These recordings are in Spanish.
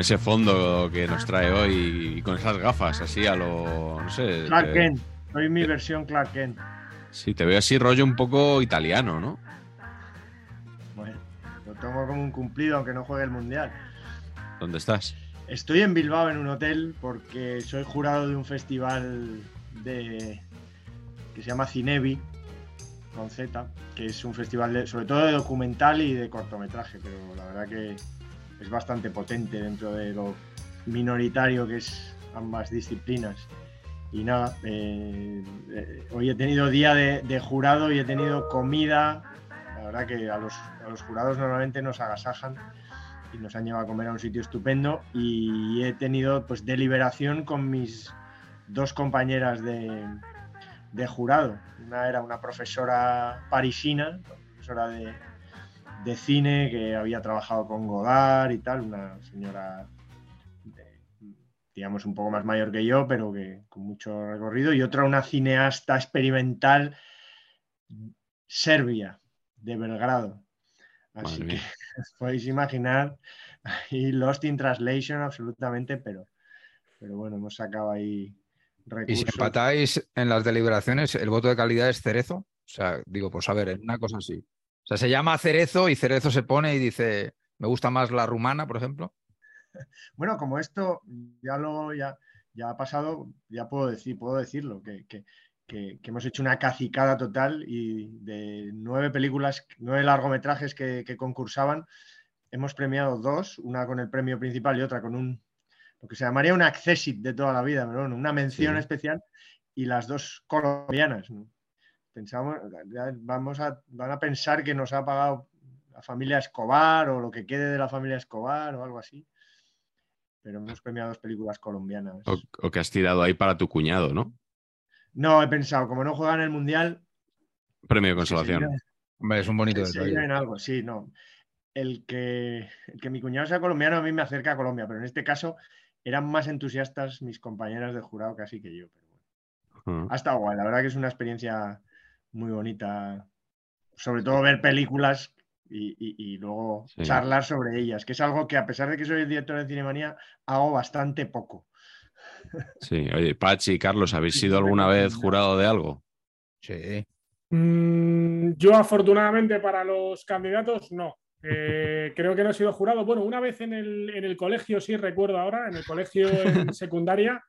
Con ese fondo que nos trae hoy y con esas gafas así a lo. No sé. Clark Kent. Soy mi versión Clark Kent. Sí, te veo así rollo un poco italiano, ¿no? Bueno, lo tomo como un cumplido, aunque no juegue el mundial. ¿Dónde estás? Estoy en Bilbao en un hotel porque soy jurado de un festival de que se llama Cinevi con Z, que es un festival de- sobre todo de documental y de cortometraje, pero la verdad que es bastante potente dentro de lo minoritario que es ambas disciplinas. Y nada, eh, eh, hoy he tenido día de, de jurado y he tenido comida. La verdad que a los, a los jurados normalmente nos agasajan y nos han llevado a comer a un sitio estupendo y he tenido pues deliberación con mis dos compañeras de, de jurado. Una era una profesora parisina, profesora de, de cine que había trabajado con Godard y tal, una señora de- digamos un poco más mayor que yo, pero que con mucho recorrido, y otra una cineasta experimental serbia de Belgrado. Así que os podéis imaginar, ahí Lost in Translation absolutamente, pero, pero bueno, hemos sacado ahí Y recursos. si empatáis en las deliberaciones, el voto de calidad es cerezo. O sea, digo, pues a ver, en una cosa así. O sea, se llama cerezo y cerezo se pone y dice, me gusta más la rumana, por ejemplo. Bueno, como esto ya lo ya, ya ha pasado, ya puedo decir, puedo decirlo, que, que- que- que hemos hecho una cacicada total y de nueve películas, nueve largometrajes que, que concursaban, hemos premiado dos, una con el premio principal y otra con un lo que se llamaría un accessit de toda la vida, pero bueno, una mención Sí. especial y las dos colombianas. ¿no? Pensamos, ya vamos a, van a pensar que nos ha pagado la familia Escobar o lo que quede de la familia Escobar o algo así. Pero hemos premiado dos películas colombianas. O, o que has tirado ahí para tu cuñado, ¿no? No, he pensado, como no juegan el Mundial, Premio de consolación. Hombre, es un bonito detalle. en algo, sí, no. El que, el que mi cuñado sea colombiano a mí me acerca a Colombia, pero en este caso eran más entusiastas mis compañeras de jurado casi que yo. Pero bueno. Ha estado guay, la verdad que es una experiencia muy bonita. Sobre todo ver películas y, y- y luego Sí. charlar sobre ellas, que es algo que a pesar de que soy el director de Cinemanía, hago bastante poco. Sí, oye, Pachi, Carlos, ¿habéis sido alguna vez jurado de algo? Sí. Mm, yo, afortunadamente, para los candidatos, no. Eh, creo que no he sido jurado. Bueno, una vez en el, en el colegio, sí recuerdo ahora, en el colegio en secundaria,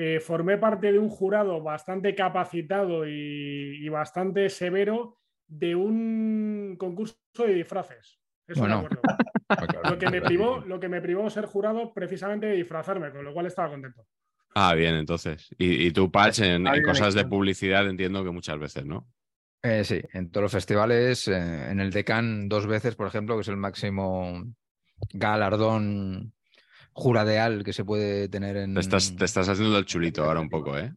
eh, formé parte de un jurado bastante capacitado y, y bastante severo de un concurso de disfraces. Eso Bueno. me acuerdo. Claro, Lo que, me privó, lo que me privó ser jurado precisamente de disfrazarme, con lo cual estaba contento. Ah, bien, entonces. Y, y tú, Pach, en, cosas de publicidad entiendo que muchas veces, ¿no? Eh, sí, en todos los festivales, eh, en el Decan dos veces, por ejemplo, que es el máximo galardón juradeal que se puede tener en... Te estás, te estás haciendo el chulito ahora un poco, ¿eh?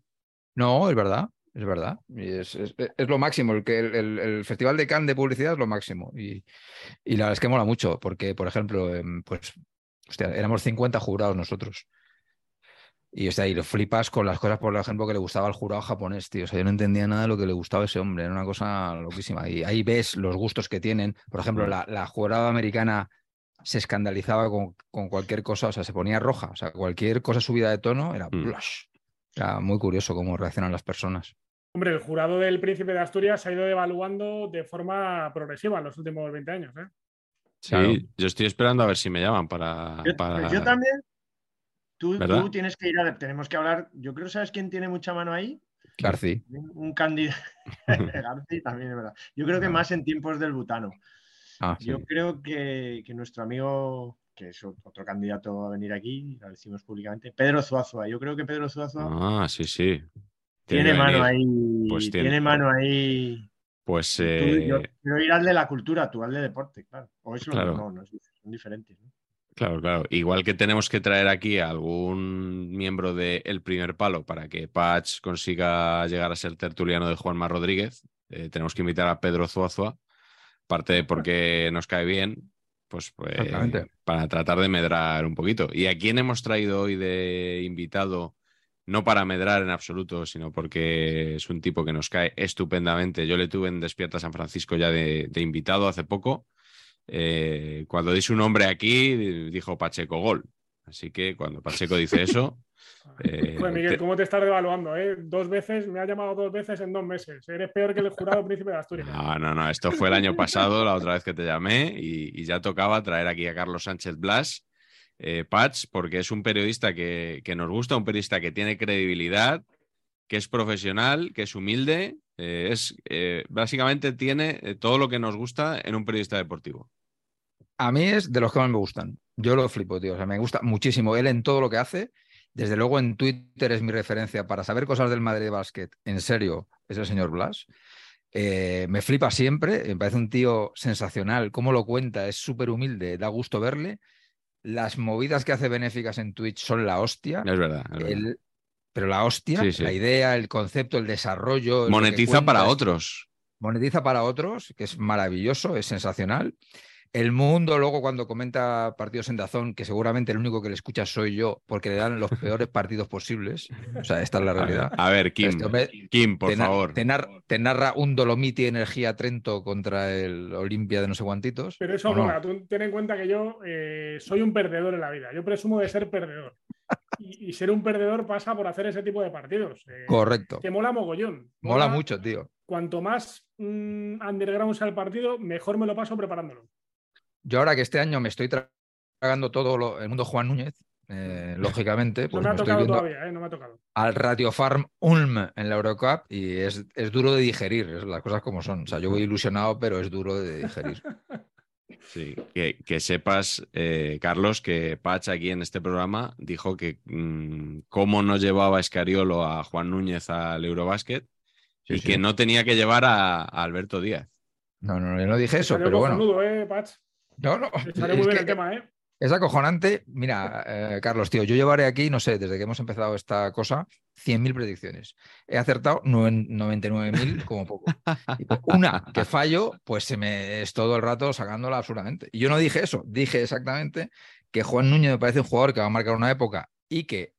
No, es verdad, es verdad. Y es, es- es lo máximo. El, que el, el- Festival de Cannes de publicidad es lo máximo. Y, y la verdad es que mola mucho, porque, por ejemplo, em, pues, hostia, éramos 50 jurados nosotros. Y o sea, y lo flipas con las cosas, por ejemplo, que le gustaba al jurado japonés, tío. O sea, yo no entendía nada de lo que le gustaba a ese hombre. Era una cosa loquísima. Y ahí ves los gustos que tienen. Por ejemplo, la, la jurada americana se escandalizaba con, con cualquier cosa, o sea, se ponía roja. O sea, cualquier cosa subida de tono era Mm. blush. Era muy curioso cómo reaccionan las personas. Hombre, el jurado del Príncipe de Asturias se ha ido devaluando de forma progresiva en los últimos 20 años. ¿eh? Sí, Claro. yo estoy esperando a ver si me llaman para. Yo, para- pues yo también. Tú, tienes que ir a. Tenemos que hablar. Yo creo, ¿sabes quién tiene mucha mano ahí? Garci. Un, un candidato. Garci también es verdad. Yo creo que No. más en tiempos del butano. Ah, sí. Yo creo que, que nuestro amigo, que es otro candidato a venir aquí, lo decimos públicamente, Pedro Zuazua. Yo creo que Pedro Zuazua Ah, sí, sí. tiene mano ahí. Pues tiene- tiene, mano ahí. Pues Tú- eh, yo quiero ir al de la cultura, tú al de deporte, claro. O es lo Claro. mismo, no, es- son diferentes. ¿no? Claro, claro. Igual que tenemos que traer aquí a algún miembro de El Primer Palo para que Patch consiga llegar a ser tertuliano de Juanma Rodríguez, eh, tenemos que invitar a Pedro Zuazua, aparte de porque nos cae bien, pues, pues, para tratar de medrar un poquito. ¿Y a quién hemos traído hoy de invitado? No para medrar en absoluto, sino porque es un tipo que nos cae estupendamente. Yo le tuve en Despierta San Francisco ya de, de invitado hace poco. Eh, cuando di su nombre aquí, dijo Pacheco Gol. Así que cuando Pacheco dice eso, eh, Miguel, te- ¿cómo te estás devaluando? eh? Dos veces, me ha llamado dos veces en dos meses. Eres peor que el jurado Príncipe de Asturias. no, no, no, esto fue el año pasado, la otra vez que te llamé, y, y ya tocaba traer aquí a Carlos Sánchez Blas, eh, Patch, porque es un periodista que, que nos gusta, un periodista que tiene credibilidad, que es profesional, que es humilde, eh, es eh, básicamente tiene todo lo que nos gusta en un periodista deportivo. A mí es de los que más me gustan. Yo lo flipo, tío. O sea, me gusta muchísimo él en todo lo que hace. Desde luego en Twitter es mi referencia para saber cosas del Madrid de básquet. En serio, es el señor Blas. Eh, me flipa siempre. Me parece un tío sensacional. Cómo lo cuenta, es súper humilde, da gusto verle. Las movidas que hace benéficas en Twitch son la hostia. Es verdad. es verdad. El- pero la hostia, Sí, sí. la idea, el concepto, el desarrollo. Monetiza para cuenta otros. monetiza para otros, que es maravilloso, es sensacional. El mundo, luego, cuando comenta partidos en Dazón, que seguramente el único que le escucha soy yo, porque le dan los peores partidos posibles. O sea, esta es la A ver, realidad. a ver, Kim, Este hombre Kim, por te, na- favor. te nar- te narra un Dolomiti Energía Trento contra el Olimpia de no sé cuantitos. Pero eso ¿o no? Tú ten en cuenta que yo eh, soy un perdedor en la vida. Yo presumo de ser perdedor. Y, y ser un perdedor pasa por hacer ese tipo de partidos. eh, Correcto. Que mola mogollón. Mola mucho, tío. Cuanto más mm, underground sea el partido, mejor me lo paso preparándolo. Yo ahora que este año me estoy tra- tragando todo lo- el mundo Juan Núñez, eh, lógicamente, No pues me ha me tocado todavía, eh, no me ha tocado. al Radio Farm Ulm en la Eurocup y es, es duro de digerir, es las cosas como son. O sea, yo voy ilusionado, pero es duro de digerir. Sí, que, que sepas, eh, Carlos, que Patch aquí en este programa dijo que mm, cómo no llevaba Escariolo a Juan Núñez al Eurobásquet Sí, y sí. que no tenía que llevar a, a Alberto Díaz. No, no, yo no dije eso, pero bueno. cojonudo, eh, Patch. No, no. Es muy bien el tema, ¿eh? Es acojonante. Mira, eh, Carlos, tío, yo llevaré aquí, no sé, desde que hemos empezado esta cosa, 100.000 predicciones. He acertado noven- 99.000 como poco. Una que fallo, pues se me es todo el rato sacándola absurdamente. Y yo no dije eso, dije exactamente que Juan Núñez me parece un jugador que va a marcar una época y que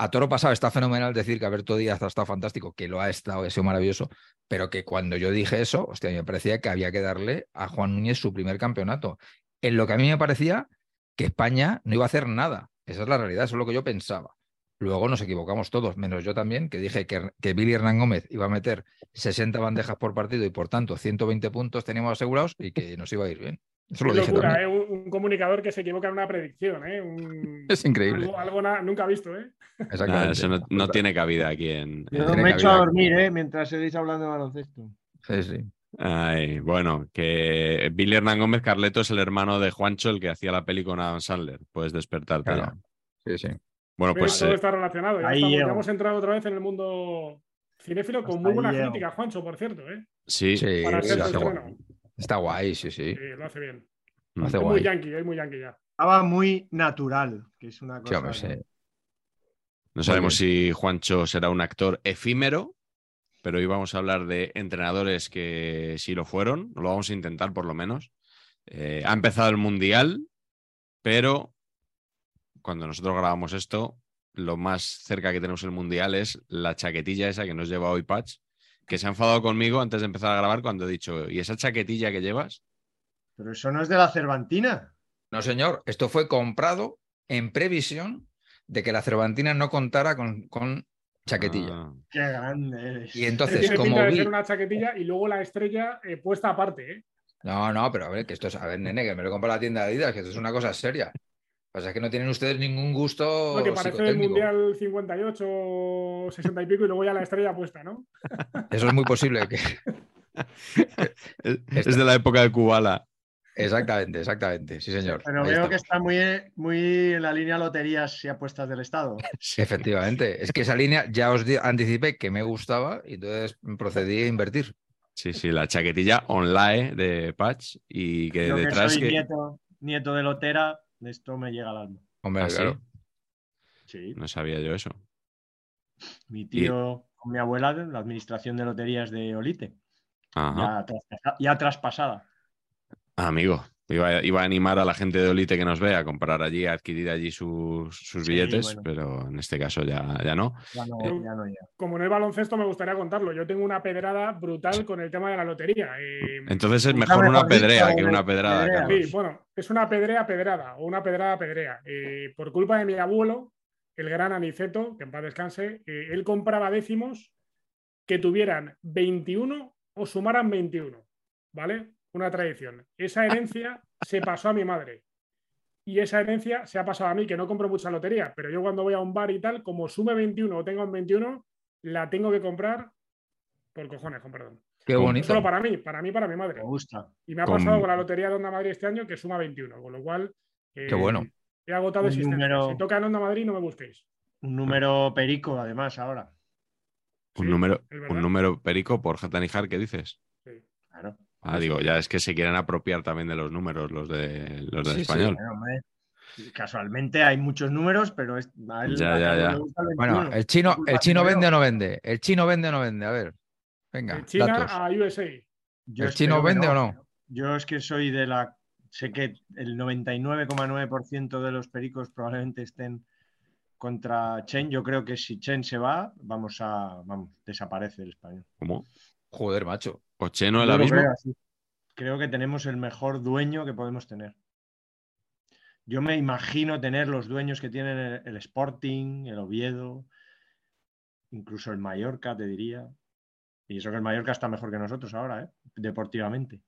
a toro pasado está fenomenal decir que Alberto Díaz ha estado fantástico, que lo ha estado, ha sido maravilloso, pero que cuando yo dije eso, hostia, me parecía que había que darle a Juan Núñez su primer campeonato. En lo que a mí me parecía que España no iba a hacer nada. Esa es la realidad, eso es lo que yo pensaba. Luego nos equivocamos todos, menos yo también, que dije que, que Billy Hernán Gómez iba a meter 60 bandejas por partido y por tanto 120 puntos teníamos asegurados y que nos iba a ir bien. Eso lo Qué dije locura. ¿eh? Un, un comunicador que se equivoca en una predicción, ¿eh? Un- Es increíble. Algo, algo na- nunca visto, ¿eh? Exactamente. Nada, eso no, no tiene cabida aquí en. Yo me echo a cabida. dormir, ¿eh? Mientras seguís hablando de baloncesto. Sí, sí. Ay, bueno, que Billy Hernán Gómez Carleto es el hermano de Juancho, el que hacía la peli con Adam Sandler. Puedes despertarte Claro. Sí, sí. Bueno, pues todo eh, está relacionado. Ya, ahí estamos- ya hemos entrado otra vez en el mundo cinéfilo con Hasta muy buena llego. crítica, Juancho, por cierto, ¿eh? sí. Sí, Para sí, Está guay, sí, sí. Sí, lo hace bien. Mm. Hace Es muy yankee, es muy yankee ya. Estaba muy natural, que es una cosa. hombre, sí. No sabemos si Juancho será un actor efímero, pero hoy vamos a hablar de entrenadores que sí lo fueron, lo vamos a intentar por lo menos. Eh, ha empezado el Mundial, pero cuando nosotros grabamos esto, lo más cerca que tenemos el mundial es la chaquetilla esa que nos lleva hoy Patch, que se ha enfadado conmigo antes de empezar a grabar cuando he dicho, ¿y esa chaquetilla que llevas? Pero eso no es de la Cervantina. No, señor, esto fue comprado en previsión de que la Cervantina no contara con, con chaquetilla. Ah, Qué grande eres. Y entonces, Tiene como pinta de vi... ser una chaquetilla y luego la estrella eh, puesta aparte, ¿eh? No, no, pero a ver, que esto es, a ver, nene, que me lo compro en la tienda de Adidas, que esto es una cosa seria. Lo que pasa es que no tienen ustedes ningún gusto Porque parece el. Mundial 58, 60 y pico y luego ya la estrella puesta, ¿no? Eso es muy posible. Que... es, de la época de Kubala. Exactamente, exactamente. Sí, señor. Pero Ahí veo que está muy, muy en la línea loterías y apuestas del Estado. Efectivamente. Es que esa línea ya os anticipé que me gustaba y entonces procedí a invertir. Sí, sí, la chaquetilla online de Patch y que Yo que detrás soy que... nieto, nieto de lotera, esto me llega al alma. Hombre, Ah, sí, claro. Sí. No sabía yo eso. Mi tío con mi abuela, la administración de loterías de Olite, Ajá. ya traspasada. Ah, amigo, iba, iba a animar a la gente de Olite que nos vea a comprar allí, a adquirir allí sus, sus Sí, billetes, bueno. pero en este caso ya, ya no. Ya no, Eh, ya no, ya. Como no hay baloncesto, me gustaría contarlo. Yo tengo una pedrada brutal con el tema de la lotería. Eh, Entonces es mejor una dicho, pedrea que una pedrada, pedrea. Carlos. Sí, bueno, es una pedrea pedrada o una pedrada pedrea. Eh, por culpa de mi abuelo, el gran Aniceto, que en paz descanse, eh, él compraba décimos que tuvieran 21 o sumaran 21, ¿vale? Una tradición. Esa herencia se pasó a mi madre. Y esa herencia se ha pasado a mí, que no compro mucha lotería, pero yo cuando voy a un bar y tal, como sume 21 o tenga un 21, la tengo que comprar por cojones, con perdón. Qué bonito. Solo para mí, para mí, para mi madre. Me gusta. Y me ha pasado con la lotería de Onda Madrid este año que suma 21, con lo cual. eh, Qué bueno. He agotado existencia. número- Si toca en Onda Madrid, no me busquéis. Un número perico, además, ahora. Un, Sí, número, un número perico por Hatanijar, ¿qué dices? Sí. Claro. Ah, digo, ya es que se quieren apropiar también de los números, los, de, los del Sí, sí. español. Hombre, Casualmente hay muchos números, pero es, a él, Ya, a ya, ya. el Bueno, 21. el chino, el chino vende o no vende. El chino vende o no vende. A ver. Venga, De China datos. a USA. Yo ¿El chino vende o no? Yo es que soy de la. Sé que el 99,9% de los pericos probablemente estén contra Chen. Yo creo que si Chen se va, vamos a. Vamos, desaparece el español. ¿Cómo? Joder, macho. ¿Ocheno el abismo? creo así. Creo que tenemos el mejor dueño que podemos tener. Yo me imagino tener los dueños que tienen el, el Sporting, el Oviedo, incluso el Mallorca, te diría. Y eso que el Mallorca está mejor que nosotros ahora, ¿eh? deportivamente.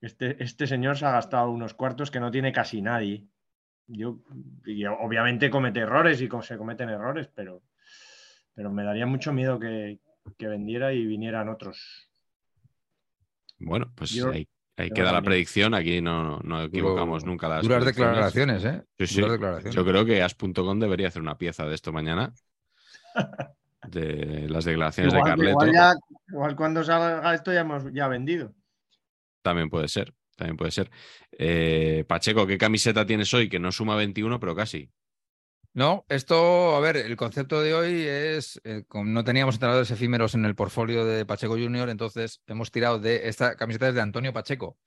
Este, este señor se ha gastado unos cuartos que no tiene casi nadie. Yo, y obviamente comete errores y se cometen errores, pero, pero me daría mucho miedo que, que vendiera y vinieran otros. Bueno, pues Yo- ahí, ahí queda la predicción. Aquí no, no equivocamos Duro- nunca las Duras declaraciones, ¿eh? Sí, sí. Duras declaraciones. Yo creo que as.com debería hacer una pieza de esto mañana. De las declaraciones de Carleto. igual ya- igual cuando salga esto ya hemos ya vendido. También puede ser. También puede ser. Eh, Pacheco, ¿qué camiseta tienes hoy? Que no suma 21, pero casi. No, esto, a ver, el concepto de hoy es, eh, como no teníamos entrenadores efímeros en el portfolio de Pacheco Junior, entonces hemos tirado de esta camiseta es de Antonio Pacheco,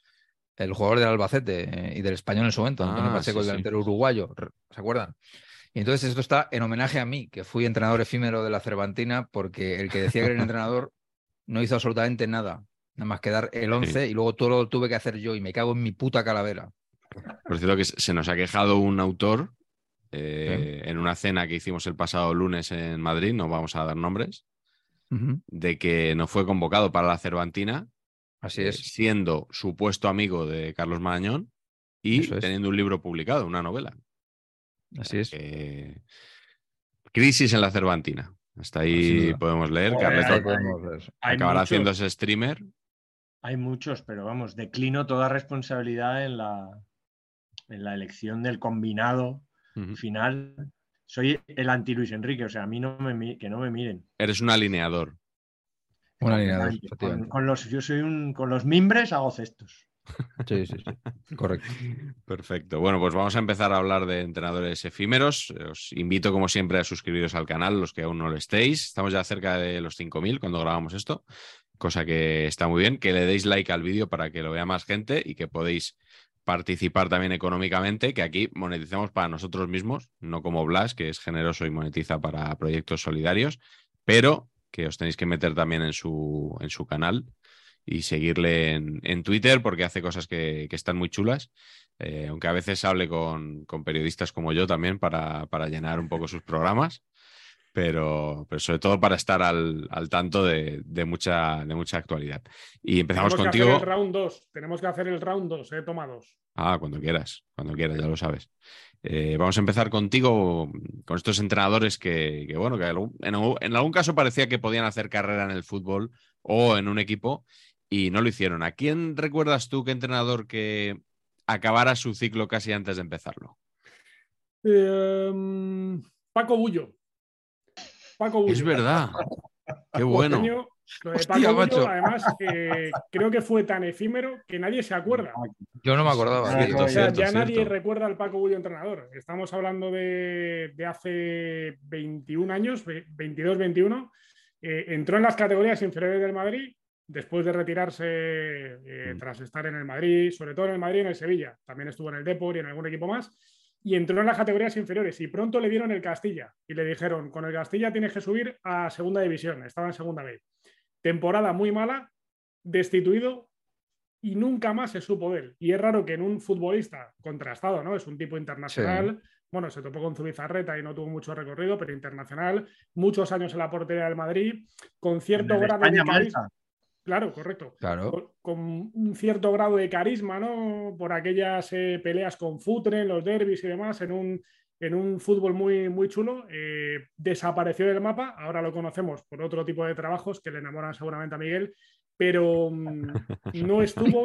el jugador del Albacete eh, y del español en su momento, Antonio Ah, Pacheco, sí, el sí. delantero uruguayo, ¿se acuerdan? Y entonces esto está en homenaje a mí, que fui entrenador efímero de la Cervantina, porque el que decía que era el entrenador no hizo absolutamente nada, nada más que dar el 11 y luego todo lo tuve que hacer yo y me cago en mi puta calavera. Por cierto, que se nos ha quejado un autor eh, en una cena que hicimos el pasado lunes en Madrid, no vamos a dar nombres, de que no fue convocado para la Cervantina, Así eh, es. siendo supuesto amigo de Carlos Marañón y es. teniendo un libro publicado, una novela. Así es. Eh, crisis en la Cervantina. Hasta ahí duda. podemos leer. Joder, Carleto hay- podemos ver. Hay acabará muchos, haciéndose streamer. hay muchos, pero vamos, declino toda responsabilidad en la, en la elección del combinado Final. Soy el anti Luis Enrique, o sea, a mí no me, que no me miren. Eres un alineador. Un alineador, con los, yo soy un, con los mimbres hago cestos. Sí, sí, sí. Correcto. Perfecto. Bueno, pues vamos a empezar a hablar de entrenadores efímeros. Os invito, como siempre, a suscribiros al canal, los que aún no lo estéis. Estamos ya cerca de los 5.000 cuando grabamos esto, cosa que está muy bien. Que le deis like al vídeo para que lo vea más gente y que podéis participar también económicamente, que aquí monetizamos para nosotros mismos, no como Blas, que es generoso y monetiza para proyectos solidarios, pero que os tenéis que meter también en su, en su canal y seguirle en, en Twitter porque hace cosas que, que están muy chulas, eh, aunque a veces hable con, con, periodistas como yo también para, para llenar un poco sus programas pero, pero sobre todo para estar al, al tanto de, de, mucha, de mucha actualidad. Y empezamos Tenemos contigo. Que hacer el round 2. Tenemos que hacer el round 2, eh, toma dos. Ah, cuando quieras, cuando quieras, ya lo sabes. Eh, vamos a empezar contigo con estos entrenadores que, que bueno, que en, en algún caso parecía que podían hacer carrera en el fútbol o en un equipo y no lo hicieron. ¿A quién recuerdas tú qué entrenador que acabara su ciclo casi antes de empezarlo? Eh, Paco Bullo. Paco Bullo. Es verdad. Qué bueno. Lo de Hostia, Paco Bullo, además, eh, creo que fue tan efímero que nadie se acuerda. Yo no me acordaba. O sea, cierto, ya cierto. nadie recuerda al Paco Bullo entrenador. Estamos hablando de, de hace 21 años, 22, 21. Eh, entró en las categorías inferiores del Madrid después de retirarse eh, mm. tras estar en el Madrid, sobre todo en el Madrid y en el Sevilla. También estuvo en el Depor y en algún equipo más y entró en las categorías inferiores y pronto le dieron el Castilla y le dijeron, con el Castilla tienes que subir a segunda división, estaba en segunda B. Temporada muy mala, destituido y nunca más se supo de él. Y es raro que en un futbolista contrastado, ¿no? Es un tipo internacional, sí. bueno, se topó con Zubizarreta y no tuvo mucho recorrido, pero internacional, muchos años en la portería del Madrid, con cierto grado de carisma. Claro, correcto. Claro. Con, con, un cierto grado de carisma, ¿no? Por aquellas eh, peleas con Futre, los derbis y demás, en un, en un fútbol muy, muy chulo. Eh, desapareció del mapa, ahora lo conocemos por otro tipo de trabajos que le enamoran seguramente a Miguel, pero um, no estuvo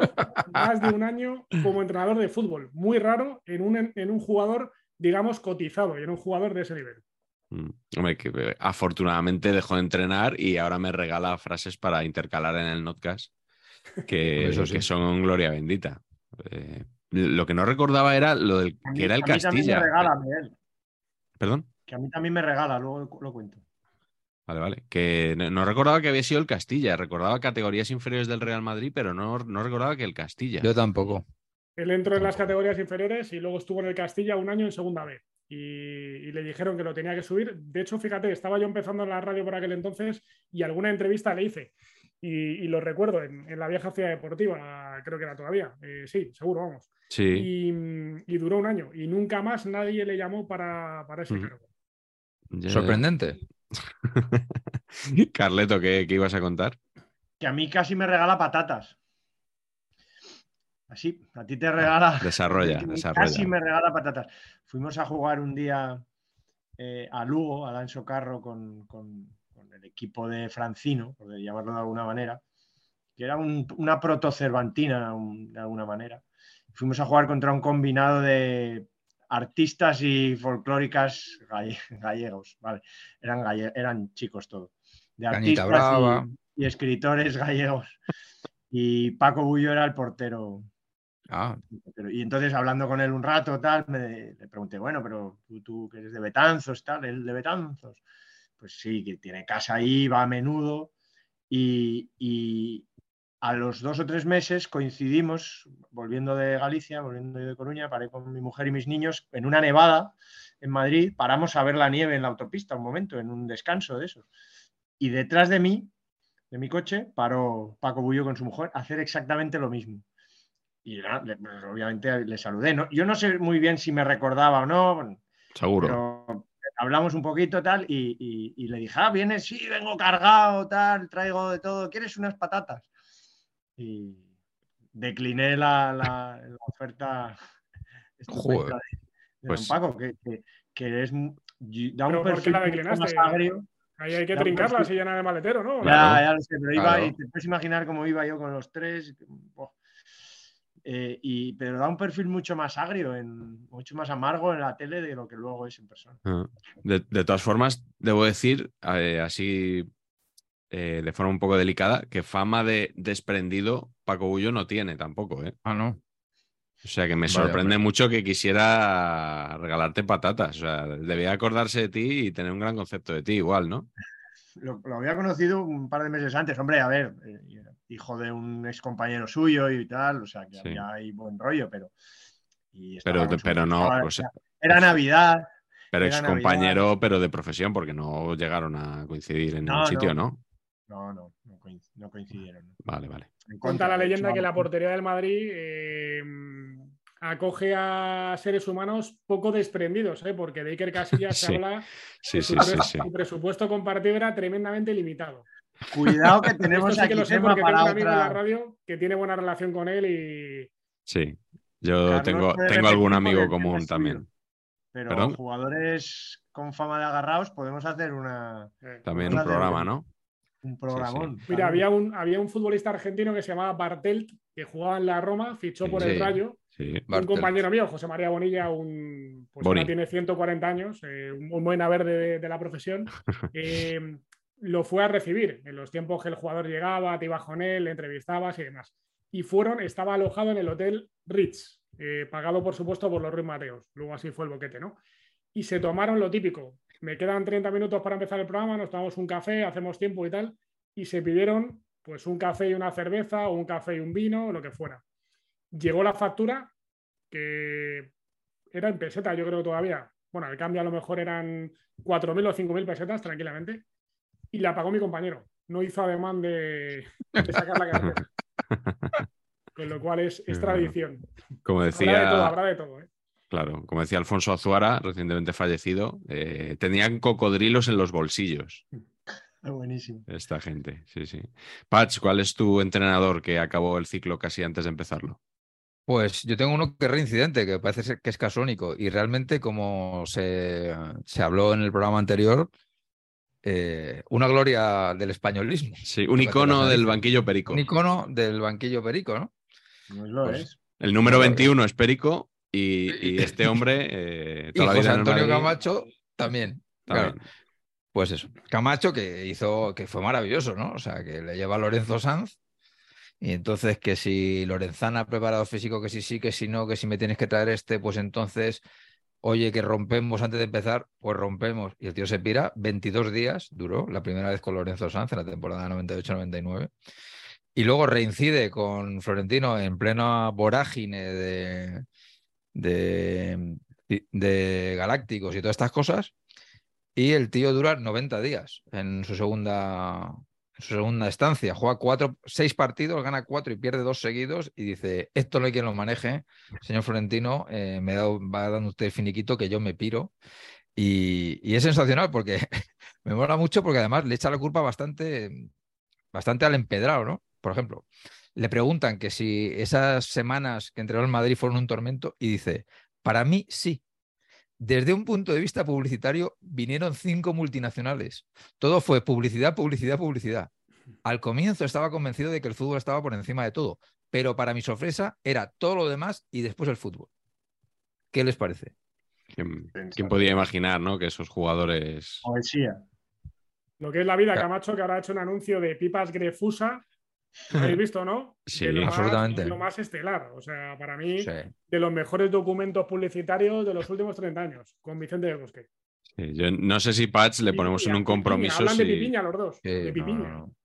más de un año como entrenador de fútbol. Muy raro en un, en un jugador, digamos, cotizado y en un jugador de ese nivel. Hombre, que eh, afortunadamente dejó de entrenar y ahora me regala frases para intercalar en el notcast que, Eso sí. que son gloria bendita. Eh, lo que no recordaba era lo del A mí- que era el a mí también Castilla. me regala, Miguel. Perdón. Que a mí también me regala, luego lo cuento. Vale, vale. Que no, no recordaba que había sido el Castilla. Recordaba categorías inferiores del Real Madrid, pero no, no recordaba que el Castilla. Yo tampoco. Él entró en las categorías inferiores y luego estuvo en el Castilla un año en segunda B. Y, y le dijeron que lo tenía que subir. De hecho, fíjate, estaba yo empezando en la radio por aquel entonces y alguna entrevista le hice. Y, y lo recuerdo en, en la vieja ciudad deportiva, creo que era todavía. Eh, sí, seguro, vamos. Sí. Y, y duró un año. Y nunca más nadie le llamó para, para ese Ujú. cargo. Sorprendente. Carleto, ¿qué, qué ibas a contar? Que a mí casi me regala patatas. Así, a ti te regala. Desarrolla, que desarrolla. Casi me regala patatas. Fuimos a jugar un día eh, a Lugo, a Lancho Carro, con, con- con el equipo de Francino, por llamarlo de alguna manera, que era un- una protocervantina un- de alguna manera. Fuimos a jugar contra un combinado de artistas y folclóricas galle- gallegos, ¿vale? Eran, galle- eran chicos todos. De artistas y escritores gallegos. Y Paco Bullo era el portero. Ah, y entonces hablando con él un rato, tal, me, le pregunté, bueno, pero tú, tú que eres de Betanzos, tal, él de Betanzos. Pues sí, que tiene casa ahí, va a menudo. Y, y a los dos o tres meses coincidimos, volviendo de Galicia, volviendo de Coruña, paré con mi mujer y mis niños en una nevada en Madrid, paramos a ver la nieve en la autopista un momento, en un descanso de esos. Y detrás de mí, de mi coche, paró Paco Bullo con su mujer a hacer exactamente lo mismo. Y nada, pues, obviamente le saludé. ¿no? Yo no sé muy bien si me recordaba o no, Seguro. pero hablamos un poquito tal y, y- y le dije, ah, vienes, sí, vengo cargado, tal, traigo de todo, ¿quieres unas patatas? Y decliné la, la- la oferta Joder. de, de Pues- don Paco, que, que- que es da un ¿Pero por qué perfil la declinaste? más agrio. Ahí hay que trincarla si llena de maletero, ¿no? Ya, ya lo sé, pero iba Claro. y te puedes imaginar cómo iba yo con los tres. Buah. Eh, y, pero da un perfil mucho más agrio, en, mucho más amargo en la tele de lo que luego es en persona. Ah. De, de todas formas, debo decir, eh, así eh, de forma un poco delicada, que fama de desprendido Paco Bullo no tiene tampoco, ¿eh? ah, no. O sea que me Vaya, sorprende mucho que quisiera regalarte patatas. O sea, debía acordarse de ti y tener un gran concepto de ti igual, ¿no? Lo, lo había conocido un par de meses antes, hombre, a ver, eh, hijo de un ex compañero suyo y tal, o sea que Sí. había ahí buen rollo, pero. y Pero, no, o sea, Era Navidad. pero ex compañero, pero de profesión, porque no llegaron a coincdir en No, un sitio, no. ¿no? No, no, no, coinc- no coincidieron. Vale, vale. En Cuenta la de leyenda que la portería del Madrid eh, acoge a seres humanos poco desprendidos, ¿eh? porque de Iker Casillas se habla Sí, que sí, su, sí, pres- sí. su presupuesto compartido era tremendamente limitado. Cuidado que Esto tenemos sí que lo sé tema porque tengo para un amigo en la otra. radio que tiene buena relación con él y Sí. Yo Carlos tengo, tengo algún amigo común también. Pero ¿Perdón? jugadores con fama de agarrados podemos hacer una, eh, También un programa, ¿no? un programón. Mira, había un, había un futbolista argentino que se llamaba Bartelt, que jugaba en la Roma, fichó por el. Rayo. Sí. Un compañero mío, José María Bonilla, un, pues Boni. ahora tiene 140 años, eh, un un buen haber de, de la profesión, eh, lo fue a recibir en los tiempos que el jugador llegaba, te ibas con él, le entrevistabas y demás. Y fueron, estaba alojado en el hotel Ritz, eh, pagado por supuesto por los Ruiz Mateos. Luego así fue el boquete, ¿no? Y se tomaron lo típico. Me quedan 30 minutos para empezar el programa, nos tomamos un café, hacemos tiempo y tal. Y se pidieron pues un café y una cerveza, o un café y un vino, lo que fuera. Llegó la factura, que era en peseta, yo creo todavía. Bueno, el cambio a lo mejor eran 4.000 o 5.000 pesetas, tranquilamente. Y la pagó mi compañero. No hizo ademán de, de sacar la cartera. Con lo cual es, es tradición. Como Habrá de todo, habrá de todo. ¿eh? claro, como decía Alfonso Azuara, recientemente fallecido, eh, tenían cocodrilos en los bolsillos. Ah, Buenísimo. Esta gente, sí, sí. Patch, ¿cuál es tu entrenador que acabó el ciclo casi antes de empezarlo? Pues yo tengo uno que es reincidente, que parece ser que es caso único. Y realmente, como se, se habló en el programa anterior, eh, una gloria del españolismo. Sí, un icono del banquillo perico. Un icono del banquillo perico, ¿no? Lo Pues, es. El número Claro. 21 es perico y, y este hombre, eh, Y la José vida Antonio Madrid, Camacho también. claro. también. Pues eso. Camacho que hizo, que fue maravilloso, ¿no? O sea, que le lleva a Lorenzo Sanz. Y entonces que si Lorenzana ha preparado físico, que si sí, que si no, que si me tienes que traer este, pues entonces, oye, que rompemos antes de empezar, pues rompemos. Y el tío se pira, 22 días duró, la primera vez con Lorenzo Sanz en la temporada 98-99. Y luego reincide con Florentino en plena vorágine de, de, de galácticos y todas estas cosas. Y el tío dura 90 días en su segunda, en su segunda estancia. Juega cuatro, seis partidos, gana cuatro y pierde dos seguidos. Y dice: Esto no hay quien lo maneje. Señor Florentino, eh, me da, va dando usted el finiquito que yo me piro. Y, es sensacional porque me mola mucho porque además le echa la culpa bastante, bastante al empedrado, ¿no? Por ejemplo, le preguntan que si esas semanas que entrenó el Madrid fueron un tormento y dice, para mí sí. Desde un punto de vista publicitario vinieron cinco multinacionales. Todo fue publicidad, publicidad, publicidad. Al comienzo estaba convencido de que el fútbol estaba por encima de todo, pero para mi sorpresa era todo lo demás y después el fútbol. ¿Qué les parece? ¿Quién, quién podía imaginar, no? Que esos jugadores. Poesía. Lo que es la vida. Camacho, que ahora ha hecho un anuncio de pipas Grefusa. ¿Lo habéis visto, no? Sí, lo más- absolutamente. lo más estelar. O sea, para mí, Sí. de los mejores documentos publicitarios de los últimos 30 años, con Vicente del Bosque. Sí, yo no sé si Patch le ponemos en un compromiso. Pipiña, Hablan de pipiña los dos. Sí, de pipiña. no, no.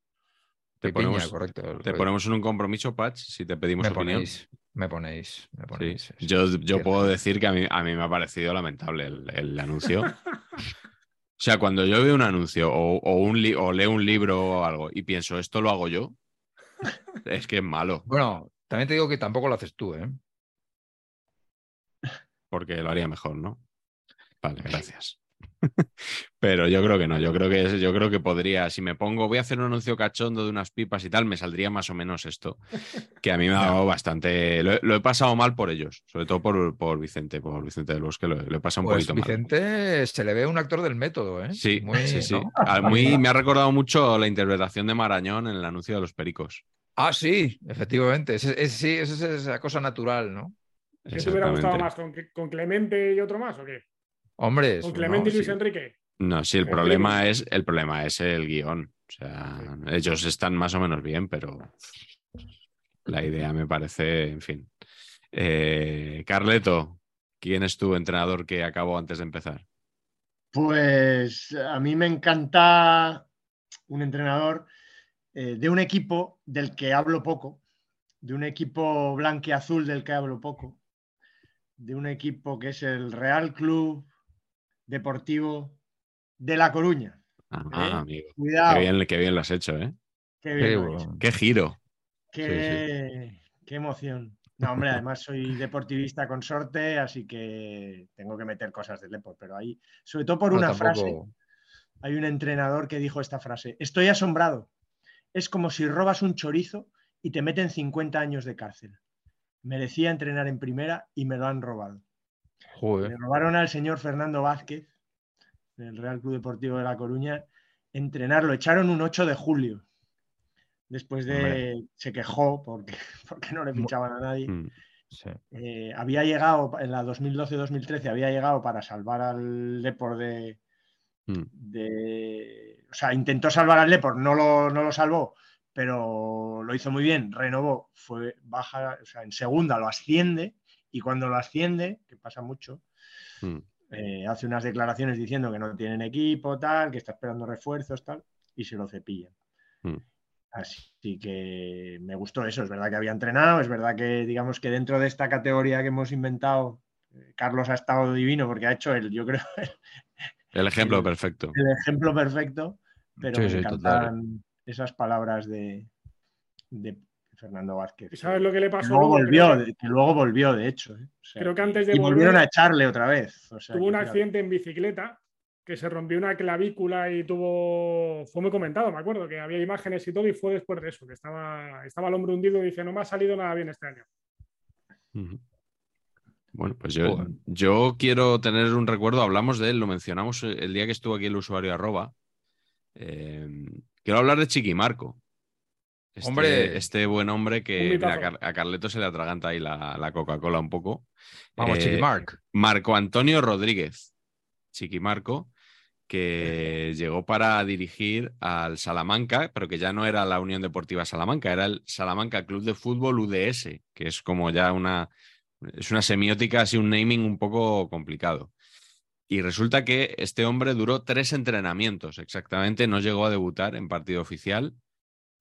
Te Pipiña, ponemos- correcto. Te ponemos en un compromiso, Patch, si te pedimos me opinión. ponéis, me ponéis, me Sí. ponéis. sí. Yo, yo puedo decir que a mí, a mí me ha parecido lamentable el, el anuncio. O sea, cuando yo veo un anuncio o, o un li- o leo un libro o algo y pienso, esto lo hago yo, es que es malo, Bueno, también te digo que tampoco lo haces tú, ¿eh? porque lo haría mejor, ¿no? Vale, gracias. Pero yo creo que no, yo creo que es- yo creo que podría, si me pongo, voy a hacer un anuncio cachondo de unas pipas y tal, me saldría más o menos esto, que a mí me ha dado bastante, lo, he- lo he pasado mal por ellos, sobre todo por, por Vicente, por Vicente del Bosque, lo, lo he pasado un Pues poquito mal. Vicente se le ve un actor del método, ¿eh? Sí, Muy, sí, sí. ¿no? Muy- me ha recordado mucho la interpretación de Marañón en el anuncio de los pericos. Ah, sí, efectivamente. Ese- ese- sí, esa es esa cosa natural, ¿no? ¿Qué te hubiera gustado más? ¿Con, con Clemente y otro más o qué? Hombre, ¿Con Clemente ¿no? y Luis Sí. Enrique? No, sí, el problema es, el problema es el guion. O sea, ellos están más o menos bien, pero la idea me parece, en fin. Eh, Carleto, ¿quién es tu entrenador que acabó antes de empezar? Pues a mí me encanta un entrenador eh, de un equipo del que hablo poco, de un equipo blanqueazul del que hablo poco, de un equipo que es el Real Club Deportivo de La Coruña. Ah, ¿Eh? amigo. Cuidado. Qué bien, qué bien lo has hecho, ¿eh? Qué bien Qué lo he bueno. hecho. Qué giro. Qué, qué emoción. No, hombre, además soy deportivista consorte, así que tengo que meter cosas del deporte, pero ahí, sobre todo por No, una tampoco- frase, hay un entrenador que dijo esta frase, estoy asombrado, es como si robas un chorizo y te meten 50 años de cárcel. Merecía entrenar en primera y me lo han robado. Joder. Le robaron al señor Fernando Vázquez, del Real Club Deportivo de La Coruña, entrenar, lo echaron un 8 de julio. Después de. Hombre. Se quejó porque, porque no le fichaban a nadie. Mm. Sí. Eh, había llegado, en la 2012-2013, había llegado para salvar al Depor de, Mm. de- O sea, intentó salvar al Depor, no lo, no lo salvó, pero lo hizo muy bien, renovó, fue baja, o sea, en segunda lo asciende y cuando lo asciende, que pasa mucho, Mm. eh, hace unas declaraciones diciendo que no tienen equipo, tal, que está esperando refuerzos, tal, y se lo cepillan. Mm. Así que me gustó eso, es verdad que había entrenado, es verdad que digamos que dentro de esta categoría que hemos inventado, eh, Carlos ha estado divino porque ha hecho el, yo creo, El ejemplo El- perfecto. el ejemplo perfecto, pero Sí, me sí, encantan esas palabras de, de Fernando Vázquez. ¿Y sabes lo que le Que pasó? luego luego? volvió, Creo que que luego volvió, de hecho. ¿eh? O sea, Creo que antes de y volvieron volver- a echarle otra vez. o sea, Tuvo que un fíjate. accidente en bicicleta que se rompió una clavícula y tuvo. Fue muy comentado, me acuerdo, que había imágenes y todo, y fue después de eso, que estaba, estaba el hombre hundido y dice: No me ha salido nada bien este año. Bueno, pues yo, yo quiero tener un recuerdo, hablamos de él, lo mencionamos el día que estuvo aquí el usuario arroba. Eh, quiero hablar de Chiquimarco. Este, Hombre. este buen hombre que mira, a, Carleto se le atraganta ahí la, la Coca-Cola un poco. Vamos, Eh, Chiqui Mark. Marco Antonio Rodríguez, Chiquimarco, que llegó para dirigir al Salamanca, pero que ya no era la Unión Deportiva Salamanca, era el Salamanca Club de Fútbol UDS, que es como ya una, es una semiótica, así un naming un poco complicado. Y resulta que este hombre duró tres entrenamientos exactamente, no llegó a debutar en partido oficial.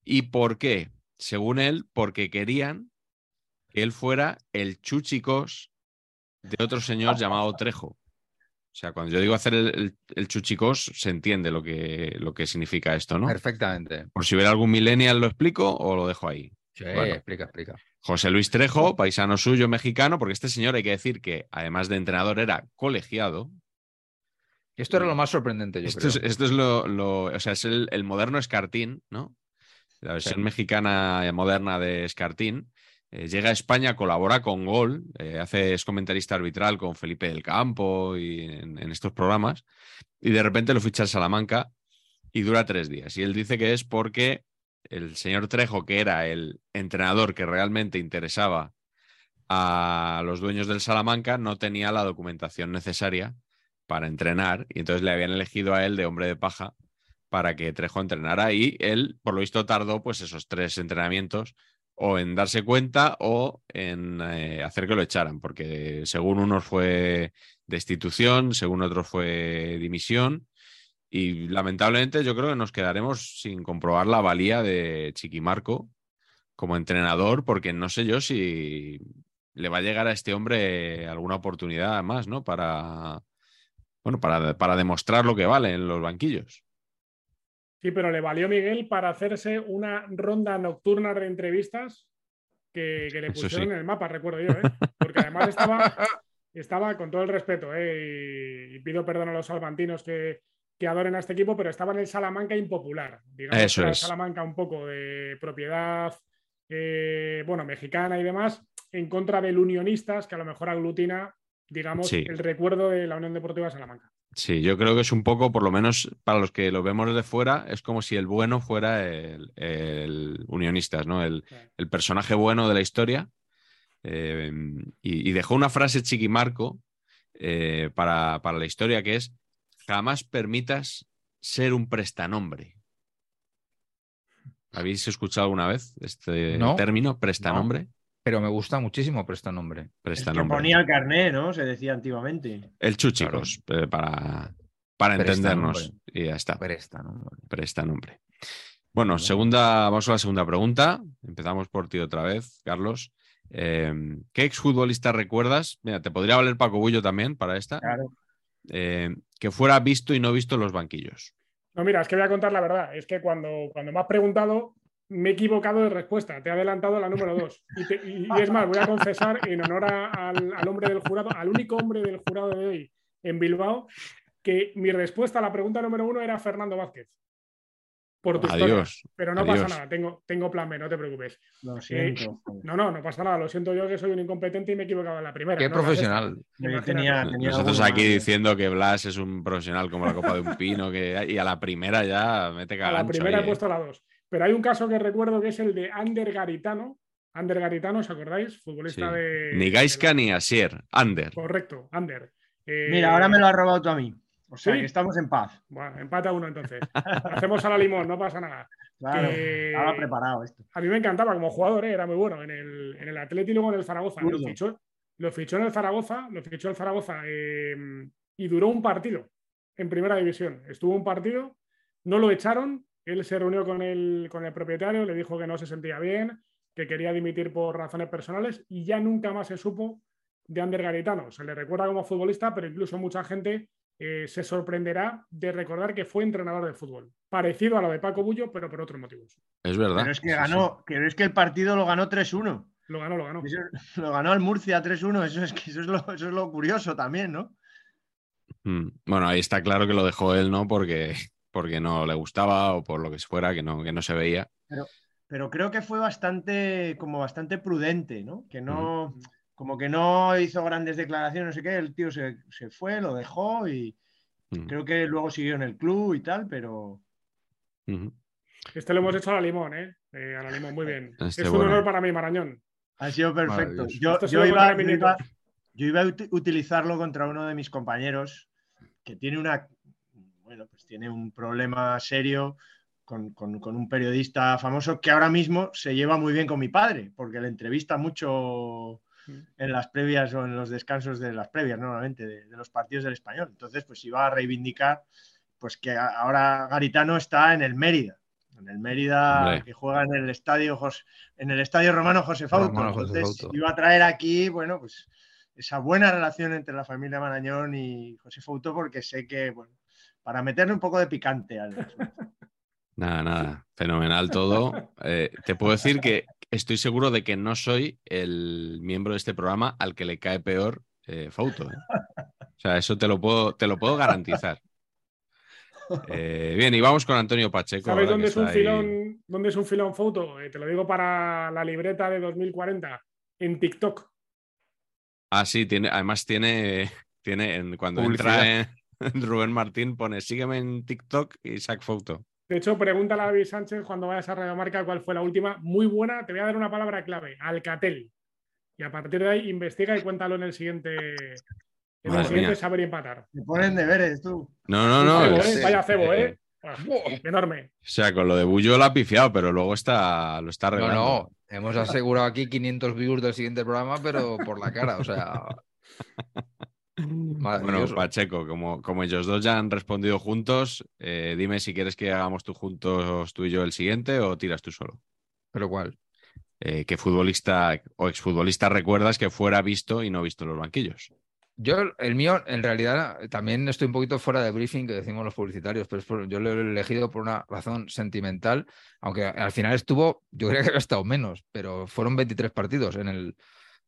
¿Y por qué? Según él, porque querían que él fuera el chuchicos de otro señor llamado Trejo. O sea, cuando yo digo hacer el, el- el chuchicos, se entiende lo que, lo que significa esto, ¿no? Perfectamente. Por si hubiera algún millennial, ¿lo explico o lo dejo ahí? Sí, Bueno. explica, explica. José Luis Trejo, paisano suyo mexicano, porque este señor hay que decir que además de entrenador era colegiado. Esto era lo más sorprendente, yo Esto creo. es, esto es lo, lo- o sea, es el, el moderno Escartín, ¿no? La versión Sí. mexicana moderna de Escartín. Eh, llega a España, colabora con Gol, eh, hace, es comentarista arbitral con Felipe del Campo y en, en estos programas, y de repente lo ficha el Salamanca y dura tres días. Y él dice que es porque el señor Trejo, que era el entrenador que realmente interesaba a los dueños del Salamanca, no tenía la documentación necesaria para entrenar y entonces le habían elegido a él de hombre de paja para que Trejo entrenara y él, por lo visto, tardó pues esos tres entrenamientos o en darse cuenta o en eh, hacer que lo echaran, porque según unos fue destitución, según otros fue dimisión y lamentablemente yo creo que nos quedaremos sin comprobar la valía de Chiquimarco como entrenador, porque no sé yo si le va a llegar a este hombre alguna oportunidad más, ¿no? Para, bueno, para, para demostrar lo que vale en los banquillos. Sí, pero le valió Miguel para hacerse una ronda nocturna de entrevistas que, que le pusieron sí. en el mapa, recuerdo yo, ¿eh? Porque además estaba, estaba con todo el respeto, ¿eh? y, pido perdón a los salmantinos que, que adoren a este equipo, pero estaba en el Salamanca impopular. Digamos Eso era el es. Salamanca un poco de propiedad, eh, bueno, mexicana y demás, en contra del Unionistas, que a lo mejor aglutina, digamos, Sí. el recuerdo de la Unión Deportiva Salamanca. Sí, yo creo que es un poco, por lo menos para los que lo vemos desde fuera, es como si el bueno fuera el, el unionistas, ¿no? El, el personaje bueno de la historia. Eh, y, y dejó una frase Chiquimarco eh, para, para la historia que es: jamás permitas ser un prestanombre. ¿Habéis escuchado alguna vez este No. término, prestanombre? Pero me gusta muchísimo Prestanombre. El que ponía el carné, ¿no? Se decía antiguamente. El chuchicos, eh, para, para entendernos. Y ya está. Prestanombre. presta nombre. Bueno, segunda, vamos a la segunda pregunta. Empezamos por ti otra vez, Carlos. Eh, ¿Qué exfutbolista recuerdas? Mira, te podría valer Paco Bullo también para esta. Claro. Eh, que fuera visto y no visto en los banquillos. No, mira, es que voy a contar la verdad. Es que cuando, cuando me has preguntado, me he equivocado de respuesta. Te he adelantado la número dos. Y, te- y- y es más, voy a confesar en honor a- al, al hombre del jurado, al único hombre del jurado de hoy en Bilbao, que mi respuesta a la pregunta número uno era Fernando Vázquez. Por tu historia. Adiós. Pero no adiós. pasa nada, tengo, tengo plan B, no te preocupes. Lo siento. joder. No, no, no pasa nada. Lo siento yo que soy un incompetente y me he equivocado en la primera. Qué no profesional. tenía, tenía Nosotros aquí ¿eh? diciendo que Blas es un profesional como la copa de un pino que, y a la primera ya mete A la primera ahí, he ¿eh? puesto la dos. Pero hay un caso que recuerdo que es el de Ander Garitano. Ander Garitano, ¿os acordáis? Futbolista Sí. de. Ni Gaiska ni Asier, Ander. Correcto, Ander. Eh, Mira, ahora me lo has robado tú a mí. O sea, ¿Sí? que estamos en paz. Bueno, empata uno entonces. Hacemos a la limón, no pasa nada. Claro, Que- estaba preparado esto. A mí me encantaba como jugador, ¿eh? era muy bueno en el, en el Atleti y luego en el Zaragoza. Lo fichó, lo fichó en el Zaragoza, lo fichó el Zaragoza eh, y duró un partido en primera división. Estuvo un partido, no lo echaron, él se reunió con el, con el propietario, le dijo que no se sentía bien, que quería dimitir por razones personales y ya nunca más se supo de Ander Garitano. Se le recuerda como futbolista, pero incluso mucha gente eh, se sorprenderá de recordar que fue entrenador de fútbol. Parecido a lo de Paco Bullo, pero por otros motivos. Es verdad. Pero es que Sí, sí. ganó, pero es que el partido lo ganó 3-1. Lo ganó, lo ganó. Eso lo ganó al Murcia 3-1. Eso es que eso es lo, eso es lo curioso también, ¿no? Mm. Bueno, ahí está claro que lo dejó él, ¿no? Porque, porque no le gustaba o por lo que fuera, que no, que no se veía. Pero creo que fue bastante, como bastante prudente, ¿no? Que no, como que no hizo grandes declaraciones, no sé qué. El tío se, se fue, lo dejó y Mm. creo que luego siguió en el club y tal, pero. Este lo hemos hecho a la limón, ¿eh? Eh, a la limón, muy bien. Este es un bueno. honor para mí, Marañón. ha sido perfecto. Maravilloso. Yo, iba, yo iba- nieto. yo iba a ut- utilizarlo contra uno de mis compañeros que tiene una, bueno, pues tiene un problema serio con, con- con un periodista famoso que ahora mismo se lleva muy bien con mi padre, porque le entrevista mucho en las previas o en los descansos de las previas, normalmente, de, de los partidos del español. Entonces, pues iba a reivindicar pues que ahora Garitano está en el Mérida. En el Mérida, Hombre. que juega en el estadio Jos- en el estadio Romano José Fauto. Romano José Entonces, Fauto. iba a traer aquí, bueno, pues esa buena relación entre la familia Marañón y José Fauto, porque sé que, bueno, para meterle un poco de picante al. Nada, nada. Fenomenal todo. Eh, te puedo decir que estoy seguro de que no soy el miembro de este programa al que le cae peor eh, Fauto. ¿eh? O sea, eso te lo puedo, te lo puedo garantizar. Eh, bien, y vamos con Antonio Pacheco. ¿Sabes dónde es, un filón, dónde es un filón foto? Eh, te lo digo para la libreta de 2040. En TikTok. Ah, sí, tiene, además tiene, tiene en- cuando Publicidad. entra en, Rubén Martín pone sígueme en TikTok y sac foto. De hecho, pregúntale a David Sánchez cuando vayas a Radiomarca cuál fue la última. Muy buena. Te voy a dar una palabra clave. Alcatel. Y a partir de ahí investiga y cuéntalo en el siguiente. En Madre el siguiente mía. saber y empatar. Me ponen deberes tú. No, no, no. cebo, ¿eh? Vaya cebo, eh, ¿eh? Ah, enorme. O sea, con lo de Bullo lo ha pifiado, pero luego está, lo está No, arreglando. no, hemos asegurado aquí 500 views del siguiente programa, pero por la cara, o sea. Bueno, maravilloso. Pacheco, como, como ellos dos ya han respondido juntos, eh, dime si quieres que hagamos tú juntos, tú y yo, el siguiente o tiras tú solo. Pero cuál. Eh, ¿Qué futbolista o exfutbolista recuerdas que fuera visto y no visto en los banquillos? Yo, el mío, en realidad, también estoy un poquito fuera de briefing que decimos los publicitarios, pero es por- yo lo he elegido por una razón sentimental, aunque al final estuvo, yo creo que había estado menos, pero fueron 23 partidos en el,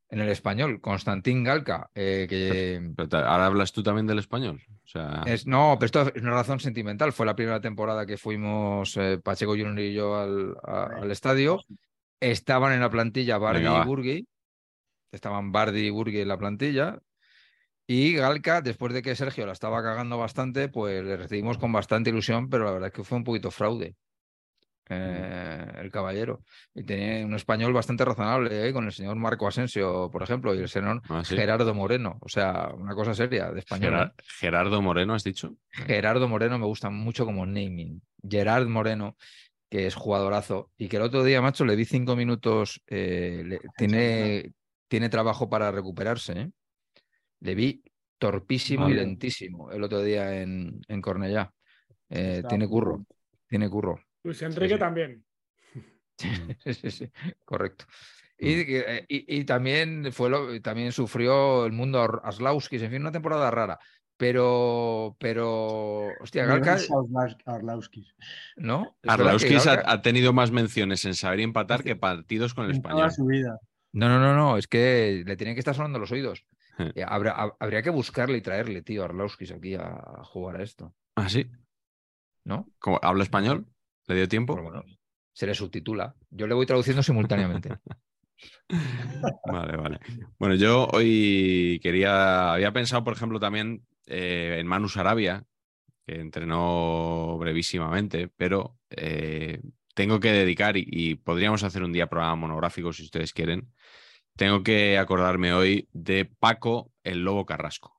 en el español. Constantín Galca, eh, que Pero ahora hablas tú también del español. O sea, es, no, pero esto es una razón sentimental. Fue la primera temporada que fuimos eh, Pacheco Junior y yo al, a- al estadio. Estaban en la plantilla Bardi Venga, y Burgui. Estaban Bardi y Burgui en la plantilla. Y Galca, después de que Sergio la estaba cagando bastante, pues le recibimos con bastante ilusión, pero la verdad es que fue un poquito fraude. Eh, el caballero. Y tenía un español bastante razonable, ¿eh? con el señor Marco Asensio, por ejemplo, y el señor ah, sí. Gerardo Moreno. O sea, una cosa seria de español. ¿eh? Gerar- Gerardo Moreno, has dicho. Gerardo Moreno me gusta mucho como naming. Gerard Moreno, que es jugadorazo, y que el otro día, macho, le vi cinco minutos, le- tiene, tiene trabajo para recuperarse. Le vi torpísimo y lentísimo el otro día en, en Cornellá. Tiene curro, tiene curro. Luis Enrique sí. también. Sí, sí, sí, correcto. Y, eh, y- y también fue lo, también sufrió el mundo Ar- Arlauskis, en fin, una temporada rara. Pero, pero, hostia, Galca, Arlauskis. ¿no? Arlauskis ha, Galca- ha tenido más menciones en saber y empatar que partidos con el En toda español. su vida. No, no, no, no, es que le tienen que estar sonando los oídos. Eh. Eh, Habrá- hab- habría que buscarle y traerle, tío, a Arlauskis aquí a, a jugar a esto, ¿Ah, sí? ¿no? ¿Cómo- ¿Habla español? ¿Le dio tiempo? Pero bueno, se le subtitula. Yo le voy traduciendo simultáneamente. Vale, vale. Bueno, yo hoy quería, había pensado, por ejemplo, también eh, en Manu Sarabia, que entrenó brevísimamente, pero eh, tengo que dedicar, y, y podríamos hacer un día programa monográfico si ustedes quieren, tengo que acordarme hoy de Paco el Lobo Carrasco.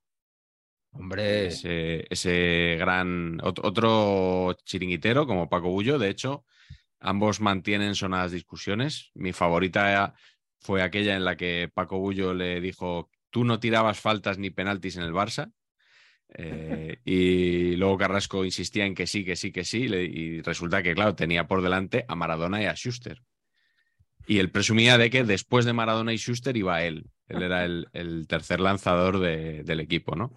Hombre, Ese, ese gran, ot- otro chiringuitero como Paco Bullo, de hecho, ambos mantienen sonadas discusiones. Mi favorita fue aquella en la que Paco Bullo le dijo, tú no tirabas faltas ni penaltis en el Barça. Eh, y luego Carrasco insistía en que sí, que sí, que sí, y resulta que, claro, tenía por delante a Maradona y a Schuster. Y él presumía de que después de Maradona y Schuster iba él. Él era el, el tercer lanzador de- del equipo, ¿no?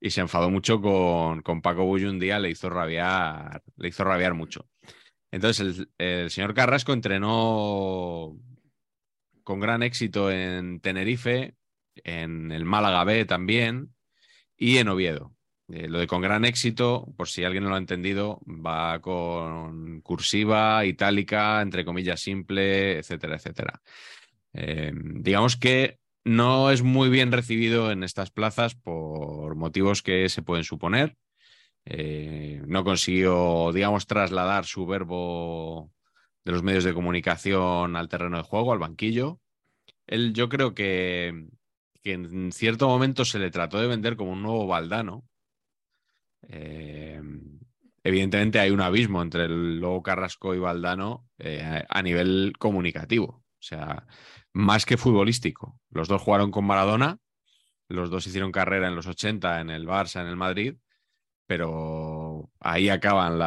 Y se enfadó mucho con, con Paco Bullo un día, le hizo rabiar, le hizo rabiar mucho. Entonces, el, señor Carrasco entrenó con gran éxito en Tenerife, en el Málaga B también y en Oviedo. Eh, lo de con gran éxito, por si alguien no lo ha entendido, va con cursiva, itálica, entre comillas simple, etcétera, etcétera. Eh, digamos que no es muy bien recibido en estas plazas por motivos que se pueden suponer. Eh, no consiguió, digamos, trasladar su verbo de los medios de comunicación al terreno de juego, al banquillo. Él, yo creo que, que en cierto momento se le trató de vender como un nuevo Valdano. Eh, evidentemente hay un abismo entre el Lobo Carrasco y Valdano eh, a nivel comunicativo, o sea, más que futbolístico. Los dos jugaron con Maradona, los dos hicieron carrera en los 80 en el Barça, en el Madrid, pero ahí acaban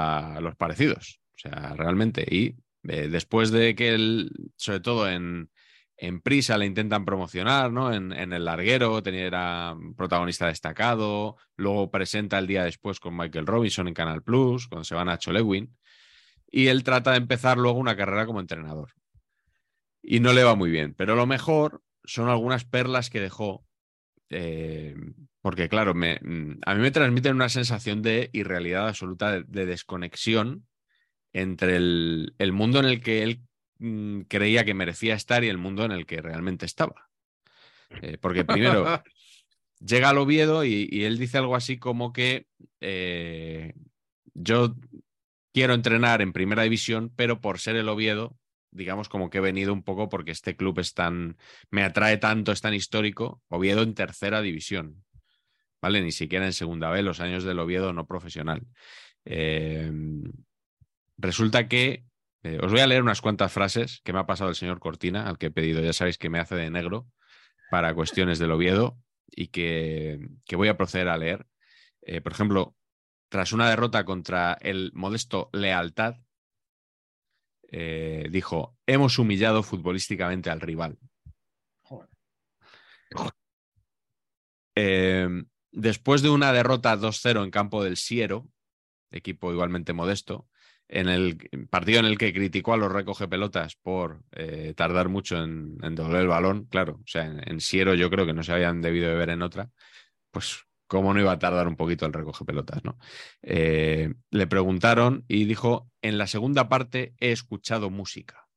los parecidos, o sea, realmente. Y eh, después de que él, sobre todo en, en Prisa, le intentan promocionar, ¿no? En, El Larguero tenía, era protagonista destacado, luego presenta el día después con Michael Robinson en Canal Plus, cuando se van a Cholewin, y él trata de empezar luego una carrera como entrenador. Y no le va muy bien, pero lo mejor son algunas perlas que dejó eh, porque claro, me, mm, a mí me transmiten una sensación de irrealidad absoluta, de, de desconexión entre el, el mundo en el que él mm, creía que merecía estar y el mundo en el que realmente estaba. Eh, porque primero llega al Oviedo y, y él dice algo así como que eh, yo quiero entrenar en primera división, pero por ser el Oviedo, digamos como que he venido un poco porque este club es tan, me atrae tanto, es tan histórico, Oviedo en tercera división, ¿vale? Ni siquiera en segunda B, los años del Oviedo no profesional. Eh, resulta que, eh, os voy a leer unas cuantas frases que me ha pasado el señor Cortina, al que he pedido, ya sabéis que me hace de negro para cuestiones del Oviedo y que, que voy a proceder a leer. Eh, por ejemplo, tras una derrota contra el modesto Lealtad, eh, dijo, hemos humillado futbolísticamente al rival. Joder. Eh, después de una derrota 2-0 en campo del Siero, equipo igualmente modesto, en el partido en el que criticó a los recoge pelotas por eh, tardar mucho en, en, devolver el balón, claro, o sea, en, en, Siero yo creo que no se habían debido de ver en otra, pues cómo no iba a tardar un poquito el recoge pelotas, ¿no? Eh, le preguntaron y dijo, en la segunda parte he escuchado música,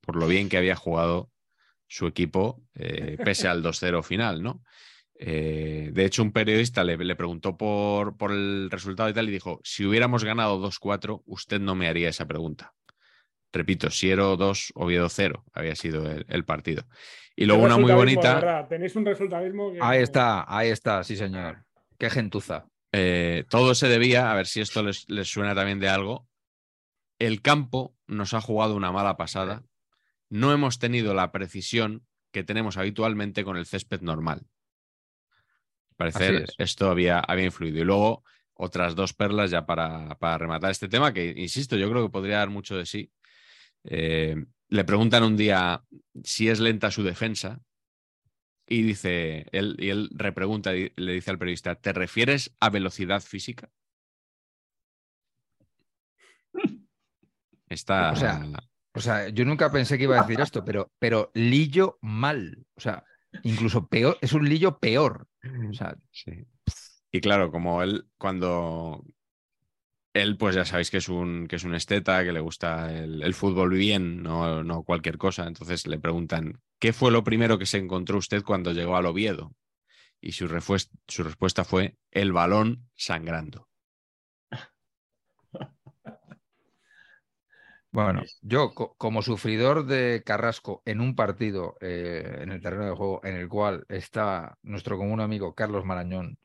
por lo bien que había jugado su equipo, eh, pese al 2-0 final, ¿no? Eh, de hecho, un periodista le, le preguntó por, por, el resultado y tal y dijo, si hubiéramos ganado 2-4, usted no me haría esa pregunta. Repito, Siero 2, Oviedo 0 había sido el partido. Y luego una muy bonita... Tenéis un resultadismo que... Ahí está, ahí está, sí señor. Qué gentuza. Eh, todo se debía, a ver si esto les, les suena también de algo, el campo nos ha jugado una mala pasada. No hemos tenido la precisión que tenemos habitualmente con el césped normal parecer esto había, había influido. Y luego otras dos perlas ya para, para, rematar este tema, que insisto, yo creo que podría dar mucho de sí. Eh, le preguntan un día si es lenta su defensa y dice, él, y él repregunta, y le dice al periodista, ¿te refieres a velocidad física? Está... O sea, o sea, yo nunca pensé que iba a decir esto, pero, pero Lillo mal. O sea, incluso peor, es un Lillo peor. O sea, sí. Y claro, como él, cuando él, pues ya sabéis que es un, que es un esteta, que le gusta el, fútbol bien, no, no, cualquier cosa. Entonces le preguntan, ¿qué fue lo primero que se encontró usted cuando llegó al Oviedo? Y su, respuesta fue el balón sangrando. Bueno, yo como sufridor de Carrasco en un partido eh, en el terreno de juego en el cual está nuestro común amigo Carlos Marañón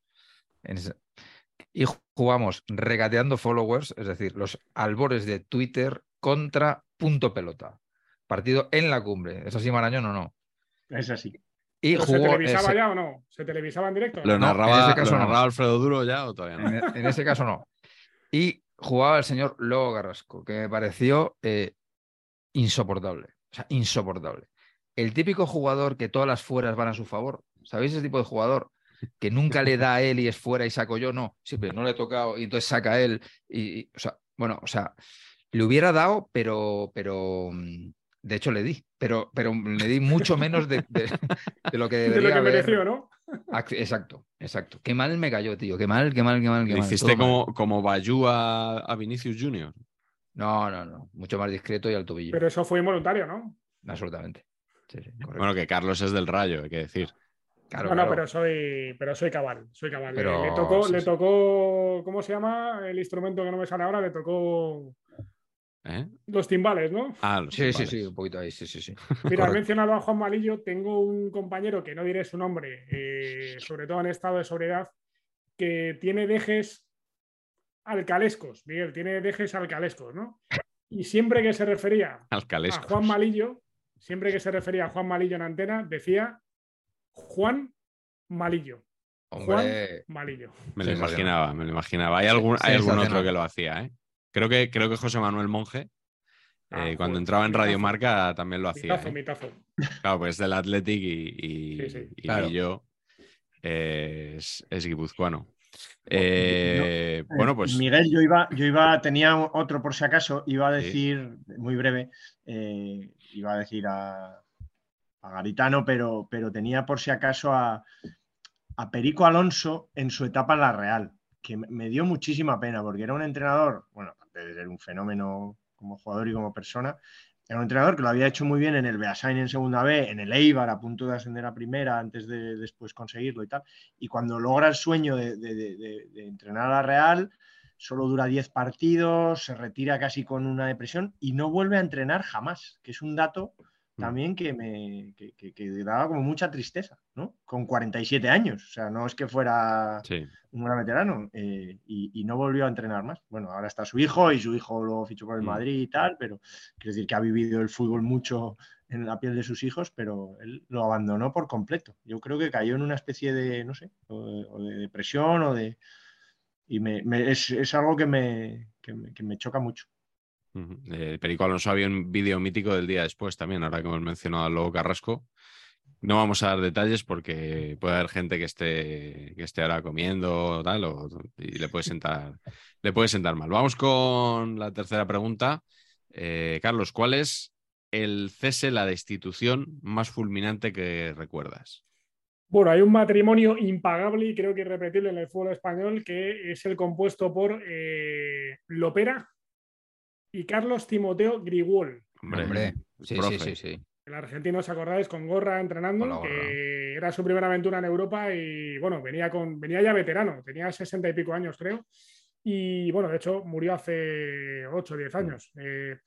y jugamos regateando followers, es decir, los albores de Twitter contra punto pelota. Partido en la cumbre. ¿Es así, Marañón o no? Es así. Y ¿Se televisaba ya o no? ¿Se televisaba en directo? ¿Lo narraba, Alfredo Duro ya o todavía no? En, en, ese caso no. Y jugaba el señor Lobo Garrasco, que me pareció eh, insoportable. O sea, insoportable. El típico jugador que todas las fueras van a su favor. ¿Sabéis ese tipo de jugador? Que nunca le da a él y es fuera y saco yo. No, siempre no le he tocado y entonces saca él. Y, o sea, bueno, o sea, le hubiera dado, pero, pero mm, de hecho le di, pero, pero le di mucho menos de, lo que debería de lo que mereció, ¿no? Exacto, exacto. Qué mal me cayó, tío. Qué mal, qué mal, qué mal. Qué mal. ¿Hiciste como, como Bayú a, Vinicius Junior? No, no, no. Mucho más discreto y al tobillo. Pero eso fue involuntario, ¿no? Absolutamente. bueno, que Carlos es del rayo, hay que decir. Claro, no, pero soy, pero soy cabal, soy cabal. le, tocó, le tocó, ¿cómo se llama? El instrumento que no me sale ahora, le tocó ¿Eh? Los timbales, ¿no? Ah, sí, sí, sí, un poquito ahí, sí, sí, sí. Mira, he mencionado a Juan Malillo, tengo un compañero que no diré su nombre, eh, sobre todo en estado de sobriedad, que tiene dejes alcalescos, Miguel, tiene dejes alcalescos, ¿no? Y siempre que se refería a Juan Malillo, siempre que se refería a Juan Malillo en antena, decía Juan Malillo. Juan Malillo. Me lo imaginaba, me lo imaginaba. Hay algún, hay algún otro que lo hacía, ¿eh? Creo que, creo que José Manuel Monje, ah, eh, cuando entraba en Radio Marca, también lo hacía. Mitazo, ¿eh? mitazo. Claro, pues del Athletic y, y, yo es, es guipuzcoano. Eh, bueno, pues. Miguel, yo iba, yo iba, tenía otro por si acaso, iba a decir, muy breve, iba a decir a, a Garitano, pero, pero tenía por si acaso a, Perico Alonso en su etapa en la Real que me dio muchísima pena porque era un entrenador, bueno, aparte de ser un fenómeno como jugador y como persona, era un entrenador que lo había hecho muy bien en el Beasain en segunda B, en el Eibar a punto de ascender a primera antes de después conseguirlo y tal. Y cuando logra el sueño de, de entrenar a la Real, solo dura 10 partidos, se retira casi con una depresión y no vuelve a entrenar jamás, que es un dato. También que me daba como mucha tristeza, ¿no? Con 47 años, o sea, no es que fuera un gran veterano eh, y, no volvió a entrenar más. Bueno, ahora está su hijo y su hijo lo fichó por el mm. Madrid y tal, pero quiero decir que ha vivido el fútbol mucho en la piel de sus hijos, pero él lo abandonó por completo. Yo creo que cayó en una especie de, no sé, o de, depresión o de... Y me, es, algo que me, que me choca mucho. Eh, Perico Alonso había un vídeo mítico del día después también, ahora que hemos mencionado a Lobo Carrasco. No vamos a dar detalles porque puede haber gente que esté, que esté ahora comiendo tal, y le puede, sentar, le puede sentar mal. Vamos con la tercera pregunta. Eh, Carlos, ¿cuál es el cese, la destitución más fulminante que recuerdas? Bueno, hay un matrimonio impagable y creo que irrepetible en el fútbol español que es el compuesto por eh, Lopera, y Carlos Timoteo Griguol. Hombre, sí, sí, sí, El argentino, ¿os acordáis? Con gorra entrenando, que era su primera aventura en Europa y bueno, venía, con, venía ya veterano, tenía sesenta y pico años, creo. Y bueno, de hecho, murió hace 8 o 10 años. Eh,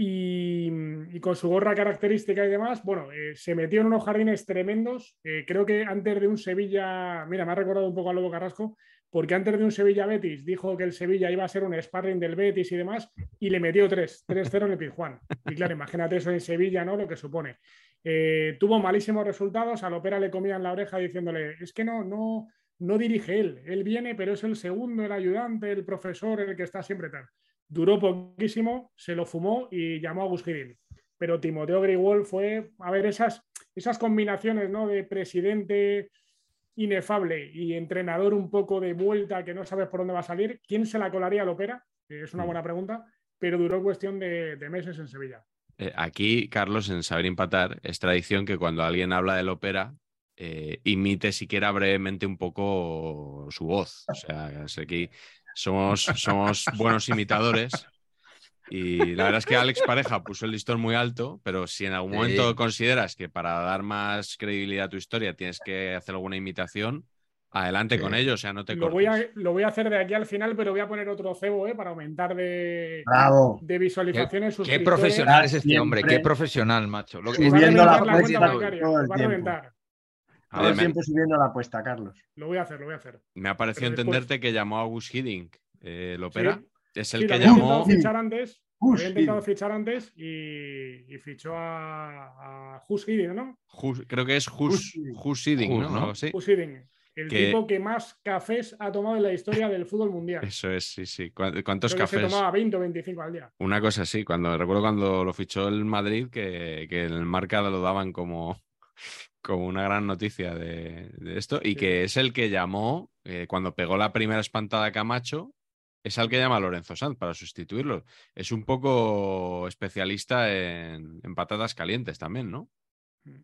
y, con su gorra característica y demás, bueno, eh, se metió en unos jardines tremendos. Eh, creo que antes de un Sevilla, mira, me ha recordado un poco a Lobo Carrasco, porque antes de un Sevilla Betis dijo que el Sevilla iba a ser un sparring del Betis y demás, y le metió 3, 3-0 en el Pizjuán. Y claro, imagínate eso en Sevilla, ¿no? Lo que supone. Eh, tuvo malísimos resultados, a Lopera le comían la oreja diciéndole, es que no, no, no dirige él. Él viene, pero es el segundo, el ayudante, el profesor, el que está siempre tal. Duró poquísimo, se lo fumó y llamó a Gus Pero Timoteo Grigol fue, a ver, esas, esas combinaciones ¿no? de presidente inefable y entrenador un poco de vuelta que no sabes por dónde va a salir, ¿quién se la colaría al Opera? es una mm. buena pregunta, pero duró cuestión de, meses en Sevilla. Eh, aquí, Carlos, en Saber Empatar, es tradición que cuando alguien habla del ópera, eh, imite siquiera brevemente un poco su voz. O sea, aquí somos, somos buenos imitadores. Y la verdad es que Alex Pareja puso el listón muy alto, pero si en algún momento consideras que para dar más credibilidad a tu historia tienes que hacer alguna imitación, adelante con ello, o sea, no te lo voy, a, lo voy a hacer de aquí al final, pero voy a poner otro cebo ¿eh? para aumentar de, de visualizaciones. Qué, qué profesional es este hombre, qué profesional, macho. Lo que... Subiendo la, la cuenta todo el tiempo subiendo la apuesta, Carlos. Lo voy a hacer, lo voy a hacer. Me ha parecido entenderte que llamó a Gus Hiddink, eh, ¿lo opera? Es el que llamó. Fichar antes, había intentado fichar antes y, fichó a, a Hus Hiddink, ¿no? creo que es Hus, Hus Hiddink, ¿no? Sí. Hus Hiddink. El tipo que más cafés ha tomado en la historia del fútbol mundial. Eso es, sí, sí. ¿Cuántos cafés? Se tomaba 20 o 25 al día. Una cosa así. Cuando, recuerdo cuando lo fichó el Madrid, que, que en el marca lo daban como, como una gran noticia de, esto y que es el que llamó, eh, cuando pegó la primera espantada a Camacho, es el que llama Lorenzo Sanz para sustituirlo. Es un poco especialista en, patatas calientes también, ¿no? Mm.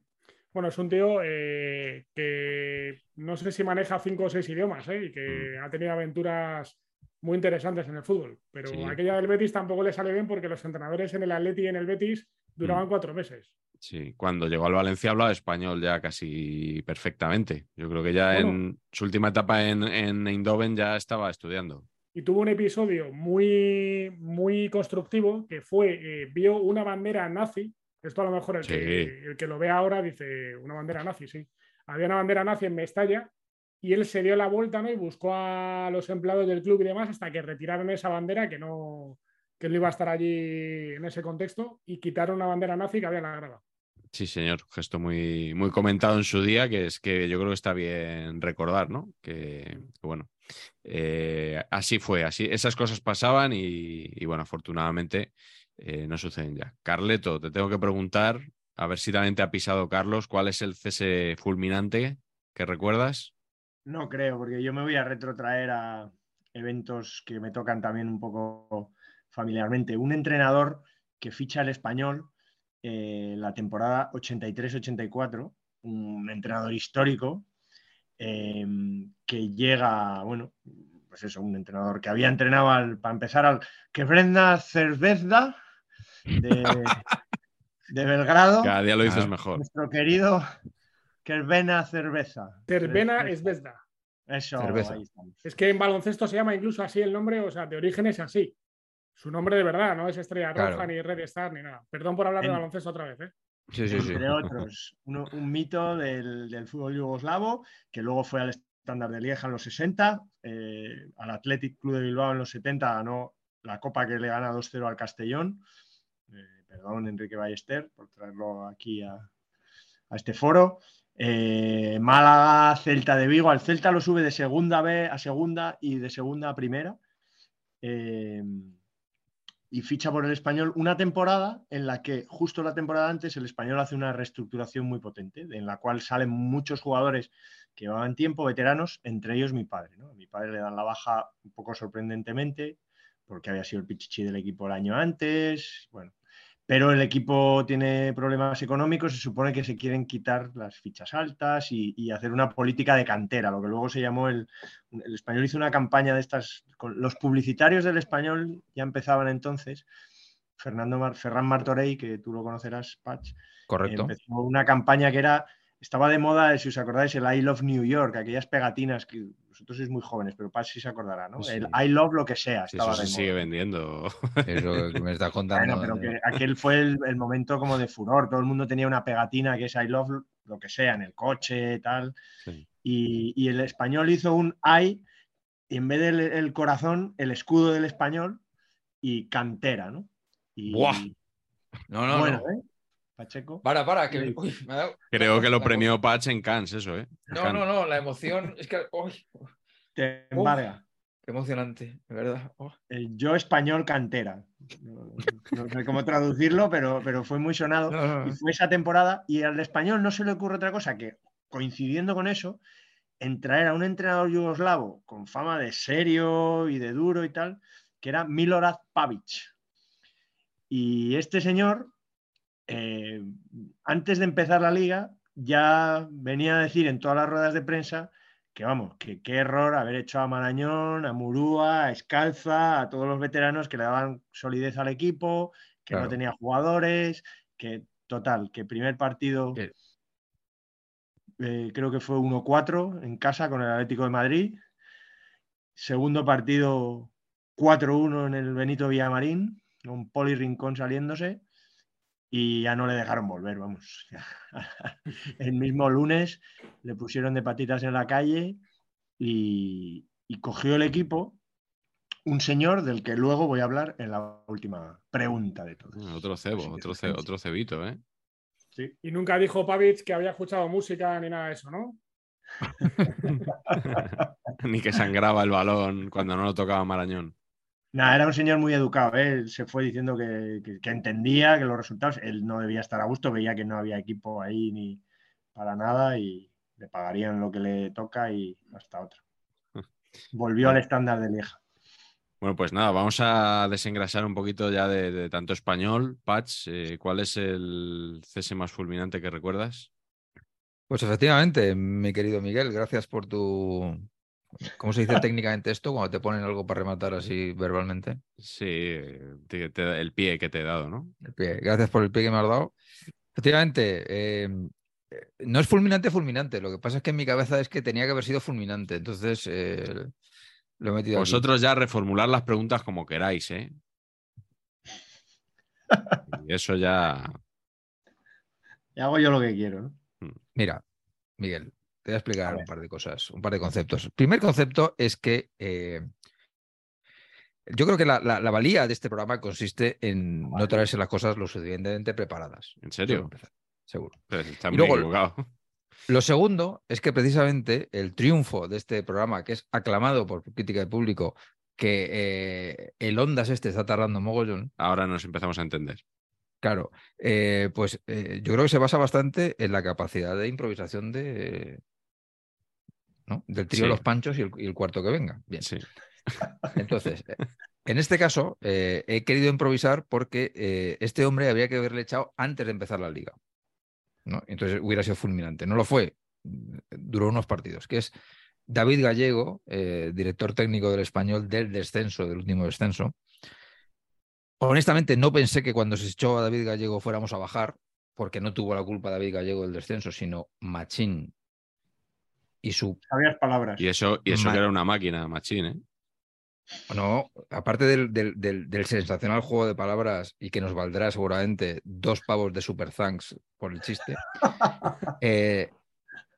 Bueno, es un tío eh, que no sé si maneja cinco o seis idiomas ¿eh? y que mm. ha tenido aventuras muy interesantes en el fútbol. Pero aquella del Betis tampoco le sale bien porque los entrenadores en el Atleti y en el Betis duraban mm. cuatro meses. Sí, cuando llegó al Valencia hablaba español ya casi perfectamente. Yo creo que ya en su última etapa en, en Eindhoven ya estaba estudiando. Y tuvo un episodio muy, muy constructivo que fue, eh, vio una bandera nazi. Esto a lo mejor el, que, el que lo ve ahora dice, una bandera nazi, sí. Había una bandera nazi en Mestalla y él se dio la vuelta ¿no? y buscó a los empleados del club y demás hasta que retiraron esa bandera que no, que no iba a estar allí en ese contexto y quitaron una bandera nazi que había en la grada. Sí, señor, gesto muy, muy comentado en su día, que es que yo creo que está bien recordar, ¿no? Que, bueno, eh, así fue, así, esas cosas pasaban y, bueno, afortunadamente eh, no suceden ya. Carleto, te tengo que preguntar, a ver si también te ha pisado Carlos, ¿cuál es el cese fulminante que recuerdas? No creo, porque yo me voy a retrotraer a eventos que me tocan también un poco familiarmente. Un entrenador que ficha el español eh, la temporada 83-84, un entrenador histórico eh, que llega, bueno, pues eso, un entrenador que había entrenado al, para empezar al que Brenda Cervezda de, Belgrado. Cada día lo dices mejor. Nuestro querido Kervena Cerveza. Cervena es Eso, Es que en baloncesto se llama incluso así el nombre, o sea, de origen es así. Su nombre de verdad, no es Estrella Roja, ni Red Star, ni nada. Perdón por hablar de baloncesto otra vez. ¿eh? Sí, sí, Entre otros, un mito del, fútbol yugoslavo, que luego fue al estándar de Lieja en los 60, eh, al Athletic Club de Bilbao en los 70 ganó la copa que le gana 2-0 al Castellón. Eh, perdón, Enrique Ballester, por traerlo aquí a, este foro. Málaga, Celta de Vigo. Al Celta lo sube de segunda B a segunda y de segunda a primera y ficha por el español una temporada en la que justo la temporada antes el español hace una reestructuración muy potente, en la cual salen muchos jugadores que llevaban tiempo, veteranos, entre ellos mi padre. ¿no? mi padre le dan la baja un poco sorprendentemente, porque había sido el pichichi del equipo el año antes. Bueno, pero el equipo tiene problemas económicos, se supone que se quieren quitar las fichas altas y, hacer una política de cantera, lo que luego se llamó el, el español hizo una campaña de estas, con, los publicitarios del español ya empezaban entonces, Fernando Mar, Ferran Martorey, que tú lo conocerás, Patch, Correcto. empezó una campaña que era estaba de moda, si os acordáis, el I Love New York, aquellas pegatinas que vosotros sois muy jóvenes, pero Paz sí se acordará, ¿no? El I Love lo que sea. Estaba eso se sigue vendiendo. Eso que me está contando. Bueno, pero que aquel fue el, momento como de furor. Todo el mundo tenía una pegatina que es I Love lo que sea, en el coche, tal. Y, el español hizo un I, y en vez del corazón, el escudo del español y cantera, ¿no? Y, No, no, bueno, ¿eh? Pacheco. Para, para, que. uy, me ha dado- Creo que lo la- premió Patch en Cannes, eso, ¿eh? En No, Cannes. no, no, la emoción. Es que. uy, Te embarga. qué emocionante, de verdad. Oh. El yo español cantera. No, no sé cómo traducirlo, pero, pero fue muy sonado. No, no, no. Y fue esa temporada. Y al español no se le ocurre otra cosa que, coincidiendo con eso, en traer a un entrenador yugoslavo con fama de serio y de duro y tal, que era Milorad Pavic. Y este señor, eh, antes de empezar la liga, ya venía a decir en todas las ruedas de prensa que vamos, que qué error haber hecho a Marañón, a Murúa, a Escalza, a todos los veteranos que le daban solidez al equipo, que Claro. no tenía jugadores, que total, que primer partido eh, creo que fue 1-4 en casa con el Atlético de Madrid. Segundo partido 4-1 en el Benito Villamarín, con Poli Rincón saliéndose. Y ya no le dejaron volver, vamos. el mismo lunes le pusieron de patitas en la calle y, y cogió el equipo un señor del que luego voy a hablar en la última pregunta de todos. Ah, Otro cebo, otro, ce- otro cebito, ¿eh? Sí. Y nunca dijo Pavic que había escuchado música ni nada de eso, ¿no? Ni que sangraba el balón cuando no lo tocaba Marañón. Nada, era un señor muy educado. ¿eh? Él se fue diciendo que, que- que entendía que los resultados, él no debía estar a gusto, veía que no había equipo ahí ni para nada y le pagarían lo que le toca y hasta otra. Volvió al estándar de Lieja. Bueno, pues nada, vamos a desengrasar un poquito ya de, de tanto español. Patch, eh, ¿cuál es el cese más fulminante que recuerdas? Pues efectivamente, mi querido Miguel, gracias por tu. ¿Cómo se dice técnicamente esto? Cuando te ponen algo para rematar así verbalmente. Sí, eh, te- te- el pie que te he dado, ¿no? El pie. Gracias por el pie que me has dado. Efectivamente, eh, eh, no es fulminante, fulminante. Lo que pasa es que en mi cabeza es que tenía que haber sido fulminante. Entonces, eh, lo he metido aquí. Vosotros ya reformular las preguntas como queráis, ¿eh? Y eso ya. Y hago yo lo que quiero. ¿no? Mira, Miguel, te voy a explicar A un par de cosas, un par de conceptos. El primer concepto es que eh, yo creo que la, la- la valía de este programa consiste en no traerse las cosas lo suficientemente preparadas. ¿En serio? Seguro. Está Y muy luego- equivocado. Lo segundo es que precisamente el triunfo de este programa, que es aclamado por crítica de público, que eh, el Ondas este está tardando mogollón, Ahora nos empezamos a entender. Claro, eh, pues eh, yo creo que se basa bastante en la capacidad de improvisación de, ¿no? del trío Sí. Los Panchos y el, y el cuarto que venga. Bien, Sí. entonces, eh, en este caso eh, he querido improvisar porque eh, este hombre había que haberle echado antes de empezar la liga. ¿no? Entonces hubiera sido fulminante. No lo fue, duró unos partidos, que es David Gallego, eh, director técnico del español del descenso, del último descenso. Honestamente, no pensé que cuando se echó a David Gallego fuéramos a bajar, porque no tuvo la culpa David Gallego del descenso, sino Machín y su Sabias palabras. Y eso, y eso Ma- que era una máquina, machín, ¿eh? No, aparte del, del- del- del sensacional juego de palabras y que nos valdrá seguramente dos pavos de Super Thanks por el chiste, eh,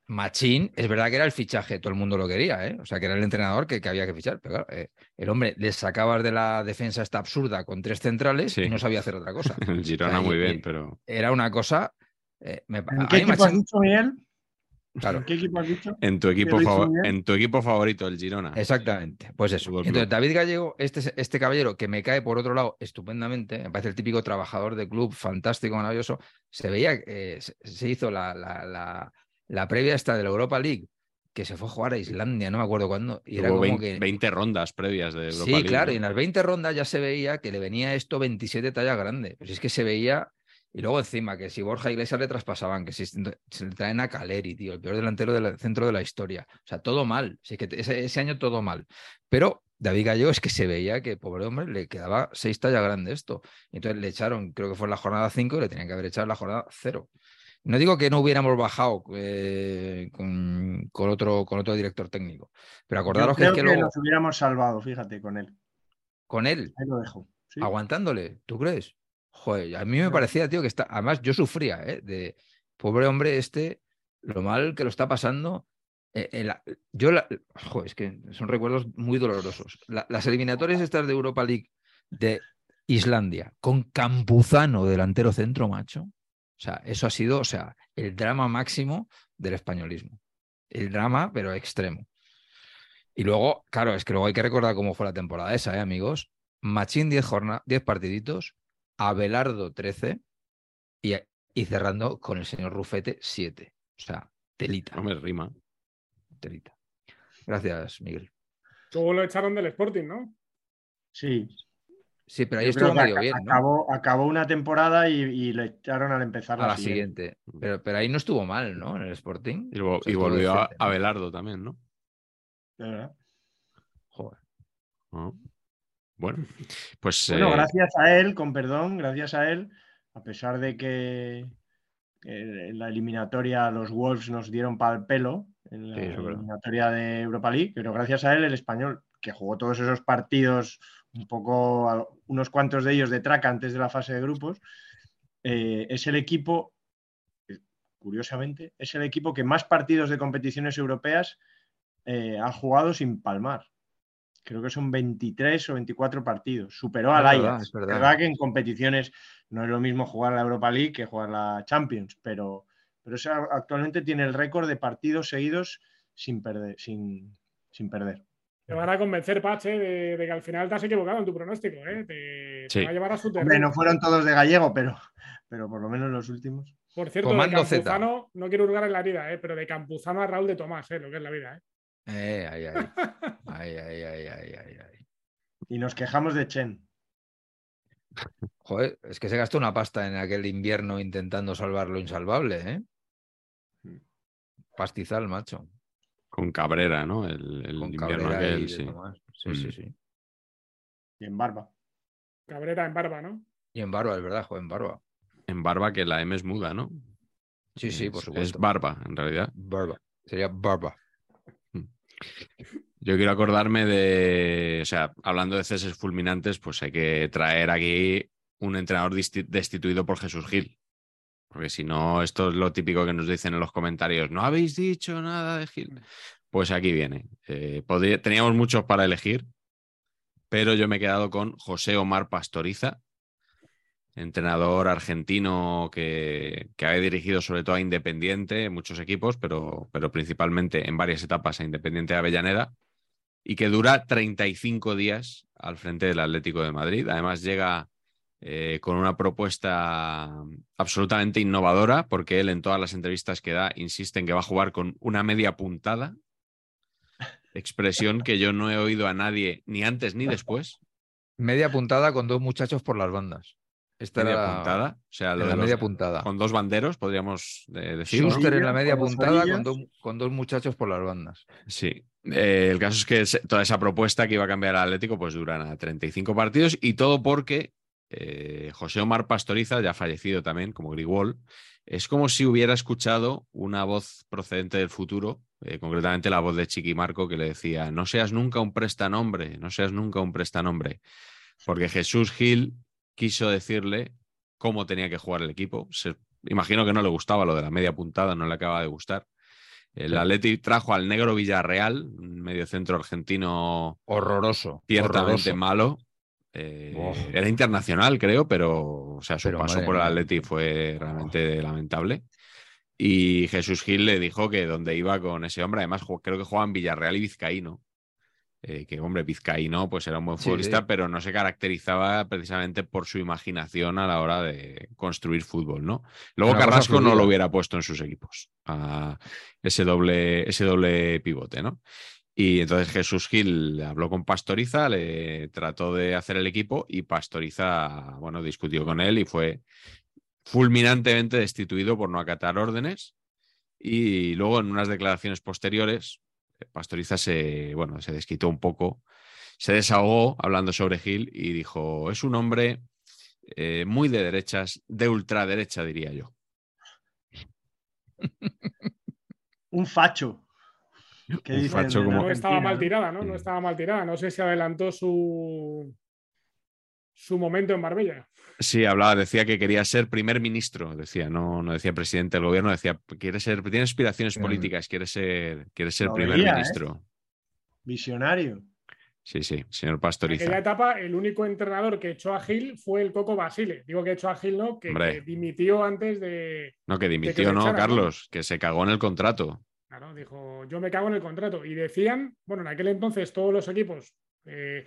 Machín, es verdad que era el fichaje, todo el mundo lo quería, ¿eh? O sea, que era el entrenador que, que había que fichar. Pero claro, eh, el hombre le sacabas de la defensa esta absurda con tres centrales Sí. y no sabía hacer otra cosa. El Girona muy bien, pero Era una cosa. eh, me- a ¿En qué equipo has Machín- dicho, Miguel? Claro, ¿En qué equipo has dicho? en tu equipo, en tu favorito, el Girona. Exactamente, pues eso. Entonces. David Gallego, este, este caballero que me cae por otro lado estupendamente, me parece el típico trabajador de club, fantástico, maravilloso, se veía, eh, se, hizo la, la, la, la previa esta de la Europa League, que se fue a jugar a Islandia, no me acuerdo cuándo, y era Hubo como 20, que... 20 rondas previas de Europa Sí, League, claro, ¿no? y en las 20 rondas ya se veía que le venía esto 27 tallas grande. Pues es que se veía, y luego encima, que si Borja Iglesias le traspasaban, que si se le traen a Caleri, tío, el peor delantero del centro de la historia. O sea, todo mal. Sí, que ese, ese año todo mal. Pero David Gallego es que se veía que, pobre hombre, le quedaba seis tallas grande esto. Entonces le echaron, creo que fue en la jornada 5, y le tenían que haber echado en la jornada 0. No digo que no hubiéramos bajado eh, con, con otro, con otro director técnico, pero Yo acordaros que es que que luego nos hubiéramos salvado, fíjate, con él. con él Ahí lo dejo. Sí. aguantándole, ¿tú crees? Joder, a mí me parecía, tío, que está. Además, yo sufría, ¿eh? De pobre hombre este, lo mal que lo está pasando. Eh, el- yo, la- joder, es que son recuerdos muy dolorosos. La- las eliminatorias estas de Europa League de Islandia, con Campuzano delantero centro, macho. O sea, eso ha sido, o sea, el drama máximo del españolismo. El drama, pero extremo. Y luego, claro, es que luego hay que recordar cómo fue la temporada esa, ¿eh, amigos? Machín 10 10 partiditos, Abelardo 13 y, y cerrando con el señor Rufete 7. O sea, telita. No me rima. Telita. Gracias, Miguel. Luego lo echaron del Sporting, ¿no? Sí. Sí, pero ahí Yo estuvo medio bien, ¿no? acabó, acabó una temporada y, y le echaron al empezar A la siguiente. Pero, pero ahí no estuvo mal, ¿no? En el Sporting. Y, vo- O sea, y volvió a, a Belardo también, ¿no? De verdad. Joder. Ah. Bueno, pues Bueno, eh, gracias a él, con perdón, gracias a él, a pesar de que eh, en la eliminatoria los Wolves nos dieron para el pelo, en la Sí, eliminatoria de Europa League, pero gracias a él el español, que jugó todos esos partidos, un poco, unos cuantos de ellos de traca antes de la fase de grupos, eh, es el equipo, curiosamente, es el equipo que más partidos de competiciones europeas eh, ha jugado sin palmar. Creo que son 23 o 24 partidos. Superó al Es verdad, Ajax. es verdad. verdad. que en competiciones no es lo mismo jugar la Europa League que jugar la Champions, pero, pero ese actualmente tiene el récord de partidos seguidos sin perder. Sin, sin perder. Te van a convencer, Pache, de, de que al final te has equivocado en tu pronóstico, ¿eh? Te, te Sí. va a llevar a su Hombre, terreno. no fueron todos de gallego, pero, pero por lo menos los últimos. Por cierto, Comando de Z. Campuzano, no quiero hurgar en la herida, ¿eh? pero de Campuzano a Raúl de Tomás, ¿eh? lo que es la vida. ¿eh? Eh, ay, ay. Ay, ay, ay, ay, ay, ay. Y nos quejamos de Chen. Joder, es que se gastó una pasta en aquel invierno intentando salvar lo insalvable, ¿eh? Pastizal, macho. con Cabrera, ¿no? El, el Con invierno Cabrera y aquel, de sí. Sí, sí, Mm. sí. Y en barba. Cabrera en barba, ¿no? Y en barba, es verdad, joder, en barba. En barba que la M es muda, ¿no? Sí, sí, Es- por Es supuesto. barba, en realidad. Barba. Sería barba. Yo quiero acordarme de, o sea, hablando de ceses fulminantes, pues hay que traer aquí un entrenador destituido por Jesús Gil. Porque si no, esto es lo típico que nos dicen en los comentarios. No habéis dicho nada de Gil. Pues aquí viene. Eh, teníamos muchos para elegir, pero yo me he quedado con José Omar Pastoriza, entrenador argentino que, ha dirigido sobre todo a Independiente, en muchos equipos, pero, pero principalmente en varias etapas a Independiente de Avellaneda, y que dura 35 días al frente del Atlético de Madrid. Además llega eh, con una propuesta absolutamente innovadora, porque él en todas las entrevistas que da insiste en que va a jugar con una media puntada, expresión que yo no he oído a nadie ni antes ni después. Media puntada con dos muchachos por las bandas. Esta media era la- puntada. O sea, lo en la los- media puntada. con dos banderos, podríamos eh, decir. ¿no? Schuster en la media puntada con dos, con dos muchachos por las bandas. Sí. Eh, el caso es que se- toda esa propuesta que iba a cambiar al Atlético, pues duran a 35 partidos y todo porque eh, José Omar Pastoriza, ya fallecido también, como Grigol, es como si hubiera escuchado una voz procedente del futuro, eh, concretamente la voz de Chiqui Marco, que le decía: No seas nunca un prestanombre, no seas nunca un prestanombre. Porque Jesús Gil quiso decirle cómo tenía que jugar el equipo. Se- imagino que no le gustaba lo de la media puntada, no le acaba de gustar. El Sí. Atleti trajo al negro Villarreal, un mediocentro argentino Horroroso. ciertamente horroroso. malo. Eh, Oh. Era internacional, creo, pero o sea, su Pero paso por el. Atleti fue realmente lamentable. Y Jesús Gil le dijo que donde iba con ese hombre, además creo que jugaban Villarreal y Vizcaíno. Eh, que hombre, Vizcaíno pues era un buen futbolista, sí. pero no se caracterizaba precisamente por su imaginación a la hora de construir fútbol, ¿no? Luego Una Carrasco no lo hubiera puesto en sus equipos, a ese doble, ese doble pivote, ¿no? Y entonces Jesús Gil habló con Pastoriza, le trató de hacer el equipo y Pastoriza, bueno, discutió con él y fue fulminantemente destituido por no acatar órdenes. Y luego en unas declaraciones posteriores, Pastoriza se, bueno, se desquitó un poco, se desahogó hablando sobre Gil y dijo, es un hombre eh, muy de derechas, de ultraderecha, diría yo. Un facho. ¿Qué Un facho como- No estaba mal tirada, ¿no? No Mm. estaba mal tirada. No sé si adelantó su, su momento en Marbella. Sí, hablaba, decía que quería ser primer ministro, decía, no, no decía presidente del gobierno, decía, quiere ser, tiene aspiraciones políticas, quiere ser, quiere ser primer veía, ¿eh? ministro. Visionario. Sí, sí, señor En Pastoriza. aquella etapa, el único entrenador que echó a Gil fue el Coco Basile. Digo que echó a Gil, ¿no? Que, dimitió antes de. No, que dimitió, ¿no? Carlos, que se cagó en el contrato. Claro, dijo, yo me cago en el contrato. Y decían, bueno, en aquel entonces todos los equipos eh,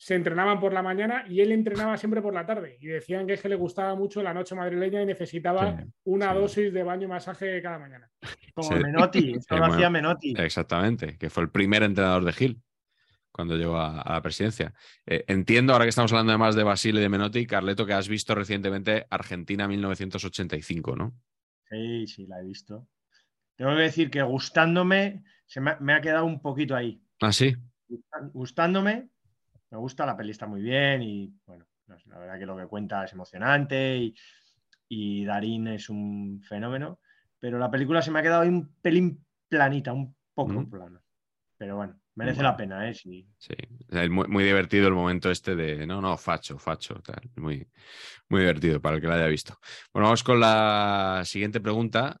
se entrenaban por la mañana y él entrenaba siempre por la tarde. Y decían que es que le gustaba mucho la noche madrileña y necesitaba Sí, una sí. dosis de baño y masaje cada mañana. Como Sí. Menotti, esto lo bueno, hacía Menotti. Exactamente, que fue el primer entrenador de Gil cuando llegó a, a la presidencia. Eh, entiendo, ahora que estamos hablando además de Basile y de Menotti, Carleto, que has visto recientemente Argentina 1985, ¿no? Sí, sí, la he visto. Tengo que decir que gustándome, se me, ha- me ha quedado un poquito ahí. Ah, sí. Gustándome, me gusta, la peli está muy bien y bueno, la verdad que lo que cuenta es emocionante y, y Darín es un fenómeno, pero la película se me ha quedado ahí un pelín planita, un poco Mm. plana. Pero bueno, merece Bueno. la pena, ¿eh? Sí. Sí, O sea, es muy, muy divertido el momento este de, no, no, facho, facho, tal. Muy, muy divertido para el que lo haya visto. Bueno, vamos con la siguiente pregunta.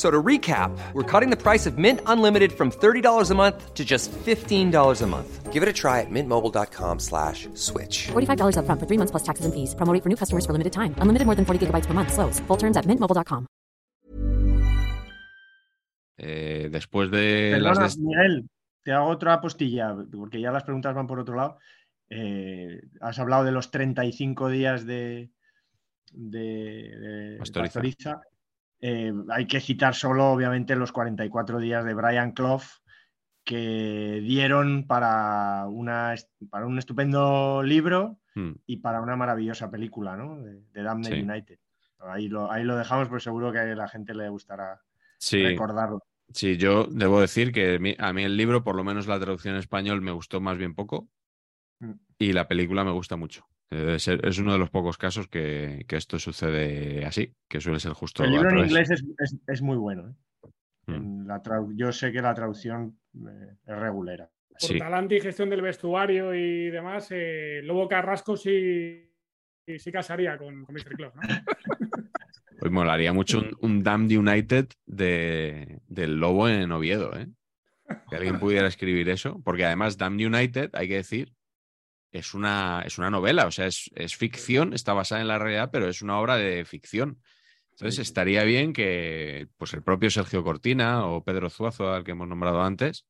So to recap, we're cutting the price of Mint Unlimited from $30 a month to just $15 a month. Give it a try at mintmobile.com slash switch. $45 upfront for three months plus taxes and fees. Promo rate for new customers for limited time. Unlimited more than 40 gigabytes per month. Slows. Full terms at mintmobile.com. Eh, después de Perdona, las... des- Miguel, te hago otra apostilla, porque ya las preguntas van por otro lado. Eh, has hablado de los 35 días de, de, de Pastoriza. Pastoriza. Eh, hay que citar solo, obviamente, los 44 días de Brian Clough que dieron para, una, est- para un estupendo libro Hmm, y para una maravillosa película, ¿no? De, de Damned Sí. United. Ahí lo, ahí lo dejamos, pero seguro que a la gente le gustará Sí, recordarlo. sí, yo debo decir que a mí el libro, por lo menos la traducción en español, me gustó más bien poco Mm. y la película me gusta mucho. Eh, Es, es uno de los pocos casos que, que esto sucede así, que suele ser justo El libro en inglés es, es- es muy bueno. ¿eh? Mm. La yo sé que la traducción eh, es regulera. Por Sí. talante y gestión del vestuario y demás, eh, Lobo Carrasco sí, sí, casaría con, con Mr. Clough, ¿no? Pues molaría mucho un, un Damned United de, del Lobo en Oviedo, ¿eh? Que alguien pudiera escribir eso, porque además Damned United, hay que decir, es una, es una novela, o sea, es, es ficción, está basada en la realidad, pero es una obra de ficción. Entonces Sí, estaría bien que pues el propio Sergio Cortina o Pedro Zuazo, al que hemos nombrado antes,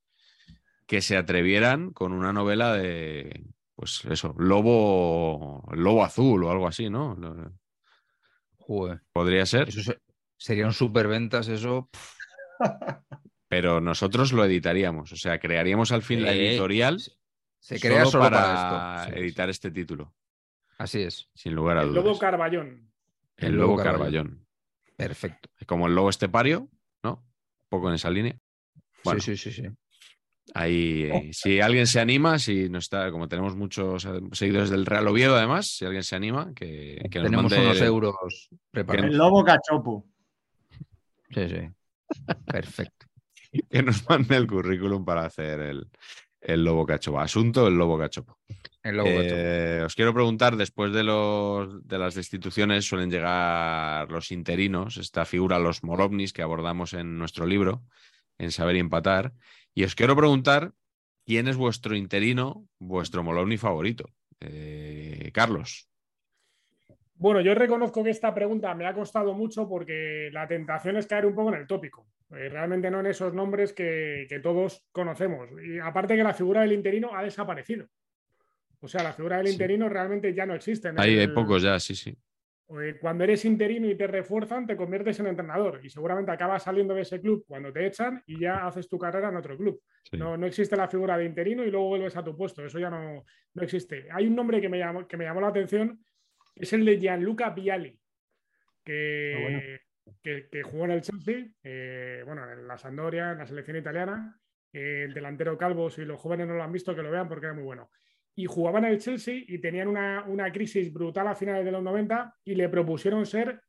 que se atrevieran con una novela de, pues eso, lobo, lobo azul o algo así, ¿no? Joder, Podría ser. eso se- serían superventas, eso. pero nosotros lo editaríamos, o sea, crearíamos al fin la Eh, editorial se- Se crea solo para, esto. Sí, editar este título, Así es. sin lugar a El dudas. Lobo Carballón. el El lobo lobo carballón. Perfecto. Como el lobo estepario, ¿no? Un poco en esa línea. Bueno, Sí, sí, sí, sí. ahí, eh, si alguien se anima, si no está, como tenemos muchos seguidores del Real Oviedo, además, si alguien se anima, que, que nos Tenemos mande- unos euros El preparados. lobo cachopo. Sí, sí. Perfecto. que nos mande el currículum para hacer el, el lobo cachopo. Asunto el lobo cachopo. El lobo gacho. Eh, os quiero preguntar, después de, los, de las destituciones suelen llegar los interinos, esta figura, los morovnis que abordamos en nuestro libro, en Saber y Empatar. Y os quiero preguntar, ¿quién es vuestro interino, vuestro molovni favorito? Eh, Carlos. Bueno, yo reconozco que esta pregunta me ha costado mucho porque la tentación es caer un poco en el tópico. Eh, realmente no en esos nombres que, que todos conocemos. Y aparte que la figura del interino ha desaparecido. O sea, la figura del Sí. interino realmente ya no existe. en Hay, pocos ya, sí, sí. eh, Cuando eres interino y te refuerzan, te conviertes en entrenador y seguramente acabas saliendo de ese club cuando te echan y ya haces tu carrera en otro club. sí. No, no existe la figura de interino y luego vuelves a tu puesto. Eso ya no, no existe. Hay un nombre que me llamó, que me llamó la atención, es el de Gianluca Vialli, que, Ah, bueno. Que, que jugó en el Chelsea, eh, bueno, en la Sampdoria, en la selección italiana. eh, el delantero calvo, si los jóvenes no lo han visto, que lo vean porque era muy bueno. Y jugaba en el Chelsea y tenían una, una crisis brutal a finales de los 90 y le propusieron ser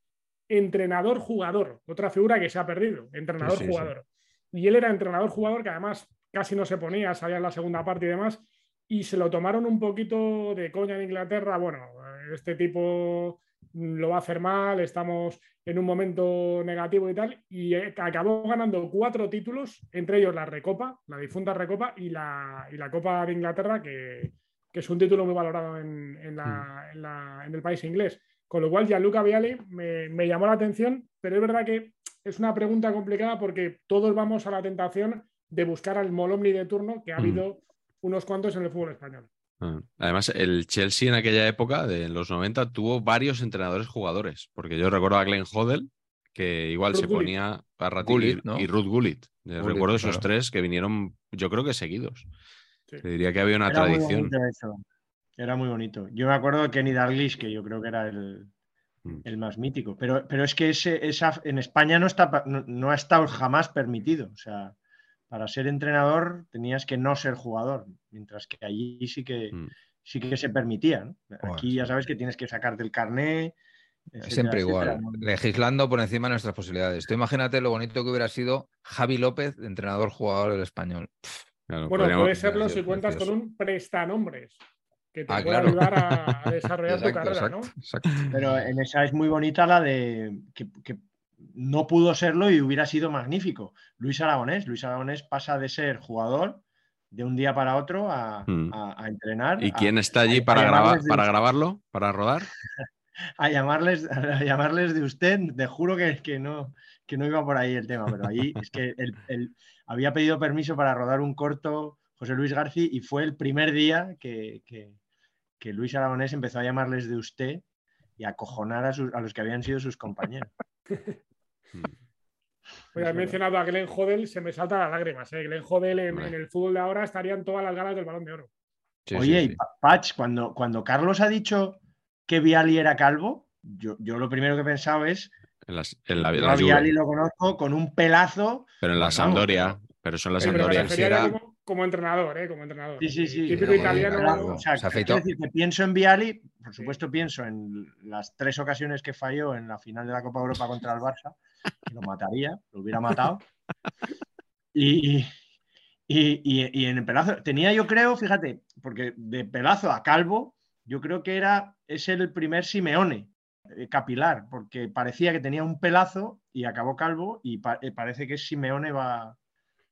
entrenador-jugador, otra figura que se ha perdido, entrenador-jugador. y él era entrenador-jugador que además casi no se ponía, salía en la segunda parte y demás, y se lo tomaron un poquito de coña en Inglaterra. Bueno, este tipo lo va a hacer mal, estamos en un momento negativo y tal, y eh, acabó ganando cuatro títulos, entre ellos la Recopa, la difunta Recopa y la, y la Copa de Inglaterra, que, que es un título muy valorado en, en, la, en, la, en, el país inglés. Con lo cual, Gianluca Vialli me, me, llamó la atención, pero es verdad que es una pregunta complicada porque todos vamos a la tentación de buscar al Molomni de turno, que ha habido unos cuantos en el fútbol español. Ah, Además, el Chelsea en aquella época, de los 90, tuvo varios entrenadores jugadores, porque yo recuerdo a Glenn Hodel, que igual Ruth se Gullit. ponía a y, ¿no? y Ruth Gullit. Gullit, recuerdo esos claro. tres que vinieron, yo creo que seguidos. Sí. Te diría que había una Era muy tradición. bonito eso. Era muy bonito. Yo me acuerdo de Kenny Dalglish, que yo creo que era el, Mm. el más mítico. Pero, pero es que ese, esa, en España no, está, no, no ha estado jamás permitido. O sea, para ser entrenador tenías que no ser jugador, mientras que allí sí que, Mm. sí que se permitía. Aquí ya sabes que tienes que sacarte el carné. etcétera, Siempre igual, legislando por encima de nuestras posibilidades. Tú imagínate lo bonito que hubiera sido Javi López, entrenador-jugador del español. Claro, Bueno, podríamos- puede serlo si cuentas con un prestanombres que te Ah, pueda claro. ayudar a, a desarrollar tu carrera, exacto, ¿no? exacto. Pero en esa es muy bonita la de que, que no pudo serlo y hubiera sido magnífico. Luis Aragonés. Luis Aragonés pasa de ser jugador de un día para otro a, Mm. a- a entrenar. ¿Y a- quién está allí a para, de- para grabarlo? ¿Para rodar? a llamarles, a llamarles de usted. Te juro que, que no, que no iba por ahí el tema, pero ahí es que el- el- había pedido permiso para rodar un corto José Luis García y fue el primer día que, que- que Luis Aragonés empezó a llamarles de usted y a acojonar a, sus- a los que habían sido sus compañeros. Oye, has verdad. mencionado a Glenn Hodel, se me saltan las lágrimas. ¿eh? Glenn Hodel en, el fútbol de ahora estarían todas las galas del balón de oro. Sí, Oye, sí, y sí. Pa- Patch, cuando, cuando Carlos ha dicho que Viali era calvo, yo, yo lo primero que he pensado es, En, las- en la, yo la a Viali lo conozco con un pelazo. pero en la Sampdoria, pero son la Sí, pero me Sampdoria. como, como entrenador, ¿eh? Como entrenador. Sí, sí, sí. Típico Pero, italiano. claro. O sea, Se quiero decir que pienso en Viali, por supuesto pienso en las tres ocasiones que falló en la final de la Copa Europa contra el Barça, que lo mataría, lo hubiera matado. Y, y, y- y en el pelazo, tenía yo creo, fíjate, porque de pelazo a calvo, yo creo que era, es el primer Simeone eh, capilar, porque parecía que tenía un pelazo y acabó calvo y pa- eh, parece que Simeone va,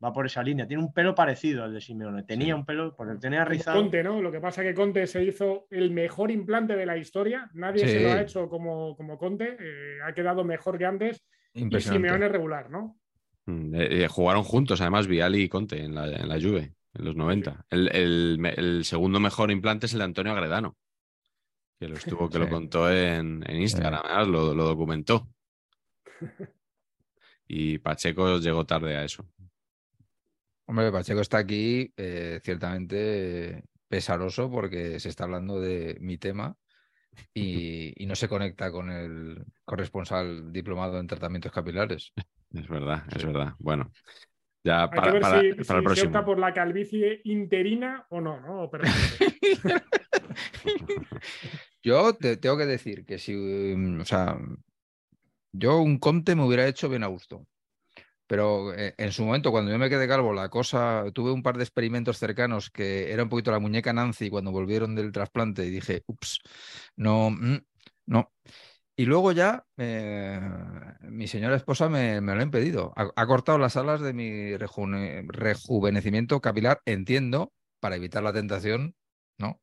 va por esa línea. Tiene un pelo parecido al de Simeone. Tenía Sí. un pelo, porque tenía rizado. Conte, ¿no? Lo que pasa es que Conte se hizo el mejor implante de la historia. Nadie se lo ha hecho como, como Conte. eh, ha quedado mejor que antes. Y Impresionante. Simeone regular, ¿no? Mm, eh, eh, jugaron juntos, además, Viali y Conte en la, en la Juve, en los 90. El, el me- el segundo mejor implante es el de Antonio Agredano, que lo estuvo, que lo contó en, en Instagram, además, lo, lo documentó. Y Pacheco llegó tarde a eso. Hombre, Pacheco está aquí eh, ciertamente pesaroso porque se está hablando de mi tema y, y no se conecta con el corresponsal diplomado en tratamientos capilares. Es verdad, es verdad. Bueno, ya Hay que para, ver para- si, para si el se próximo. opta por la calvicie interina o no, ¿no? O permanente. Yo te tengo que decir que si, mm, o sea, yo un Conte me hubiera hecho bien a gusto. Pero eh, en su momento, cuando yo me quedé calvo, la cosa, tuve un par de experimentos cercanos que era un poquito la muñeca Nancy cuando volvieron del trasplante y dije, ups, no, mm, no. Y luego ya eh, mi señora esposa me, lo ha impedido. Ha, cortado las alas de mi rejuvenecimiento capilar, entiendo, para evitar la tentación, ¿no?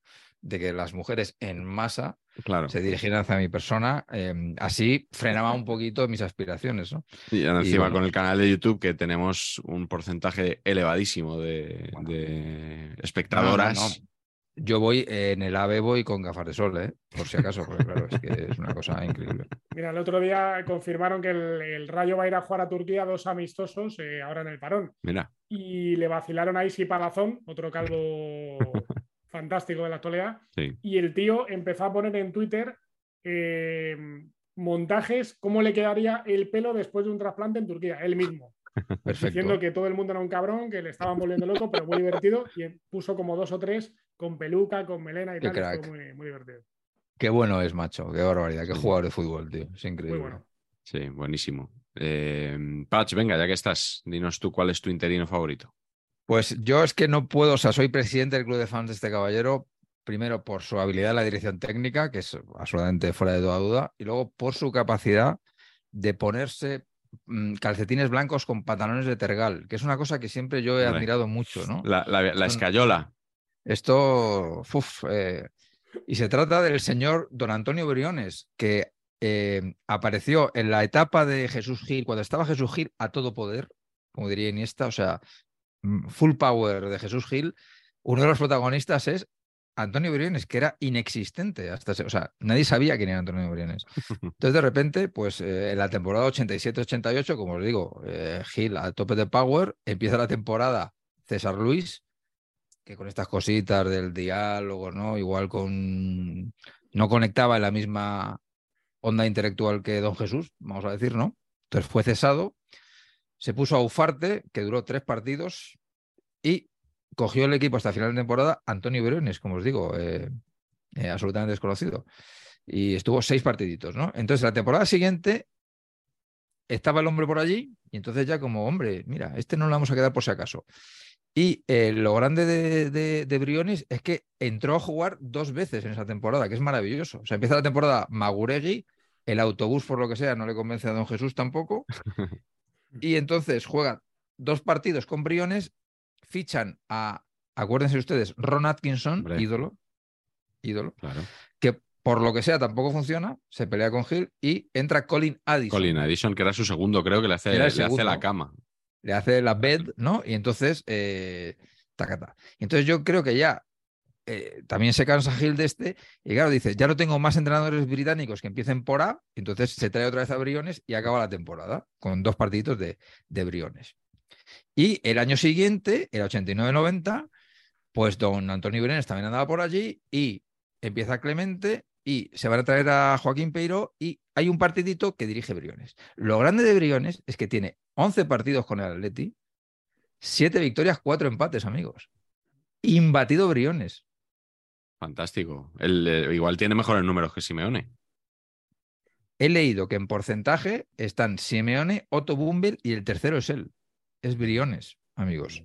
De que las mujeres en masa Claro. se dirigieran hacia mi persona. eh, así frenaba un poquito mis aspiraciones, ¿no? Y encima bueno. con el canal de YouTube que tenemos un porcentaje elevadísimo de, Bueno. de No, no, espectadoras. no. Yo voy en el AVE voy con gafas de sol, ¿eh? Por si acaso, porque claro, es que es una cosa increíble. Mira, el otro día confirmaron que el, el Rayo va a ir a jugar a Turquía dos amistosos eh, ahora en el parón. Mira, Y le vacilaron a Isi Palazón, otro calvo fantástico de la actualidad. sí. Y el tío empezó a poner en Twitter eh, montajes, cómo le quedaría el pelo después de un trasplante en Turquía, él mismo. Perfecto. Diciendo que todo el mundo era un cabrón, que le estaban volviendo loco, pero muy divertido. Y puso como dos o tres con peluca, con melena y Qué tal. fue muy, muy divertido. Qué bueno es, macho. Qué barbaridad. Qué jugador de fútbol, tío. Es Muy increíble. bueno. Sí, buenísimo. Eh, Patch, venga, ya que estás, dinos tú cuál es tu interino favorito. Pues yo es que no puedo, o sea, soy presidente del club de fans de este caballero, primero por su habilidad en la dirección técnica, que es absolutamente fuera de toda duda, y luego por su capacidad de ponerse mm, calcetines blancos con pantalones de tergal, que es una cosa que siempre yo he admirado mucho, ¿no? La, la- la Son- escayola. Esto, uf, eh, y se trata del señor don Antonio Briones, que eh, apareció en la etapa de Jesús Gil, cuando estaba Jesús Gil a todo poder, como diría Iniesta, o sea, full power de Jesús Gil. Uno de los protagonistas es Antonio Briones, que era inexistente hasta, ese- o sea, nadie sabía quién era Antonio Briones. Entonces, de repente, pues eh, en la temporada 87-88, como os digo, eh, Gil a tope de power, empieza la temporada César Luis, que con estas cositas del diálogo, ¿no? Igual con. No conectaba en la misma onda intelectual que Don Jesús, vamos a decir, ¿no? Entonces fue cesado, se puso a Ufarte, que duró tres partidos, y cogió el equipo hasta final de temporada Antonio Briones, como os digo, eh, eh, absolutamente desconocido. Y estuvo seis partiditos, ¿no? Entonces, la temporada siguiente estaba el hombre por allí, y entonces ya como, hombre, mira, este no lo vamos a quedar por si acaso. Y eh, lo grande de, de- de Briones es que entró a jugar dos veces en esa temporada, que es maravilloso. O sea, empieza la temporada Maguregui, el autobús, por lo que sea, no le convence a don Jesús tampoco. Y entonces juega dos partidos con Briones, fichan a, acuérdense ustedes, Ron Atkinson, Hombre. ídolo, ídolo, Claro. que por lo que sea tampoco funciona, se pelea con Gil y entra Colin Addison. Colin Addison, que era su segundo, creo que le hace, le hace la cama. le hace la bed, ¿no? Y entonces, eh, tacata. Entonces yo creo que ya eh, también se cansa Gil de este, y claro, dice, ya no tengo más entrenadores británicos que empiecen por A, entonces se trae otra vez a Briones y acaba la temporada con dos partiditos de, de Briones. Y el año siguiente, el 89-90, pues don Antonio Briones también andaba por allí y empieza Clemente y se van a traer a Joaquín Peiro y hay un partidito que dirige Briones. Lo grande de Briones es que tiene 11 partidos con el Atleti, 7 victorias, 4 empates, amigos. Imbatido Briones. Fantástico. Él, eh, igual tiene mejores números que Simeone. He leído que en porcentaje están Simeone, Otto Bumbel y el tercero es él. Es Briones, amigos.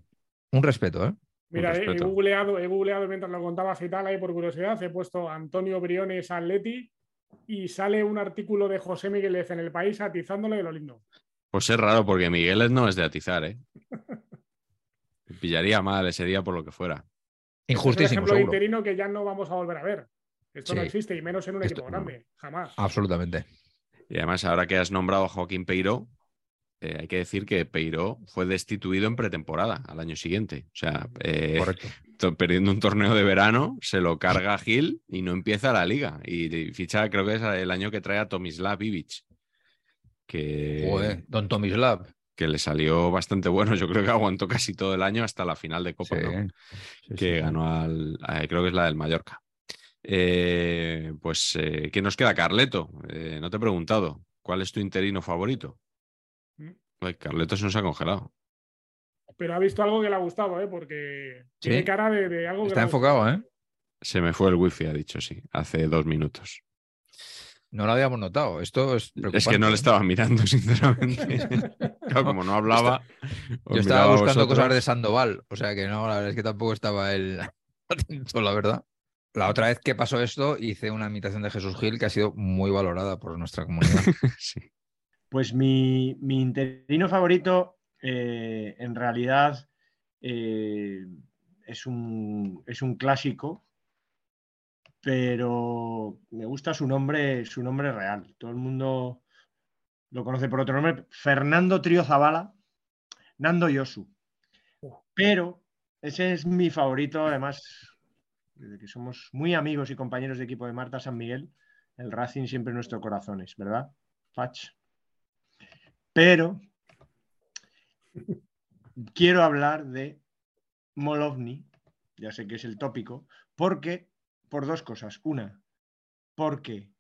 Un respeto, ¿eh? Mira, he, he googleado, he googleado mientras lo contabas y tal, ahí por curiosidad, he puesto Antonio Briones Atleti y sale un artículo de José Migueles en el país atizándole de lo lindo. Pues es raro porque Migueles no es de atizar, ¿eh? Me Pillaría mal ese día por lo que fuera. Este es un Injustísimo, ejemplo de interino que ya no vamos a volver a ver. Esto no existe, y menos en un Esto equipo no. grande. Jamás. Absolutamente. Y además, ahora que has nombrado a Joaquín Peiró, eh, hay que decir que Peiró fue destituido en pretemporada al año siguiente. O sea, eh, perdiendo un torneo de verano, se lo carga Gil y no empieza la liga. Y, y ficha, creo que es el año que trae a Tomislav Ivic. Que, Joder, don Tomislav. Que le salió bastante bueno. Yo creo que aguantó casi todo el año hasta la final de Copa, Sí, ¿no? sí, que sí. ganó al. a- creo que es la del Mallorca. Eh, pues, eh, ¿qué nos queda, Carleto? Eh, no te he preguntado. ¿Cuál es tu interino favorito? Mm. Uy, Carleto se nos ha congelado. Pero ha visto algo que le ha gustado, ¿eh? porque tiene cara de, de algo que Está ha gustado. enfocado, ¿eh? Se me fue el wifi, ha dicho, sí, hace dos minutos. No lo habíamos notado. Esto es Es que no le ¿eh? estaba mirando, sinceramente. Claro, como no hablaba. Yo estaba buscando cosas de Sandoval, o sea que no, la verdad es que tampoco estaba él atento, la verdad. La otra vez que pasó esto, hice una imitación de Jesús Gil que ha sido muy valorada por nuestra comunidad. Sí. Pues mi, mi interino favorito, eh, en realidad, eh, es, un, es un clásico, pero me gusta su nombre, su nombre real. Todo el mundo lo conoce por otro nombre, Fernando Trío Zavala, Nando Yosu. Pero ese es mi favorito, además, desde que somos muy amigos y compañeros de equipo de Marta San Miguel, el Racing siempre en nuestros corazones, ¿verdad? Fach. Pero quiero hablar de Molovny, ya sé que es el tópico, porque, por dos cosas. Una, porque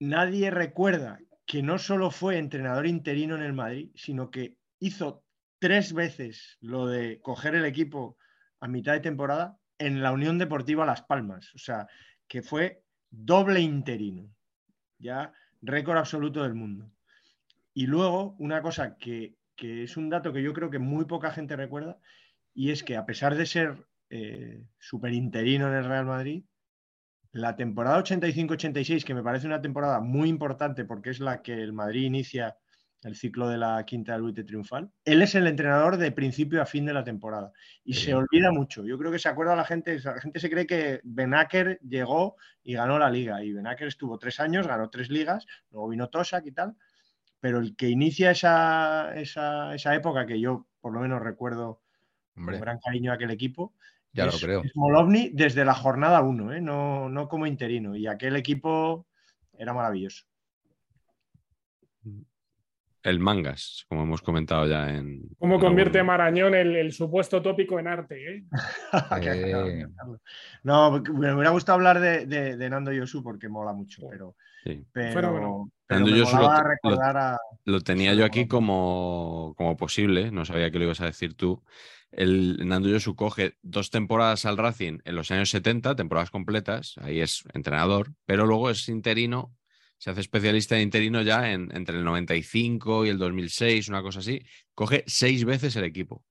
nadie recuerda que no solo fue entrenador interino en el Madrid, sino que hizo tres veces lo de coger el equipo a mitad de temporada en la Unión Deportiva Las Palmas. O sea, que fue doble interino. Ya récord absoluto del mundo. Y luego, una cosa que, que es un dato que yo creo que muy poca gente recuerda, y es que a pesar de ser eh, súper interino en el Real Madrid, la temporada 85-86, que me parece una temporada muy importante porque es la que el Madrid inicia el ciclo de la quinta lucha triunfal, él es el entrenador de principio a fin de la temporada y se olvida mucho. Yo creo que se acuerda la gente, la gente se cree que Benaker llegó y ganó la liga y Benaker estuvo tres años, ganó tres ligas, luego vino Tosak y tal, pero el que inicia esa, esa, esa época que yo por lo menos recuerdo Hombre, con gran cariño a aquel equipo, ya es, lo creo. es Molovny desde la jornada 1, ¿eh? no, no como interino. Y aquel equipo era maravilloso. El mangas, como hemos comentado ya en. ¿Cómo en convierte algún- Marañón el, el supuesto tópico en arte? ¿eh? Eh. No, me hubiera gustado hablar de, de, de Nando Yosu porque mola mucho, pero, Sí. pero, Nando lo- molaba lo- recordar a... Lo tenía yo aquí como, como posible, no sabía que lo ibas a decir tú. El Nando Yosu coge dos temporadas al Racing en los años 70, temporadas completas, ahí es entrenador, pero luego es interino, se hace especialista de interino ya en, entre el 95 y el 2006, una cosa así. Coge seis veces el equipo.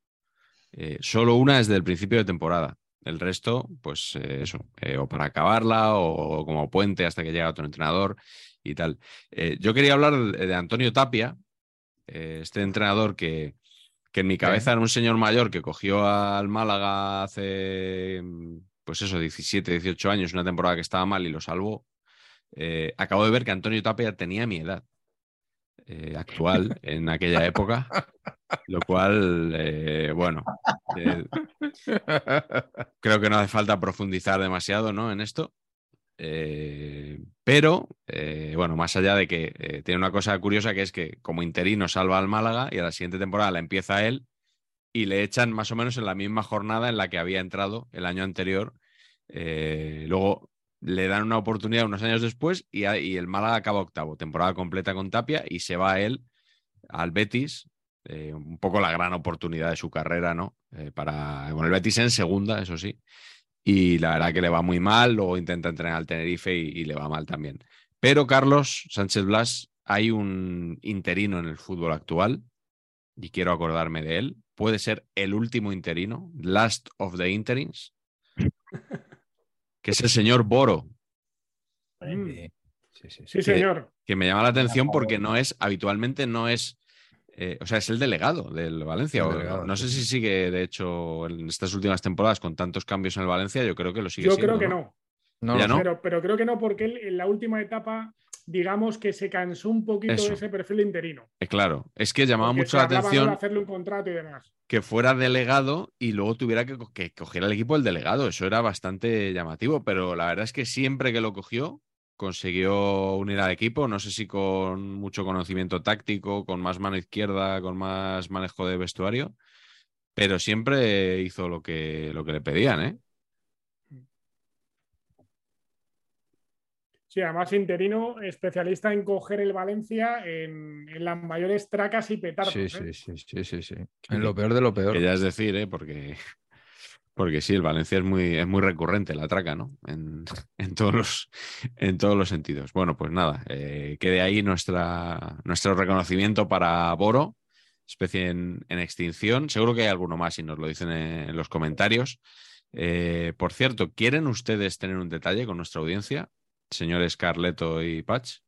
Eh, solo una desde el principio de temporada. El resto, pues eh, eso, eh, o para acabarla o como puente hasta que llega otro entrenador y tal. Eh, yo quería hablar de, Antonio Tapia, eh, este entrenador que, que en mi cabeza era un señor mayor que cogió al Málaga hace, pues eso, 17, 18 años, una temporada que estaba mal y lo salvó. Eh, acabo de ver que Antonio Tapia tenía mi edad eh, actual en aquella época, lo cual, eh, bueno, eh, creo que no hace falta profundizar demasiado ¿no? en esto. Eh, pero, eh, bueno, más allá de que eh, tiene una cosa curiosa que es que como interino salva al Málaga y a la siguiente temporada la empieza él y le echan más o menos en la misma jornada en la que había entrado el año anterior. Luego le dan una oportunidad unos años después y, y el Málaga acaba octavo, temporada completa con Tapia y se va él al Betis, un poco la gran oportunidad de su carrera, ¿no? Para, bueno, el Betis en segunda, eso sí, y la verdad que le va muy mal, luego intenta entrenar al Tenerife y, y le va mal también. Pero Carlos Sánchez Blas, hay un interino en el fútbol actual y quiero acordarme de él. Puede ser el último interino, last of the interins, que es el señor Boro, Mm. Sí, sí, sí, sí. Sí, señor. que me llama la atención porque no es, habitualmente no es, eh, o sea, es el delegado del Valencia. Delegado, no sé sí, si sigue, de hecho, en estas últimas temporadas con tantos cambios en el Valencia, yo creo que lo sigue Yo siendo, creo que no. No, Ya no. Pero, pero creo que no, porque él en la última etapa, digamos que se cansó un poquito Eso. de ese perfil interino. Eh, claro, es que llamaba Porque mucho la atención hacerle un contrato y demás. que fuera delegado y luego tuviera que, co- que coger el equipo el delegado. Eso era bastante llamativo, pero la verdad es que siempre que lo cogió consiguió unir al equipo, no sé si con mucho conocimiento táctico, con más mano izquierda, con más manejo de vestuario, pero siempre hizo lo que, lo que le pedían, ¿eh? Sí, además interino, especialista en coger el Valencia en, en las mayores tracas y petardos. Sí, ¿eh? sí, sí, sí, sí, sí. En lo peor de lo peor. Que ya es decir, ¿eh? Porque, porque sí, el Valencia es muy, es muy recurrente, la traca, ¿no? En, todos, los, en todos los sentidos. Bueno, pues nada, eh, quede ahí nuestra, nuestro reconocimiento para Boro, especie en, extinción. Seguro que hay alguno más y nos lo dicen en, en los comentarios. Eh, por cierto, ¿quieren ustedes tener un detalle con nuestra audiencia, señores Carleto y Patch?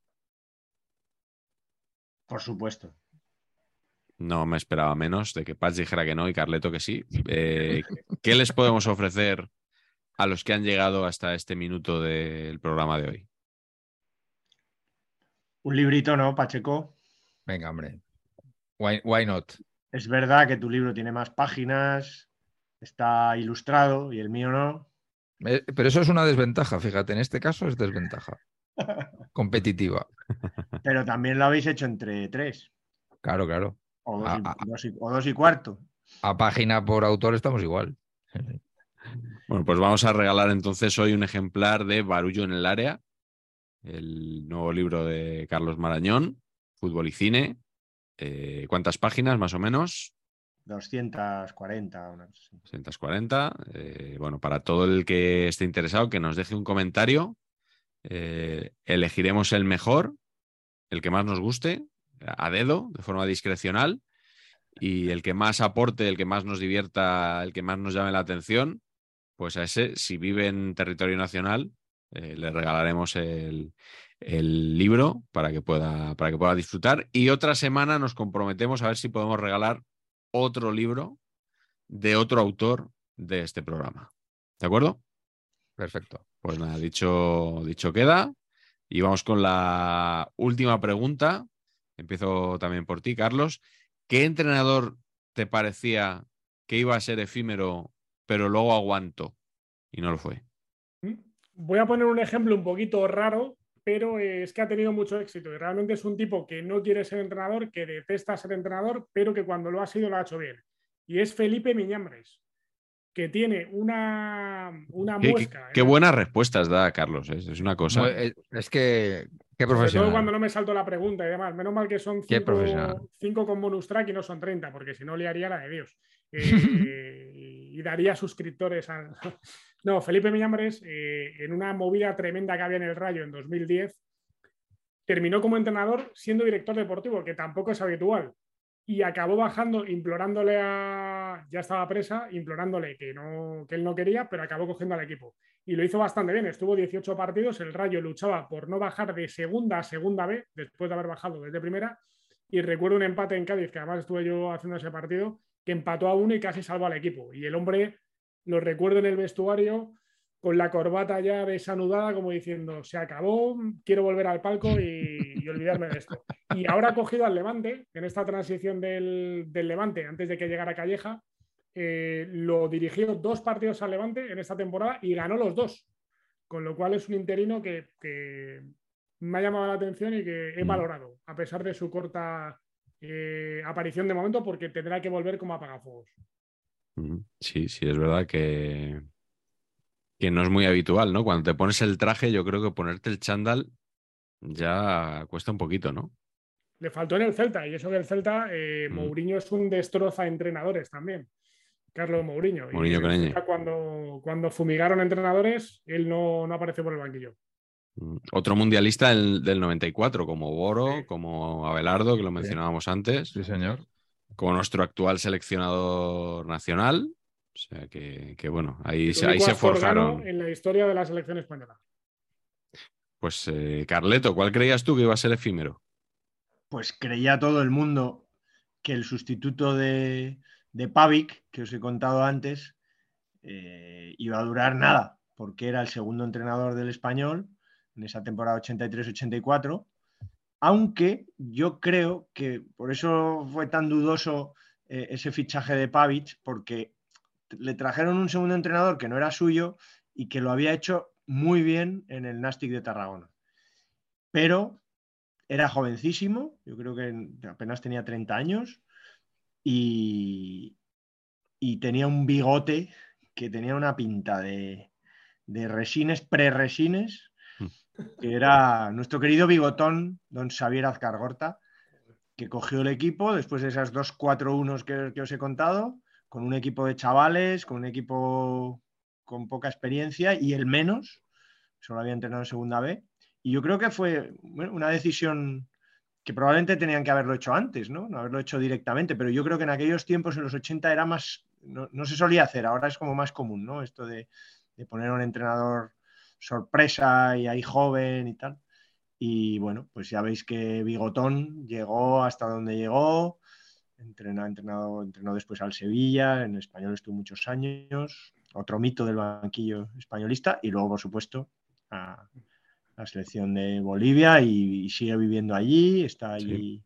Por supuesto. No me esperaba menos de que Patch dijera que no y Carleto que sí. Eh, ¿Qué les podemos ofrecer a los que han llegado hasta este minuto del programa de hoy? Un librito, ¿no, Pacheco? Venga, hombre. Why, why not? Es verdad que tu libro tiene más páginas, está ilustrado y el mío no. Eh, Pero eso es una desventaja, fíjate, en este caso es desventaja. Competitiva. Pero también lo habéis hecho entre tres. Claro, claro. O dos, Ah, y, dos y- o dos y cuarto. A página por autor estamos igual. Bueno, pues vamos a regalar entonces hoy un ejemplar de Barullo en el área, el nuevo libro de Carlos Marañón, Fútbol y Cine. Eh, ¿Cuántas páginas más o menos? 240, una cosa así. 240. Eh, bueno, para todo el que esté interesado, que nos deje un comentario. Eh, elegiremos el mejor, el que más nos guste, a dedo, de forma discrecional, y el que más aporte, el que más nos divierta, el que más nos llame la atención, pues a ese, si vive en territorio nacional, eh, le regalaremos el, el libro para que, pueda, para que pueda disfrutar. Y otra semana nos comprometemos a ver si podemos regalar otro libro de otro autor de este programa. ¿De acuerdo? Perfecto. Pues nada, dicho, dicho queda. Y vamos con la última pregunta. Empiezo también por ti, Carlos. ¿Qué entrenador te parecía que iba a ser efímero, pero luego aguantó y no lo fue? ¿Mm? Voy a poner un ejemplo un poquito raro, pero es que ha tenido mucho éxito y realmente es un tipo que no quiere ser entrenador, que detesta ser entrenador, pero que cuando lo ha sido lo ha hecho bien. Y es Felipe Miñambres, que tiene una, una Qué, qué- muesca. qué en- buenas respuestas da Carlos. ¿eh? Es una cosa. Eh, Es que, qué Sobre todo profesional. cuando no me salto la pregunta y demás. Menos mal que son cinco, con bonus track y no son 30, porque si no liaría la de Dios. Eh, y daría suscriptores a... No, Felipe Miñambres, eh, en una movida tremenda que había en el Rayo en 2010, terminó como entrenador siendo director deportivo, que tampoco es habitual. Y acabó bajando, implorándole a. Ya estaba presa, implorándole que, no, que él no quería, pero acabó cogiendo al equipo. Y lo hizo bastante bien. Estuvo 18 partidos. El Rayo luchaba por no bajar de segunda a segunda B, después de haber bajado desde primera. Y recuerdo un empate en Cádiz, que además estuve yo haciendo ese partido, que empató a uno y casi salvó al equipo. Y el hombre, lo recuerdo en el vestuario, con la corbata ya desanudada, como diciendo, se acabó, quiero volver al palco y, y olvidarme de esto. Y ahora ha cogido al Levante, en esta transición del, del Levante, antes de que llegara Calleja, eh, lo dirigió dos partidos al Levante en esta temporada y ganó los dos. Con lo cual es un interino que, que me ha llamado la atención y que he Mm. valorado, a pesar de su corta eh, aparición de momento, porque tendrá que volver como apagafuegos. Mm, Sí, sí, es verdad que, que no es muy habitual, ¿no? Cuando te pones el traje, yo creo que ponerte el chándal ya cuesta un poquito, ¿no? Le faltó en el Celta, y eso que el Celta, eh, Mm. Mourinho es un destroza entrenadores también. Carlos Mourinho. Y Mourinho. Celta, cuando, cuando fumigaron entrenadores, él no, no apareció por el banquillo. Mm, Otro mundialista del, del 94, como Boro, Sí. como Abelardo, que lo mencionábamos antes, Sí, señor. como nuestro actual seleccionador nacional. O sea que, que bueno, ahí, se- ahí se forjaron. En la historia de la selección española. Pues eh, Carleto, ¿cuál creías tú que iba a ser efímero? Pues creía todo el mundo que el sustituto de, de Pavic, que os he contado antes, eh, iba a durar nada, porque era el segundo entrenador del español en esa temporada 83-84. Aunque yo creo que por eso fue tan dudoso eh, ese fichaje de Pavic, porque le trajeron un segundo entrenador que no era suyo y que lo había hecho muy bien en el Nastic de Tarragona. Pero era jovencísimo, yo creo que apenas tenía 30 años y, y tenía un bigote que tenía una pinta de, de resines, pre-resines, que era nuestro querido bigotón, don Xavier Azcargorta, que cogió el equipo después de esas dos 4-1 que, que os he contado, con un equipo de chavales, con un equipo con poca experiencia y el menos, solo había entrenado en segunda B. Y yo creo que fue una decisión que probablemente tenían que haberlo hecho antes, ¿no? No haberlo hecho directamente, pero yo creo que en aquellos tiempos, en los 80, era más, no, no se solía hacer, ahora es como más común, ¿no? Esto de, de poner a un entrenador sorpresa y ahí joven y tal. Y bueno, pues ya veis que Bigotón llegó hasta donde llegó, entrenó, entrenado, entrenó después al Sevilla, en español estuvo muchos años, otro mito del banquillo españolista, y luego, por supuesto, a la selección de Bolivia y, y sigue viviendo allí, está allí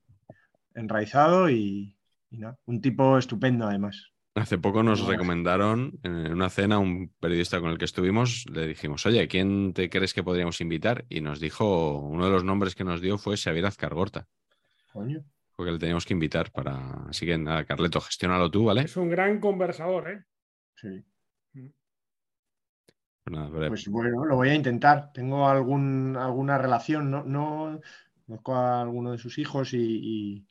enraizado y, y nada, un tipo estupendo además. Hace poco nos recomendaron en una cena un periodista con el que estuvimos, le dijimos, oye, ¿quién te crees que podríamos invitar? Y nos dijo, uno de los nombres que nos dio fue Xavier Azcargorta, Coño. Porque le teníamos que invitar para... Así que nada, Carleto, gestiónalo tú, ¿vale? Es un gran conversador, ¿eh? Sí. Pues nada, pero- Pues bueno, lo voy a intentar. Tengo algún, alguna relación, no, no conozco a alguno de sus hijos y, y-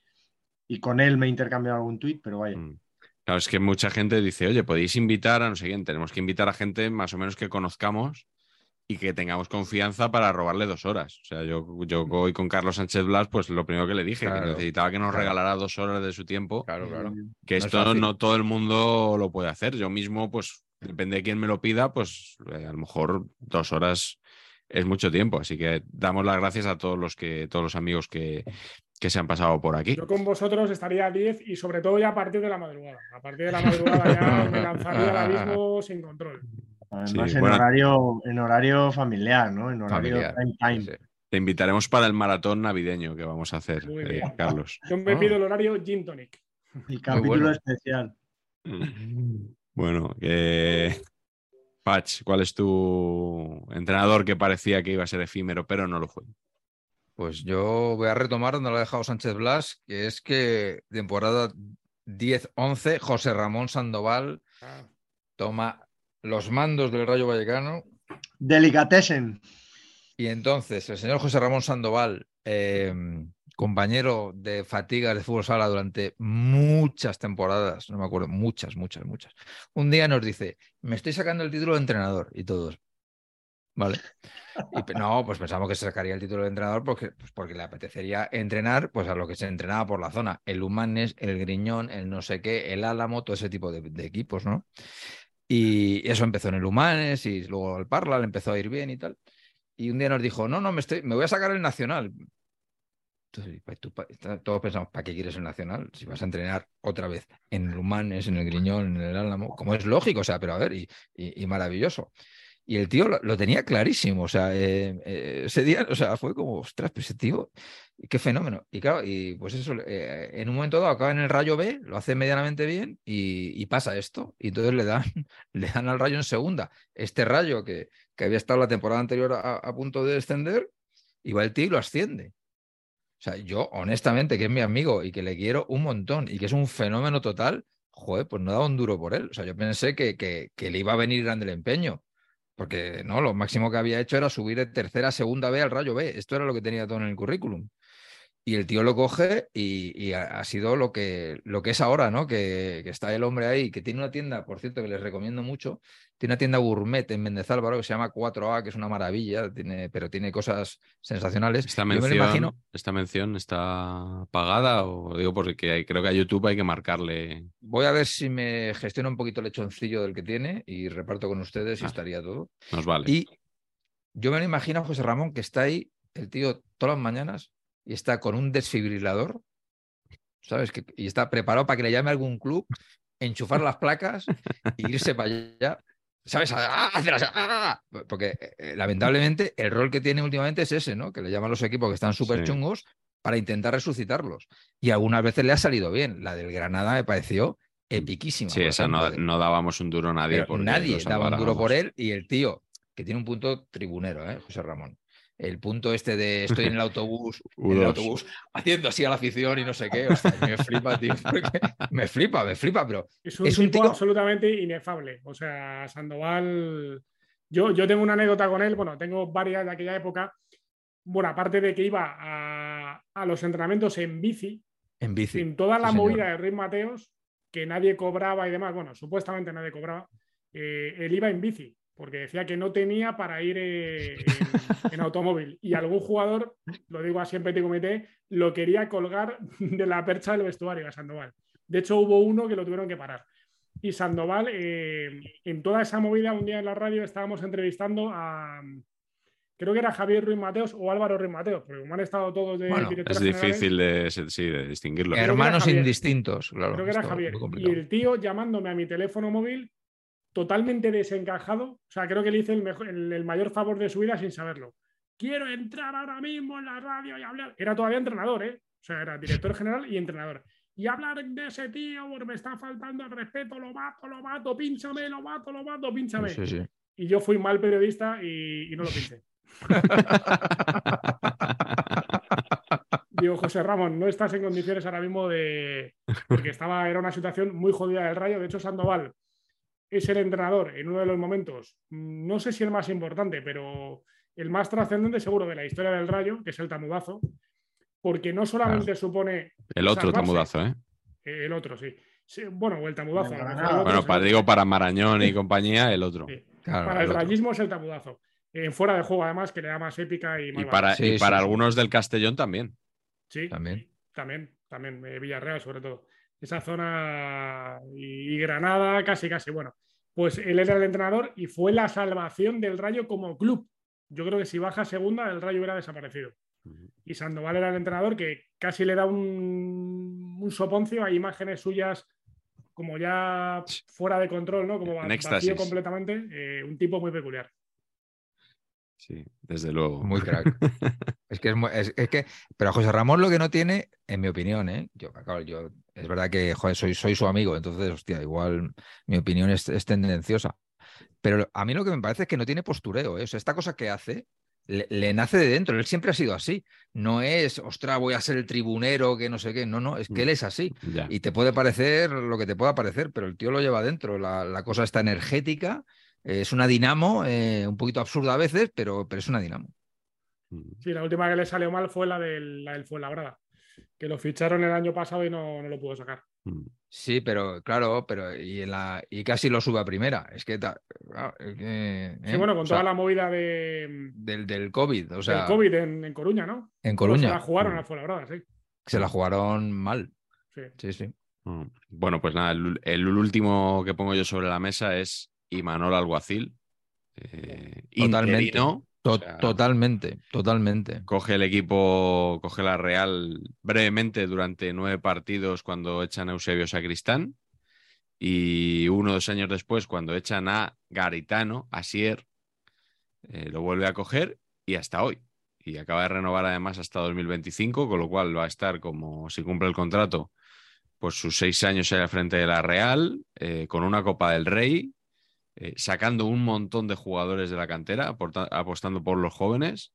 y con él me he intercambiado algún tuit, pero vaya. Mm. Claro, es que mucha gente dice, oye, podéis invitar a no sé quién, tenemos que invitar a gente más o menos que conozcamos y que tengamos confianza para robarle dos horas. O sea, yo, yo voy con Carlos Sánchez Blas, pues lo primero que le dije, Claro, que necesitaba que nos claro. regalara dos horas de su tiempo, Claro, claro. que No es esto no todo el mundo lo puede hacer. Yo mismo, pues, depende de quién me lo pida, pues eh, a lo mejor dos horas es mucho tiempo. Así que damos las gracias a todos los que, todos los amigos que, que se han pasado por aquí. Yo con vosotros estaría a 10 y sobre todo ya a partir de la madrugada. A partir de la madrugada ya me lanzaría al abismo sin control. Además, Sí, en, bueno. horario, en horario familiar, ¿no? En horario Familiar. prime time. Sí. Te invitaremos para el maratón navideño que vamos a hacer, eh. Carlos. Yo me Ah. pido el horario gin tonic. El capítulo bueno. especial. Bueno, eh, Patch, ¿cuál es tu entrenador que parecía que iba a ser efímero, pero no lo fue? Pues yo voy a retomar donde lo ha dejado Sánchez Blas, que es que temporada 10-11, José Ramón Sandoval Ah, toma los mandos del Rayo Vallecano Delicatessen. y entonces el señor José Ramón Sandoval, eh, compañero de fatigas de fútbol sala durante muchas temporadas, no me acuerdo, muchas, muchas, muchas, un día nos dice, me estoy sacando el título de entrenador y todos. ¿Vale? Y no, pues pensamos que se sacaría el título de entrenador porque, pues porque le apetecería entrenar pues a lo que se entrenaba por la zona, el Humanes, el Griñón, el no sé qué, el Álamo, todo ese tipo de, de equipos, ¿no? Y eso empezó en el Humanes y luego el Parla le empezó a ir bien y tal. Y un día nos dijo, no, no, me, estoy, me voy a sacar el Nacional. Entonces, todos pensamos, ¿para qué quieres el Nacional? Si vas a entrenar otra vez en el Humanes, en el Griñón, en el Álamo, como es lógico, o sea, pero a ver, y maravilloso. Y el tío lo, tenía clarísimo, o sea, eh, eh, ese día, o sea, fue como, ostras, pues ese tío, qué fenómeno. Y claro, y pues eso, eh, en un momento dado acaba en el Rayo B, lo hace medianamente bien y, pasa esto. Y entonces le dan, le dan al Rayo en segunda. Este Rayo que, que había estado la temporada anterior a, punto de descender, y va el tío y lo asciende. O sea, yo, honestamente, que es mi amigo y que le quiero un montón y que es un fenómeno total, joder, pues no daba un duro por él. O sea, yo pensé que, que, que le iba a venir grande el empeño. Porque no, lo máximo que había hecho era subir de tercera a segunda B al Rayo B. Esto era lo que tenía todo en el currículum. Y el tío lo coge y, ha sido lo que, lo que es ahora, ¿no? Que, que está el hombre ahí, que tiene una tienda, por cierto, que les recomiendo mucho. Tiene una tienda gourmet en Méndez Álvaro que se llama 4A, que es una maravilla, tiene, pero tiene cosas sensacionales. ¿Esta mención, imagino. ¿Esta mención está pagada? O digo, porque hay- creo que a YouTube hay que marcarle. Voy a ver si me gestiona un poquito el lechoncillo del que tiene y reparto con ustedes y Ah. estaría todo. Nos vale. Y yo me lo imagino a José Ramón que está ahí, el tío, todas las mañanas y está con un desfibrilador, ¿sabes? Que, y está preparado para que le llame a algún club, enchufar las placas e irse para allá. ¿Sabes? ¡Ah! Así, ¡ah! Porque eh, lamentablemente el rol que tiene últimamente es ese, ¿no? Que le llaman los equipos que están súper Sí. chungos para intentar resucitarlos. Y algunas veces le ha salido bien. La del Granada me pareció epiquísima. Sí, por esa no, no dábamos un duro a nadie. porque nadie daba un duro por él y el tío, que tiene un punto tribunero, ¿eh? José Ramón. El punto este de estoy en el autobús, en el U2. autobús, haciendo así a la afición y no sé qué. hostia, me flipa, tío. porque me flipa, me flipa, pero Es un, Es un tipo tío- absolutamente inefable. O sea, Sandoval. Yo, yo tengo una anécdota con él, bueno, tengo varias de aquella época. Bueno, aparte de que iba a, a los entrenamientos en bici, en bici. sin toda la Sí, señor. movida de Ruiz Mateos, que nadie cobraba y demás, bueno, supuestamente nadie cobraba, eh, él iba en bici, porque decía que no tenía para ir eh, en, en automóvil. Y algún jugador, lo digo así en petit comité, lo quería colgar de la percha del vestuario a Sandoval. De hecho, hubo uno que lo tuvieron que parar. Y Sandoval, eh, en toda esa movida, un día en la radio estábamos entrevistando a, creo que era Javier Ruiz Mateos o Álvaro Ruiz Mateos, porque como han estado todos de Bueno, Es difícil de, sí, de distinguirlo. Hermanos indistintos, claro. Creo que era Javier. Y el tío llamándome a mi teléfono móvil totalmente desencajado. O sea, creo que le hice el, mejor- el- el mayor favor de su vida sin saberlo. Quiero entrar ahora mismo en la radio y hablar. Era todavía entrenador, ¿eh? O sea, era director general y entrenador. Y hablar de ese tío porque me está faltando el respeto, lo mato, lo mato, pínchame, lo mato, lo mato, pínchame. Sí, sí. Y yo fui mal periodista y, y no lo pinché. Digo, José Ramón, no estás en condiciones ahora mismo de. Porque estaba, era una situación muy jodida del rayo. De hecho, Sandoval es el entrenador en uno de los momentos, mm, no sé si el más importante, pero el más trascendente seguro de la historia del rayo, que es el tamudazo, porque no solamente supone. El otro salvarse, tamudazo, ¿eh? eh, El otro, sí. Sí, bueno, o el tamudazo. Bueno, para, digo para Marañón y compañía, el otro. Sí. Claro, Para el rayismo es el tabudazo. En fuera de juego, además, que le da más épica y Y más para, valor. Sí, y para sí. algunos del Castellón también. Sí, También. También, también. eh, Villarreal, sobre todo. Esa zona y, y Granada, casi, casi. Bueno, pues él era el entrenador y fue la salvación del Rayo como club. Yo creo que si baja segunda, el Rayo hubiera desaparecido. Y Sandoval era el entrenador que casi le da un, un soponcio a imágenes suyas como ya fuera de control, ¿no? Como vacío completamente. eh, un tipo muy peculiar. Sí, desde luego. Muy crack. Es que es, mu- es- es que, pero José Ramón lo que no tiene, en mi opinión, ¿eh? Yo, claro, yo, es verdad que joder, soy, soy su amigo, entonces, hostia, igual mi opinión es, es tendenciosa. Pero a mí lo que me parece es que no tiene postureo, ¿eh? O sea, esta cosa que hace le, le nace de dentro. Él siempre ha sido así. No es, ostras, voy a ser el tribunero, que no sé qué. No, no, es que él es así. Ya. Y te puede parecer lo que te pueda parecer, pero el tío lo lleva dentro. La, la cosa está energética, es una dinamo, eh, un poquito absurda a veces, pero, pero es una dinamo. Sí, la última que le salió mal fue la del, la del Fuenlabrada, que lo ficharon el año pasado y no, no lo pudo sacar. Sí, pero claro, pero y, en la, y casi lo sube a primera. Es que, claro, es que, Sí, ¿eh? bueno, con sea, toda la movida de, del, del COVID, o sea, del COVID en, en Coruña, ¿no? en Se Coruña, la jugaron al Fuenlabrada, sí. se la jugaron mal. sí. Sí, sí. Mm. Bueno, pues nada, el, el último que pongo yo sobre la mesa es Imanol Alguacil. eh, Totalmente. interino, To- o sea, totalmente, totalmente. Coge el equipo, coge la Real brevemente durante nueve partidos cuando echan a Eusebio Sacristán y uno o dos años después cuando echan a Garitano, a Sier, eh, lo vuelve a coger y hasta hoy. Y acaba de renovar además hasta 2025, con lo cual va a estar como si cumple el contrato, pues sus seis años ahí al frente de la Real, eh, con una Copa del Rey, eh, sacando un montón de jugadores de la cantera, apostando por los jóvenes.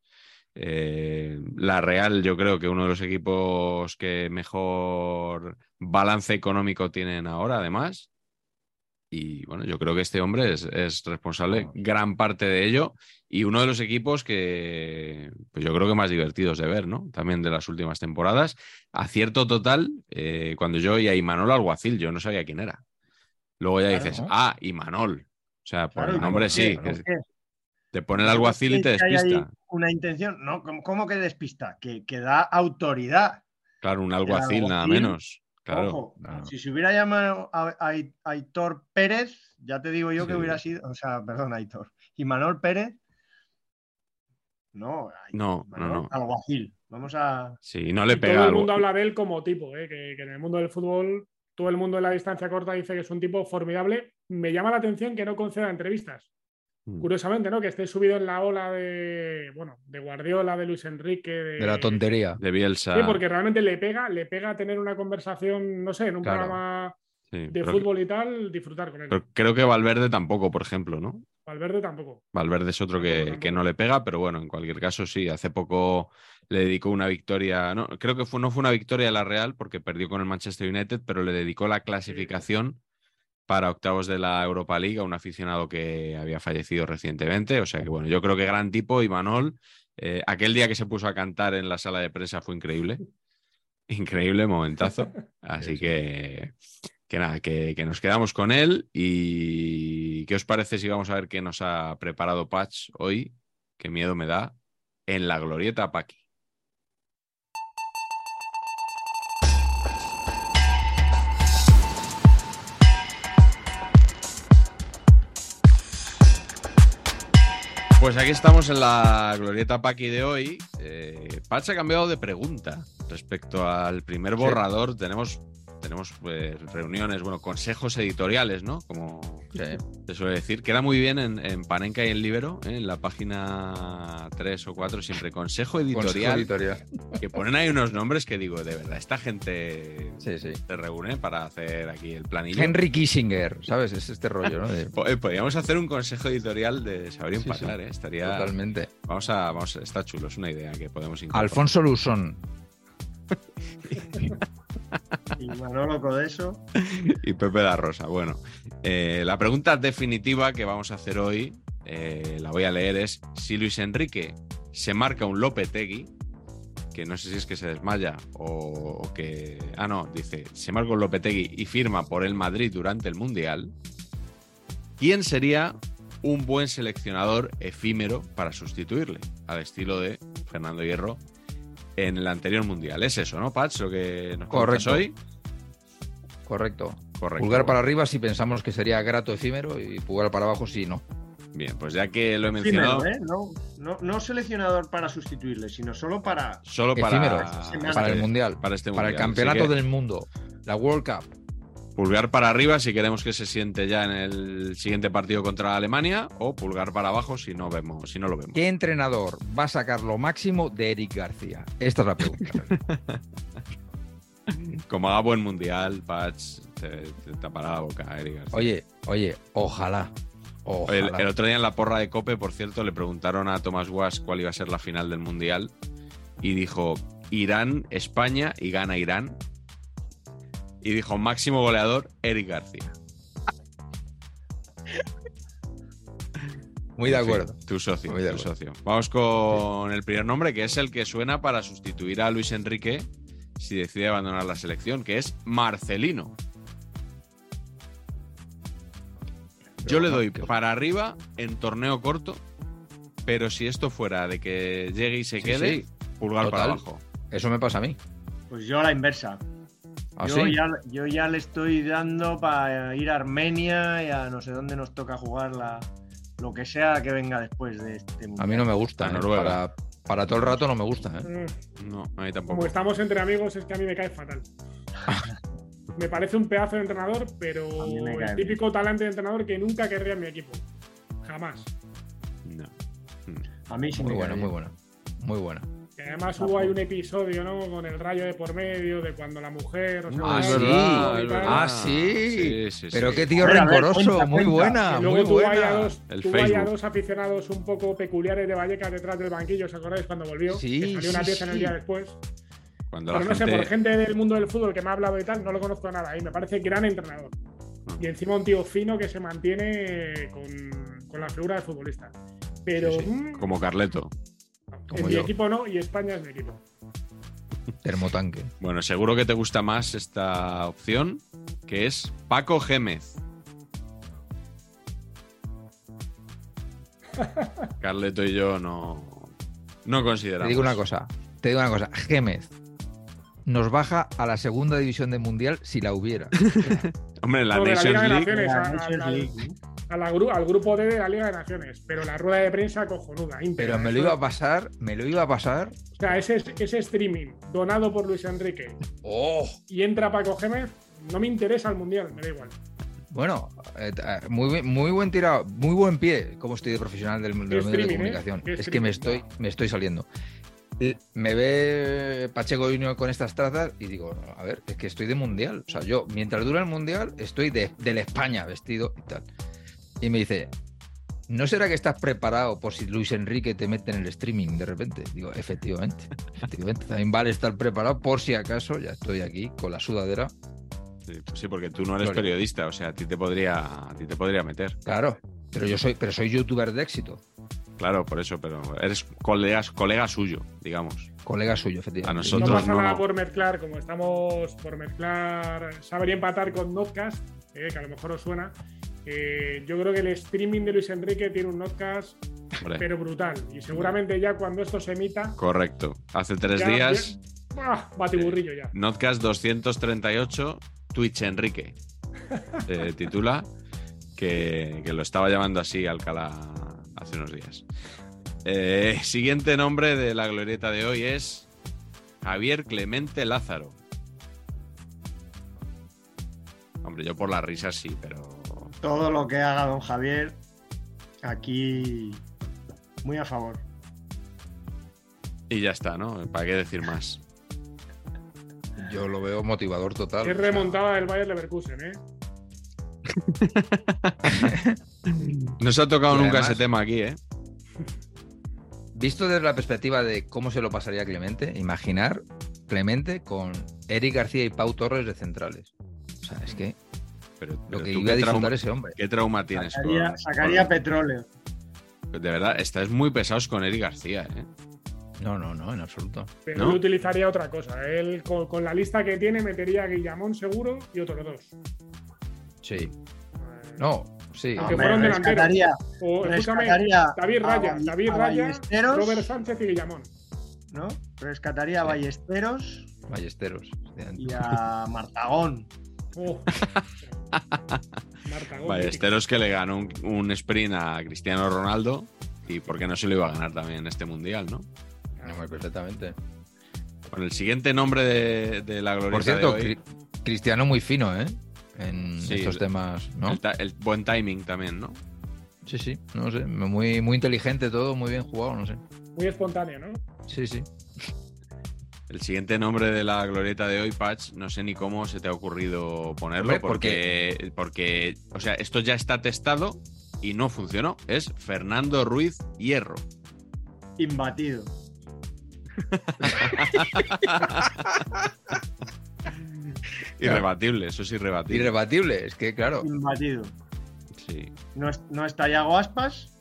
Eh, la Real, yo creo que uno de los equipos que mejor balance económico tienen ahora, además. Y bueno, yo creo que este hombre es, es responsable gran parte de ello y uno de los equipos que, pues yo creo que más divertidos de ver, ¿no? También de las últimas temporadas. Acierto total, eh, cuando yo oía a Imanol Alguacil, yo no sabía quién era. Luego ya Claro, dices, ¿no? ah, Imanol. O sea, por Claro, el ¿y nombre sí. te pone el alguacil y te ¿Crees que hay ahí despista. Una intención, no, ¿cómo, cómo que despista? Que, que da autoridad. Claro, un alguacil, nada menos. Claro. Ojo, claro. si se hubiera llamado a, a- a Aitor Pérez, ya te digo yo que hubiera sido, o sea, perdón, Aitor. Y Manuel Pérez, no, No, no, Manuel no. Alguacil. Vamos a. Sí, no le pega todo el mundo habla de él como tipo, ¿eh? que, que en el mundo del fútbol todo el mundo en la distancia corta dice que es un tipo formidable. Me llama la atención que no conceda entrevistas. Mm. Curiosamente, ¿no? Que esté subido en la ola de, bueno, de Guardiola, de Luis Enrique, de, De la tontería. De Bielsa. Sí, porque realmente le pega, le pega tener una conversación, no sé, en un Claro. programa Sí, de fútbol y tal, disfrutar con él. pero creo que Valverde tampoco, por ejemplo, ¿no? Valverde tampoco. Valverde es otro Tampoco, que, tampoco. que no le pega, pero bueno, en cualquier caso sí. Hace poco le dedicó una victoria, no, creo que fue, no fue una victoria a la Real porque perdió con el Manchester United, pero le dedicó la clasificación para octavos de la Europa League a un aficionado que había fallecido recientemente. O sea que bueno, yo creo que gran tipo y Manol. eh, aquel día que se puso a cantar en la sala de prensa fue increíble. Increíble momentazo. Así que, que nada, que, que nos quedamos con él. ¿Y qué os parece si vamos a ver qué nos ha preparado Patch hoy? Qué miedo me da. En la glorieta Paqui. Pues aquí estamos en la glorieta Paqui de hoy. Eh, ha cambiado de pregunta respecto al primer borrador. Tenemos, tenemos pues, reuniones, bueno, consejos editoriales, ¿no? Como Sí. se suele decir. Queda muy bien en, en Panenka y en Libero, ¿eh? en la página 3 o 4, siempre consejo Consejo editorial. Que ponen ahí unos nombres que digo, de verdad, esta gente Sí, sí. se reúne para hacer aquí el planillo. Henry Kissinger, ¿sabes? Es este rollo, ¿no? De- eh, Podríamos hacer un consejo editorial de saber empatar, ¿eh? Estaría. Totalmente. Vamos a, vamos, está chulo, es una idea que podemos incorporar. Alfonso Lusón. Y Manolo Codeso. y Pepe da Rosa. Bueno, eh, la pregunta definitiva que vamos a hacer hoy, eh, la voy a leer, es si Luis Enrique se marca un Lopetegui, que no sé si es que se desmaya o, o que... Ah, no, dice, se marca un Lopetegui y firma por el Madrid durante el Mundial, ¿quién sería un buen seleccionador efímero para sustituirle, al estilo de Fernando Hierro en el anterior mundial. Es eso, ¿no, Patch? Lo que nos Correcto. hoy. Correcto. Correcto. Pulgar para arriba si pensamos que sería grato efímero y pulgar para abajo si no. Bien, pues ya que lo he mencionado, Efímero, ¿eh? no, no, no seleccionador para sustituirle, sino solo para. solo para, Efímero, para el mundial, para este para el mundial. Campeonato que del mundo, la World Cup. Pulgar para arriba si queremos que se siente ya en el siguiente partido contra Alemania, o pulgar para abajo si no vemos, si no lo vemos. ¿Qué entrenador va a sacar lo máximo de Eric García? Esta es la pregunta. Como haga buen mundial, Patch, te, te tapará la boca, Eric García. Oye, oye, ojalá. El, el otro día en la porra de Cope, por cierto, le preguntaron a Thomas Was cuál iba a ser la final del Mundial y dijo Irán, España y gana Irán. Y dijo máximo goleador Eric García. Muy de En fin, acuerdo. tu socio, Muy de tu socio. Vamos con el primer nombre, que es el que suena para sustituir a Luis Enrique si decide abandonar la selección, que es Marcelino. Yo le doy para arriba en torneo corto, pero si esto fuera de que llegue y se Sí, quede, sí. pulgar para abajo. Eso me pasa a mí. Pues yo a la inversa. ¿Ah, yo, sí? ya, yo ya le estoy dando para ir a Armenia y a no sé dónde nos toca jugar la, lo que sea que venga después de este mundial. A mí no me gusta. ¿eh? Noruega. Para, para todo el rato no me gusta. ¿eh? Mm, No, a mí tampoco. Como estamos entre amigos, es que a mí me cae fatal. me parece un pedazo de entrenador, pero el típico talante de entrenador que nunca querría en mi equipo. Jamás. No. A mí sí Muy me buena, cae muy buena. Muy buena. Que además hubo ahí un episodio, ¿no? Con el rayo de por medio, de cuando la mujer. o sea, Ah, sí. Ah, sí. Sí, sí, Pero qué tío ver, ver, rencoroso. cuenta, muy buena, Y luego muy buena. dos, El tuvo ahí a Facebook. dos aficionados un poco peculiares de Vallecas detrás del banquillo, ¿os acordáis cuando volvió? Sí, que salió una sí, pieza en el día después. Cuando Pero la no sé, por gente del mundo del fútbol que me ha hablado y tal, no lo conozco nada. Y me parece gran entrenador. Ah. Y encima un tío fino que se mantiene con, con la figura de futbolista. Pero Sí, sí, mm, Como Carleto. Como en mi equipo no, y España es mi equipo. Termotanque. Bueno, seguro que te gusta más esta opción, que es Paco Gémez. Carleto y yo no, no Te consideramos. digo una cosa. Te digo una cosa. Gémez nos baja a la segunda división de mundial si la hubiera. Hombre, la de League. A- la gru- al grupo D de la Liga de Naciones. Pero la rueda de prensa cojonuda. íntegra. Pero me lo iba a pasar, me lo iba a pasar. O sea, ese, ese streaming donado por Luis Enrique ¡Oh! y entra Paco Gémez, no me interesa el mundial, me da igual. Bueno, eh, eh, muy, muy buen tirado, muy buen pie, como estoy de profesional del, del medio de ¿eh? comunicación. Es que me estoy, me estoy saliendo. Eh, Me ve Pacheco Junior con estas trazas y digo, a ver, es que estoy de mundial. O sea, yo, mientras dura el mundial, estoy de, del España vestido y tal. Y me dice, ¿no será que estás preparado por si Luis Enrique te mete en el streaming de repente? Digo, efectivamente, efectivamente. También vale estar preparado por si acaso, ya estoy aquí con la sudadera. Sí, pues sí, porque tú no eres Gloria. periodista, o sea, a ti te podría, a ti te podría meter. Claro, pero yo soy, pero soy youtuber de éxito. Claro, por eso, pero eres colega, colega suyo, digamos. Colega suyo, efectivamente. A no pasa no, nada no. por mezclar, como estamos por mezclar, saber empatar con Notcast, eh, que a lo mejor os suena. Eh, yo creo que el streaming de Luis Enrique tiene un Hombre, pero brutal. Y seguramente ya cuando esto se emita, correcto. Hace tres Ya, días, ¡ah! batiburrillo ya. Notcast 238, Twitch Enrique. Se titula, que, que lo estaba llamando así Alcalá hace unos días. Eh, siguiente nombre de la glorieta de hoy es Javier Clemente Lázaro. Hombre, yo por la risa sí, pero Todo lo que haga don Javier, aquí muy a favor. Y ya está, ¿no? ¿Para qué decir más? Yo lo veo motivador total. Es remontada del Bayern Leverkusen, ¿eh? No se ha tocado Y nunca además- ese tema aquí, ¿eh? Visto desde la perspectiva de cómo se lo pasaría a Clemente, imaginar Clemente con Eric García y Pau Torres de centrales. O sea, es que Pero, lo que tú iba a qué trauma, disfrutar ese hombre. ¿Qué trauma tienes? Sacaría, con- sacaría con- petróleo. De verdad, estáis muy pesados con Eric García, ¿eh? No, no, no, en absoluto. Pero ¿No? él utilizaría otra cosa. Él con, con la lista que tiene metería a Guillamón seguro y otros dos. Sí. No, Sí. Aunque fueron delanteros. rescataría, O escúchame, rescataría David a Raya, David a Raya. Robert Sánchez y Guillamón. ¿no? Rescataría a Sí. Ballesteros Ballesteros. y a Martagón. Oh. Ballesteros que le ganó un, un sprint a Cristiano Ronaldo y porque no se lo iba a ganar también en este mundial, ¿no? No, muy perfectamente. Con el siguiente nombre de, de la glorieta Por cierto, de hoy, Cri- Cristiano muy fino, ¿eh? En Sí, estos temas, ¿no? el, el buen timing también, ¿no? Sí, sí, no sé. Muy, muy inteligente todo, muy bien jugado, no sé. Muy espontáneo, ¿no? Sí, sí. El siguiente nombre de la glorieta de hoy, Patch, no sé ni cómo se te ha ocurrido ponerlo, Hombre, porque, porque, o sea, esto ya está testado y no funcionó. Es Fernando Ruiz Hierro. Imbatido. Irrebatible, eso es irrebatible. Irrebatible, es que claro, Imbatido. Sí, No, es- no está Yago Aspas.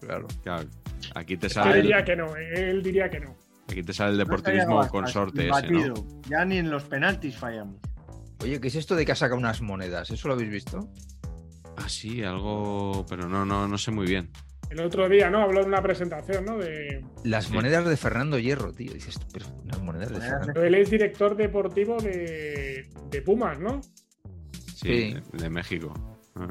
claro. claro. Aquí te sale, el, diría que no, él diría que no. Aquí te sale el no deportivismo Aspas, consorte ese, ¿no? Ya ni en los penaltis fallamos. Oye, ¿qué es esto de que ha sacado unas monedas? ¿Eso lo habéis visto? Ah, sí, algo, pero no, no, no sé muy bien. El otro día, ¿no? Habló en una presentación, ¿no? De... Las Sí. monedas de Fernando Hierro, tío. Dices, pero unas monedas de Fernando. Pero él es director deportivo de, de Pumas, ¿no? Sí, Sí. De, de México. Ah.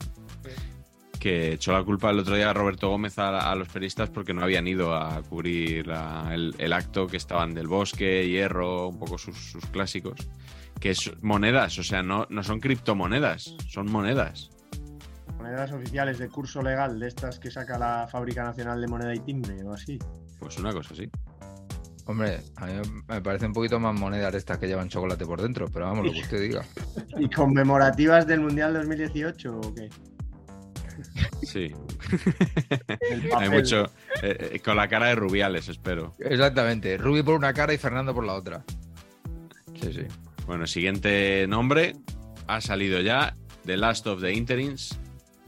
Que echó la culpa el otro día a Roberto Gómez a, a los periodistas porque no habían ido a cubrir la- el, el acto que estaban del bosque, hierro, un poco sus, sus clásicos. Que es monedas, o sea, no, no son criptomonedas, son monedas. Monedas oficiales de curso legal de estas que saca la Fábrica Nacional de Moneda y Timbre o así. Pues una cosa así. Hombre, a mí me parece un poquito más monedas de estas que llevan chocolate por dentro, pero vamos, lo que usted diga. ¿Y conmemorativas del Mundial 2018 o qué? Sí. Hay mucho. eh, eh, con la cara de Rubiales, espero. Exactamente. Rubi por una cara y Fernando por la otra. Sí, sí. Bueno, siguiente nombre. Ha salido ya. The Last of the Interins.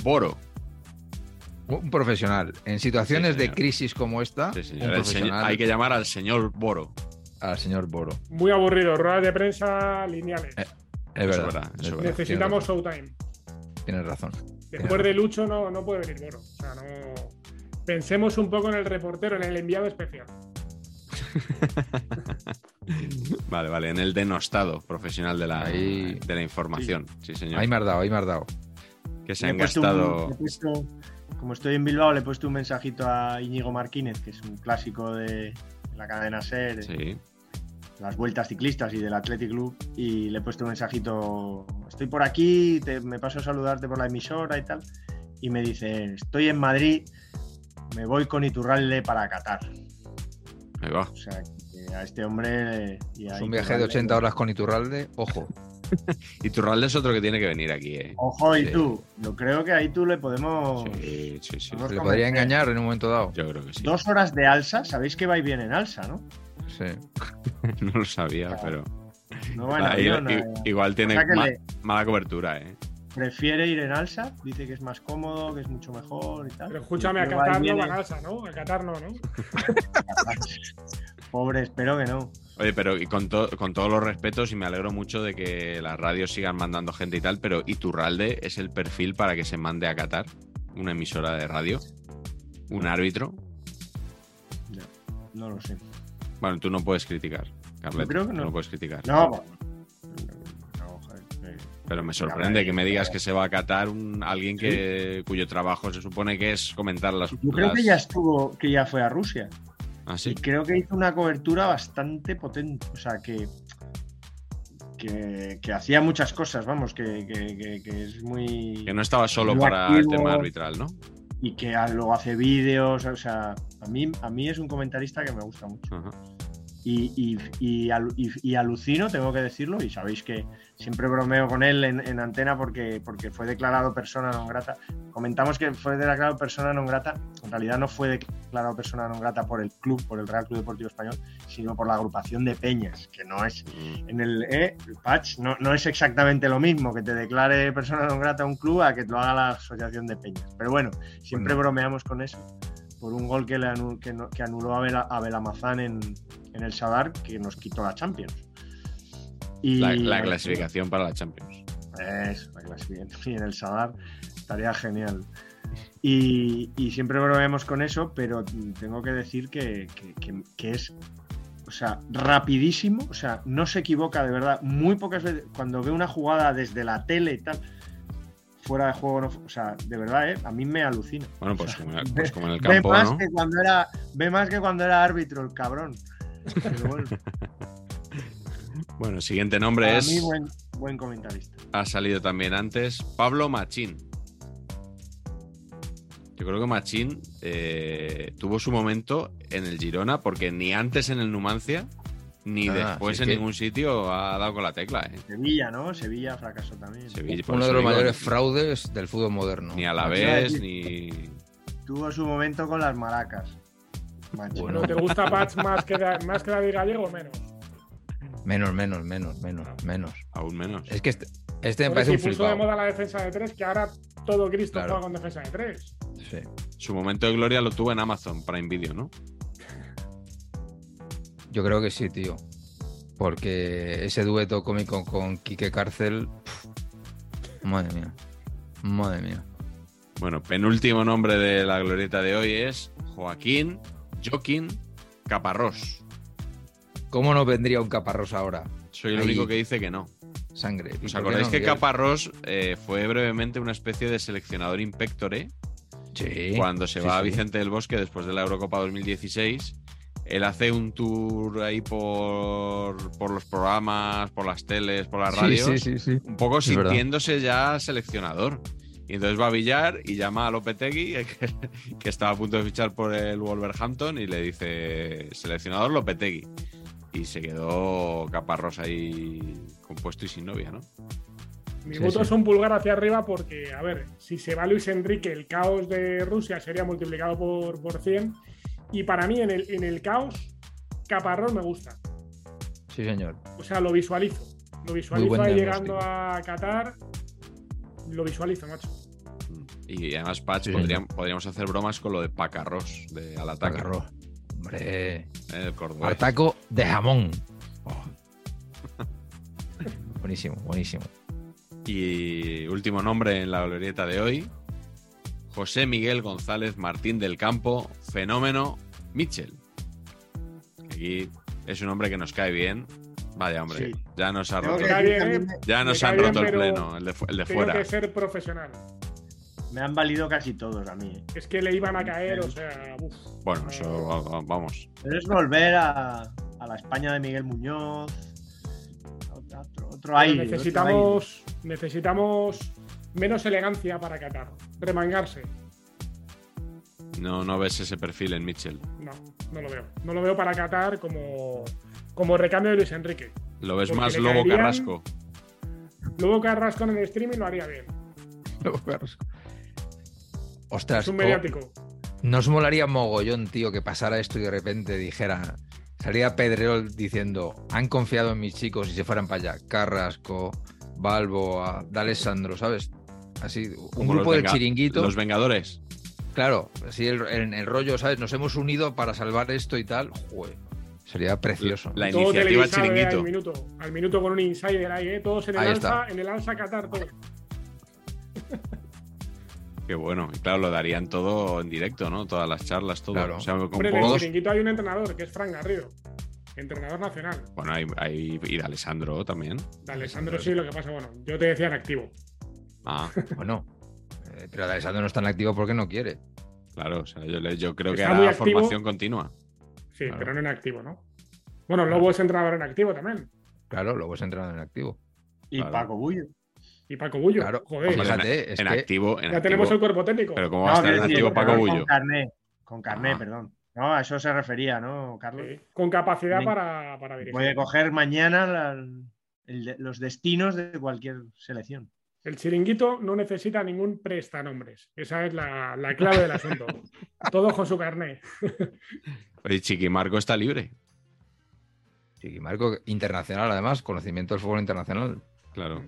Boro. Un profesional. En situaciones Sí, de crisis como esta, Sí, un profesional hay que llamar al señor Boro. al señor Boro. Muy aburrido, ruedas de prensa lineales. Eh, Es verdad. es verdad. Necesitamos showtime. Tienes razón. Después de Lucho no, no puede venir Boro. O sea, no. Pensemos un poco en el reportero, en el enviado especial. Vale, vale. En el denostado profesional de la, Ahí- de la información. Sí, señor. Ahí me has dado, ahí me has dado. que se Le han un- gastado. puesto- como estoy en Bilbao, le he puesto un mensajito a Íñigo Martínez, que es un clásico de la cadena SER, Sí. Las vueltas ciclistas y del Athletic Club, y le he puesto un mensajito, estoy por aquí, te- me paso a saludarte por la emisora y tal, y me dice, estoy en Madrid, me voy con Iturralde para Qatar. Ahí va. O sea, que a este hombre... y a Es un viaje de Iturralde- 80 horas con Iturralde. Ojo. Y Turralde es otro que tiene que venir aquí, ¿eh? Ojo, y Sí. tú, yo creo que ahí tú le podemos... Sí, sí, sí. Le a podría engañar en un momento dado. Yo creo que sí. Dos horas de alza, sabéis que va y viene en alza, ¿no? Sí. no lo sabía, pero. No va en Ahí- avión, i- eh. igual O tiene sea que ma- le- mala cobertura, ¿eh? prefiere ir en alza, dice que es más cómodo, que es mucho mejor y tal. Pero escúchame, a Qatar no viene- van a alza, ¿no? A Qatar no, ¿no? Pobre, espero que no. Oye, pero y con, to- con todos los respetos, y me alegro mucho de que las radios sigan mandando gente y tal, pero Iturralde es el perfil para que se mande a Qatar, una emisora de radio, un árbitro. Ya, no lo sé. Bueno, tú no puedes criticar, Carleto. creo que no. no puedes criticar. No, bueno. No, joder, eh, Pero me sorprende que me digas que se va a Qatar un, alguien que, cuyo trabajo se supone que es comentar las. Yo creo que ya estuvo, que ya fue a Rusia. ¿Ah, Y creo que hizo una cobertura bastante potente. O sea, que. Que, que hacía muchas cosas, vamos, que, que- es muy. Que no estaba solo para el tema arbitral, ¿no? Y que luego hace vídeos, o sea, a mí, a mí es un comentarista que me gusta mucho. Y, y- y alu- y- y alucino, tengo que decirlo, y sabéis que siempre bromeo con él en, en antena porque, porque fue declarado persona non grata. Comentamos que fue declarado persona non grata, en realidad no fue declarado persona non grata por el club, por el Real Club Deportivo Español, sino por la agrupación de peñas, que no es Mm. en el, eh, el patch, no, no es exactamente lo mismo que te declare persona non grata un club a que te lo haga la asociación de peñas. Pero bueno, siempre Bueno. bromeamos con eso por un gol que, le que, no- que anuló a, Bela- a Belamazán en, en el Sadar que nos quitó la Champions. Y La, la clasificación para la Champions. Eso, la clasificación. Y en el Sadar. estaría genial. Y, y siempre bromeamos con eso, pero tengo que decir que- que es, o sea, rapidísimo, o sea, no se equivoca de verdad. Muy pocas veces, cuando ve una jugada desde la tele y tal, fuera de juego, no, o sea, de verdad, ¿eh? a mí me alucina. Bueno, pues como, pues como en el Ve campo, más, ¿no? que cuando era, ve más que cuando era árbitro, el cabrón. Pero bueno, Bueno, siguiente nombre para es. mí, buen, buen comentarista. Ha salido también antes. Pablo Machín. Yo creo que Machín eh, tuvo su momento en el Girona, porque ni antes en el Numancia, ni Ah, después sí en que- ningún sitio ha dado con la tecla. ¿eh? Sevilla, ¿no? Sevilla fracasó también. Sevilla, Uno de los digo, mayores fraudes del fútbol moderno. Ni a la vez, ni. Tuvo su momento con las maracas. Macho. Bueno. ¿Pero te gusta Patch más que, más que David Gallego o menos? Menos, menos, menos, menos, menos. Aún menos. Es que este, este me parece si un puso de flipado. moda la defensa de tres, que ahora todo Cristo Claro. juega con defensa de tres. Sí. Su momento de gloria lo tuvo en Amazon Prime Video, ¿no? Yo creo que sí, tío. Porque ese dueto cómico con Quique Cárcel. madre mía. Madre mía. Bueno, penúltimo nombre de la glorieta de hoy es Joaquín Joaquín Caparrós. ¿Cómo no vendría un caparrós ahora? Soy el Ahí. único que dice que no. Sangre. ¿Y por ¿Os acordáis no, que Miguel? Caparrós eh, fue brevemente una especie de seleccionador impectore Sí. cuando se sí, va a. Vicente del Bosque después de la Eurocopa 2016? Él hace un tour ahí por, por los programas, por las teles, por las Sí, radios, sí, sí, sí. un poco Es verdad. sintiéndose ya seleccionador. Y entonces va a Villar y llama a Lopetegui, que, que estaba a punto de fichar por el Wolverhampton, y le dice, seleccionador Lopetegui. Y se quedó Caparrós ahí compuesto y sin novia, ¿no? Mi Sí, voto sí. es un pulgar hacia arriba porque, a ver, si se va Luis Enrique, el caos de Rusia sería multiplicado por, por 100. Y para mí, en el, en el caos, Caparrós me gusta. Sí, señor. O sea, lo visualizo. Lo visualizo ahí llegando a Qatar. Lo visualizo, macho. Y además, Patch, Sí, podrían- podríamos hacer bromas con lo de Pacarros, de al ataque. Tacarro. Hombre. el cordobés. De jamón. buenísimo, buenísimo. Y último nombre en la glorieta de hoy, José Miguel González Martín del Campo, fenómeno Mitchell. Aquí es un hombre que nos cae bien. Vaya, hombre, Sí. ya nos ha roto, bien, ya nos han roto bien, el pleno, el de, el de Tengo fuera. que ser profesional. me han valido casi todos a mí. ¿eh? Es que le iban a caer, o sea, uf. Bueno, eso va- vamos. Pero es volver a, a la España de Miguel Muñoz. Otro, aire. Otro necesitamos, necesitamos menos elegancia para Qatar. Remangarse. No, no ves ese perfil en Mitchell. No, no lo veo. No lo veo para Qatar como, como recambio de Luis Enrique. Lo ves Porque más Lobo caerían- Carrasco. Luego Carrasco en el streaming lo haría bien. Ostras, Es un co- mediático. nos molaría mogollón, tío, que pasara esto y de repente dijera, salía Pedrerol diciendo, han confiado en mis chicos y se fueran para allá. Carrasco, Balboa, D'Alessandro, ¿sabes? Así, un Como grupo los del Venga- chiringuito. Los Vengadores. Claro, así el, en el rollo, ¿sabes? Nos hemos unido para salvar esto y tal. Joder, sería precioso. La Todo iniciativa televisado, eh, chiringuito. al minuto. Al minuto con un insider ahí, ¿eh? Todos en el Ahí alza, está. en el alza Qatar, todo. Qué bueno. Y claro, lo darían todo en directo, ¿no? Todas las charlas, todo. Claro. O sea, con Hombre, en el chiringuito hay un entrenador que es Fran Garrido. Entrenador nacional. Bueno, hay, hay y de Alessandro también. De Alessandro sí, lo que pasa, bueno, yo te decía en activo. Ah, Bueno, pero D'Alessandro no está en activo porque no quiere. claro. O sea, yo, le- yo creo que Está hará activo. formación continua. Sí, Claro. pero no en activo, ¿no? Bueno, Lobo es entrenador en activo también. Claro, luego es entrenador en activo. Y Claro. Paco Bullo. Y Paco Bullo. Claro, Joder, Hombre, fíjate, es en que activo. En ya activo. tenemos el cuerpo técnico. Pero ¿cómo va a estar en activo Paco Bullo? Con carné. Con carné, Ah. perdón. No, a eso se refería, ¿no, Carlos? Sí, Con capacidad para, para dirigir. Puede coger mañana la- el de- los destinos de cualquier selección. El chiringuito no necesita ningún prestanombres. Esa es la, la clave del asunto. Todo con su carné. Oye, Chiquimarco está libre. Sí, Marco, internacional además, conocimiento del fútbol internacional. Claro.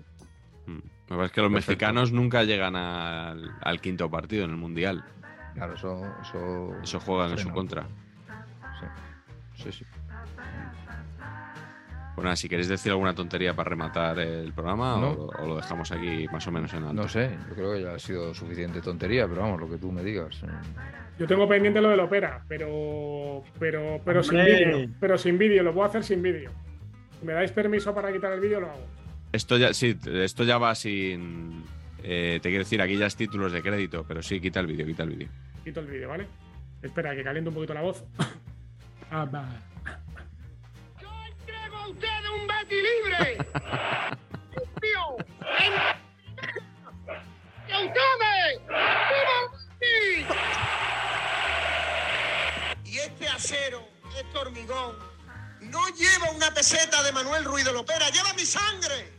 Mm. Lo que pasa es que los Perfecto. mexicanos nunca llegan al, al quinto partido en el Mundial. Claro, eso. Eso, Eso juegan en su contra. sí. sí. Pues nada, si queréis decir alguna tontería para rematar el programa No. o, o lo dejamos aquí más o menos en alto. No sé, yo creo que ya ha sido suficiente tontería, pero vamos, lo que tú me digas. Yo tengo pendiente lo del Opera, pero pero pero sin vídeo. Pero sin vídeo, lo puedo hacer sin vídeo. Si me dais permiso para quitar el vídeo, lo hago. Esto ya, sí, esto ya va sin. eh, te quiero decir, aquí ya es títulos de crédito, pero sí, quita el vídeo, quita el vídeo. Quito el vídeo, ¿vale? Espera, que caliente un poquito la voz. Ah, va. Un Betty libre. ¡Viva! Y este acero, este hormigón, no lleva una peseta de Manuel Ruiz de Lopera, lleva mi sangre.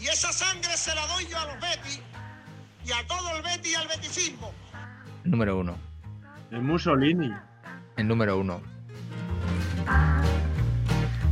Y esa sangre se la doy yo a los Betty y a todo el Betty y al beticismo. Número uno. El Mussolini. El número uno.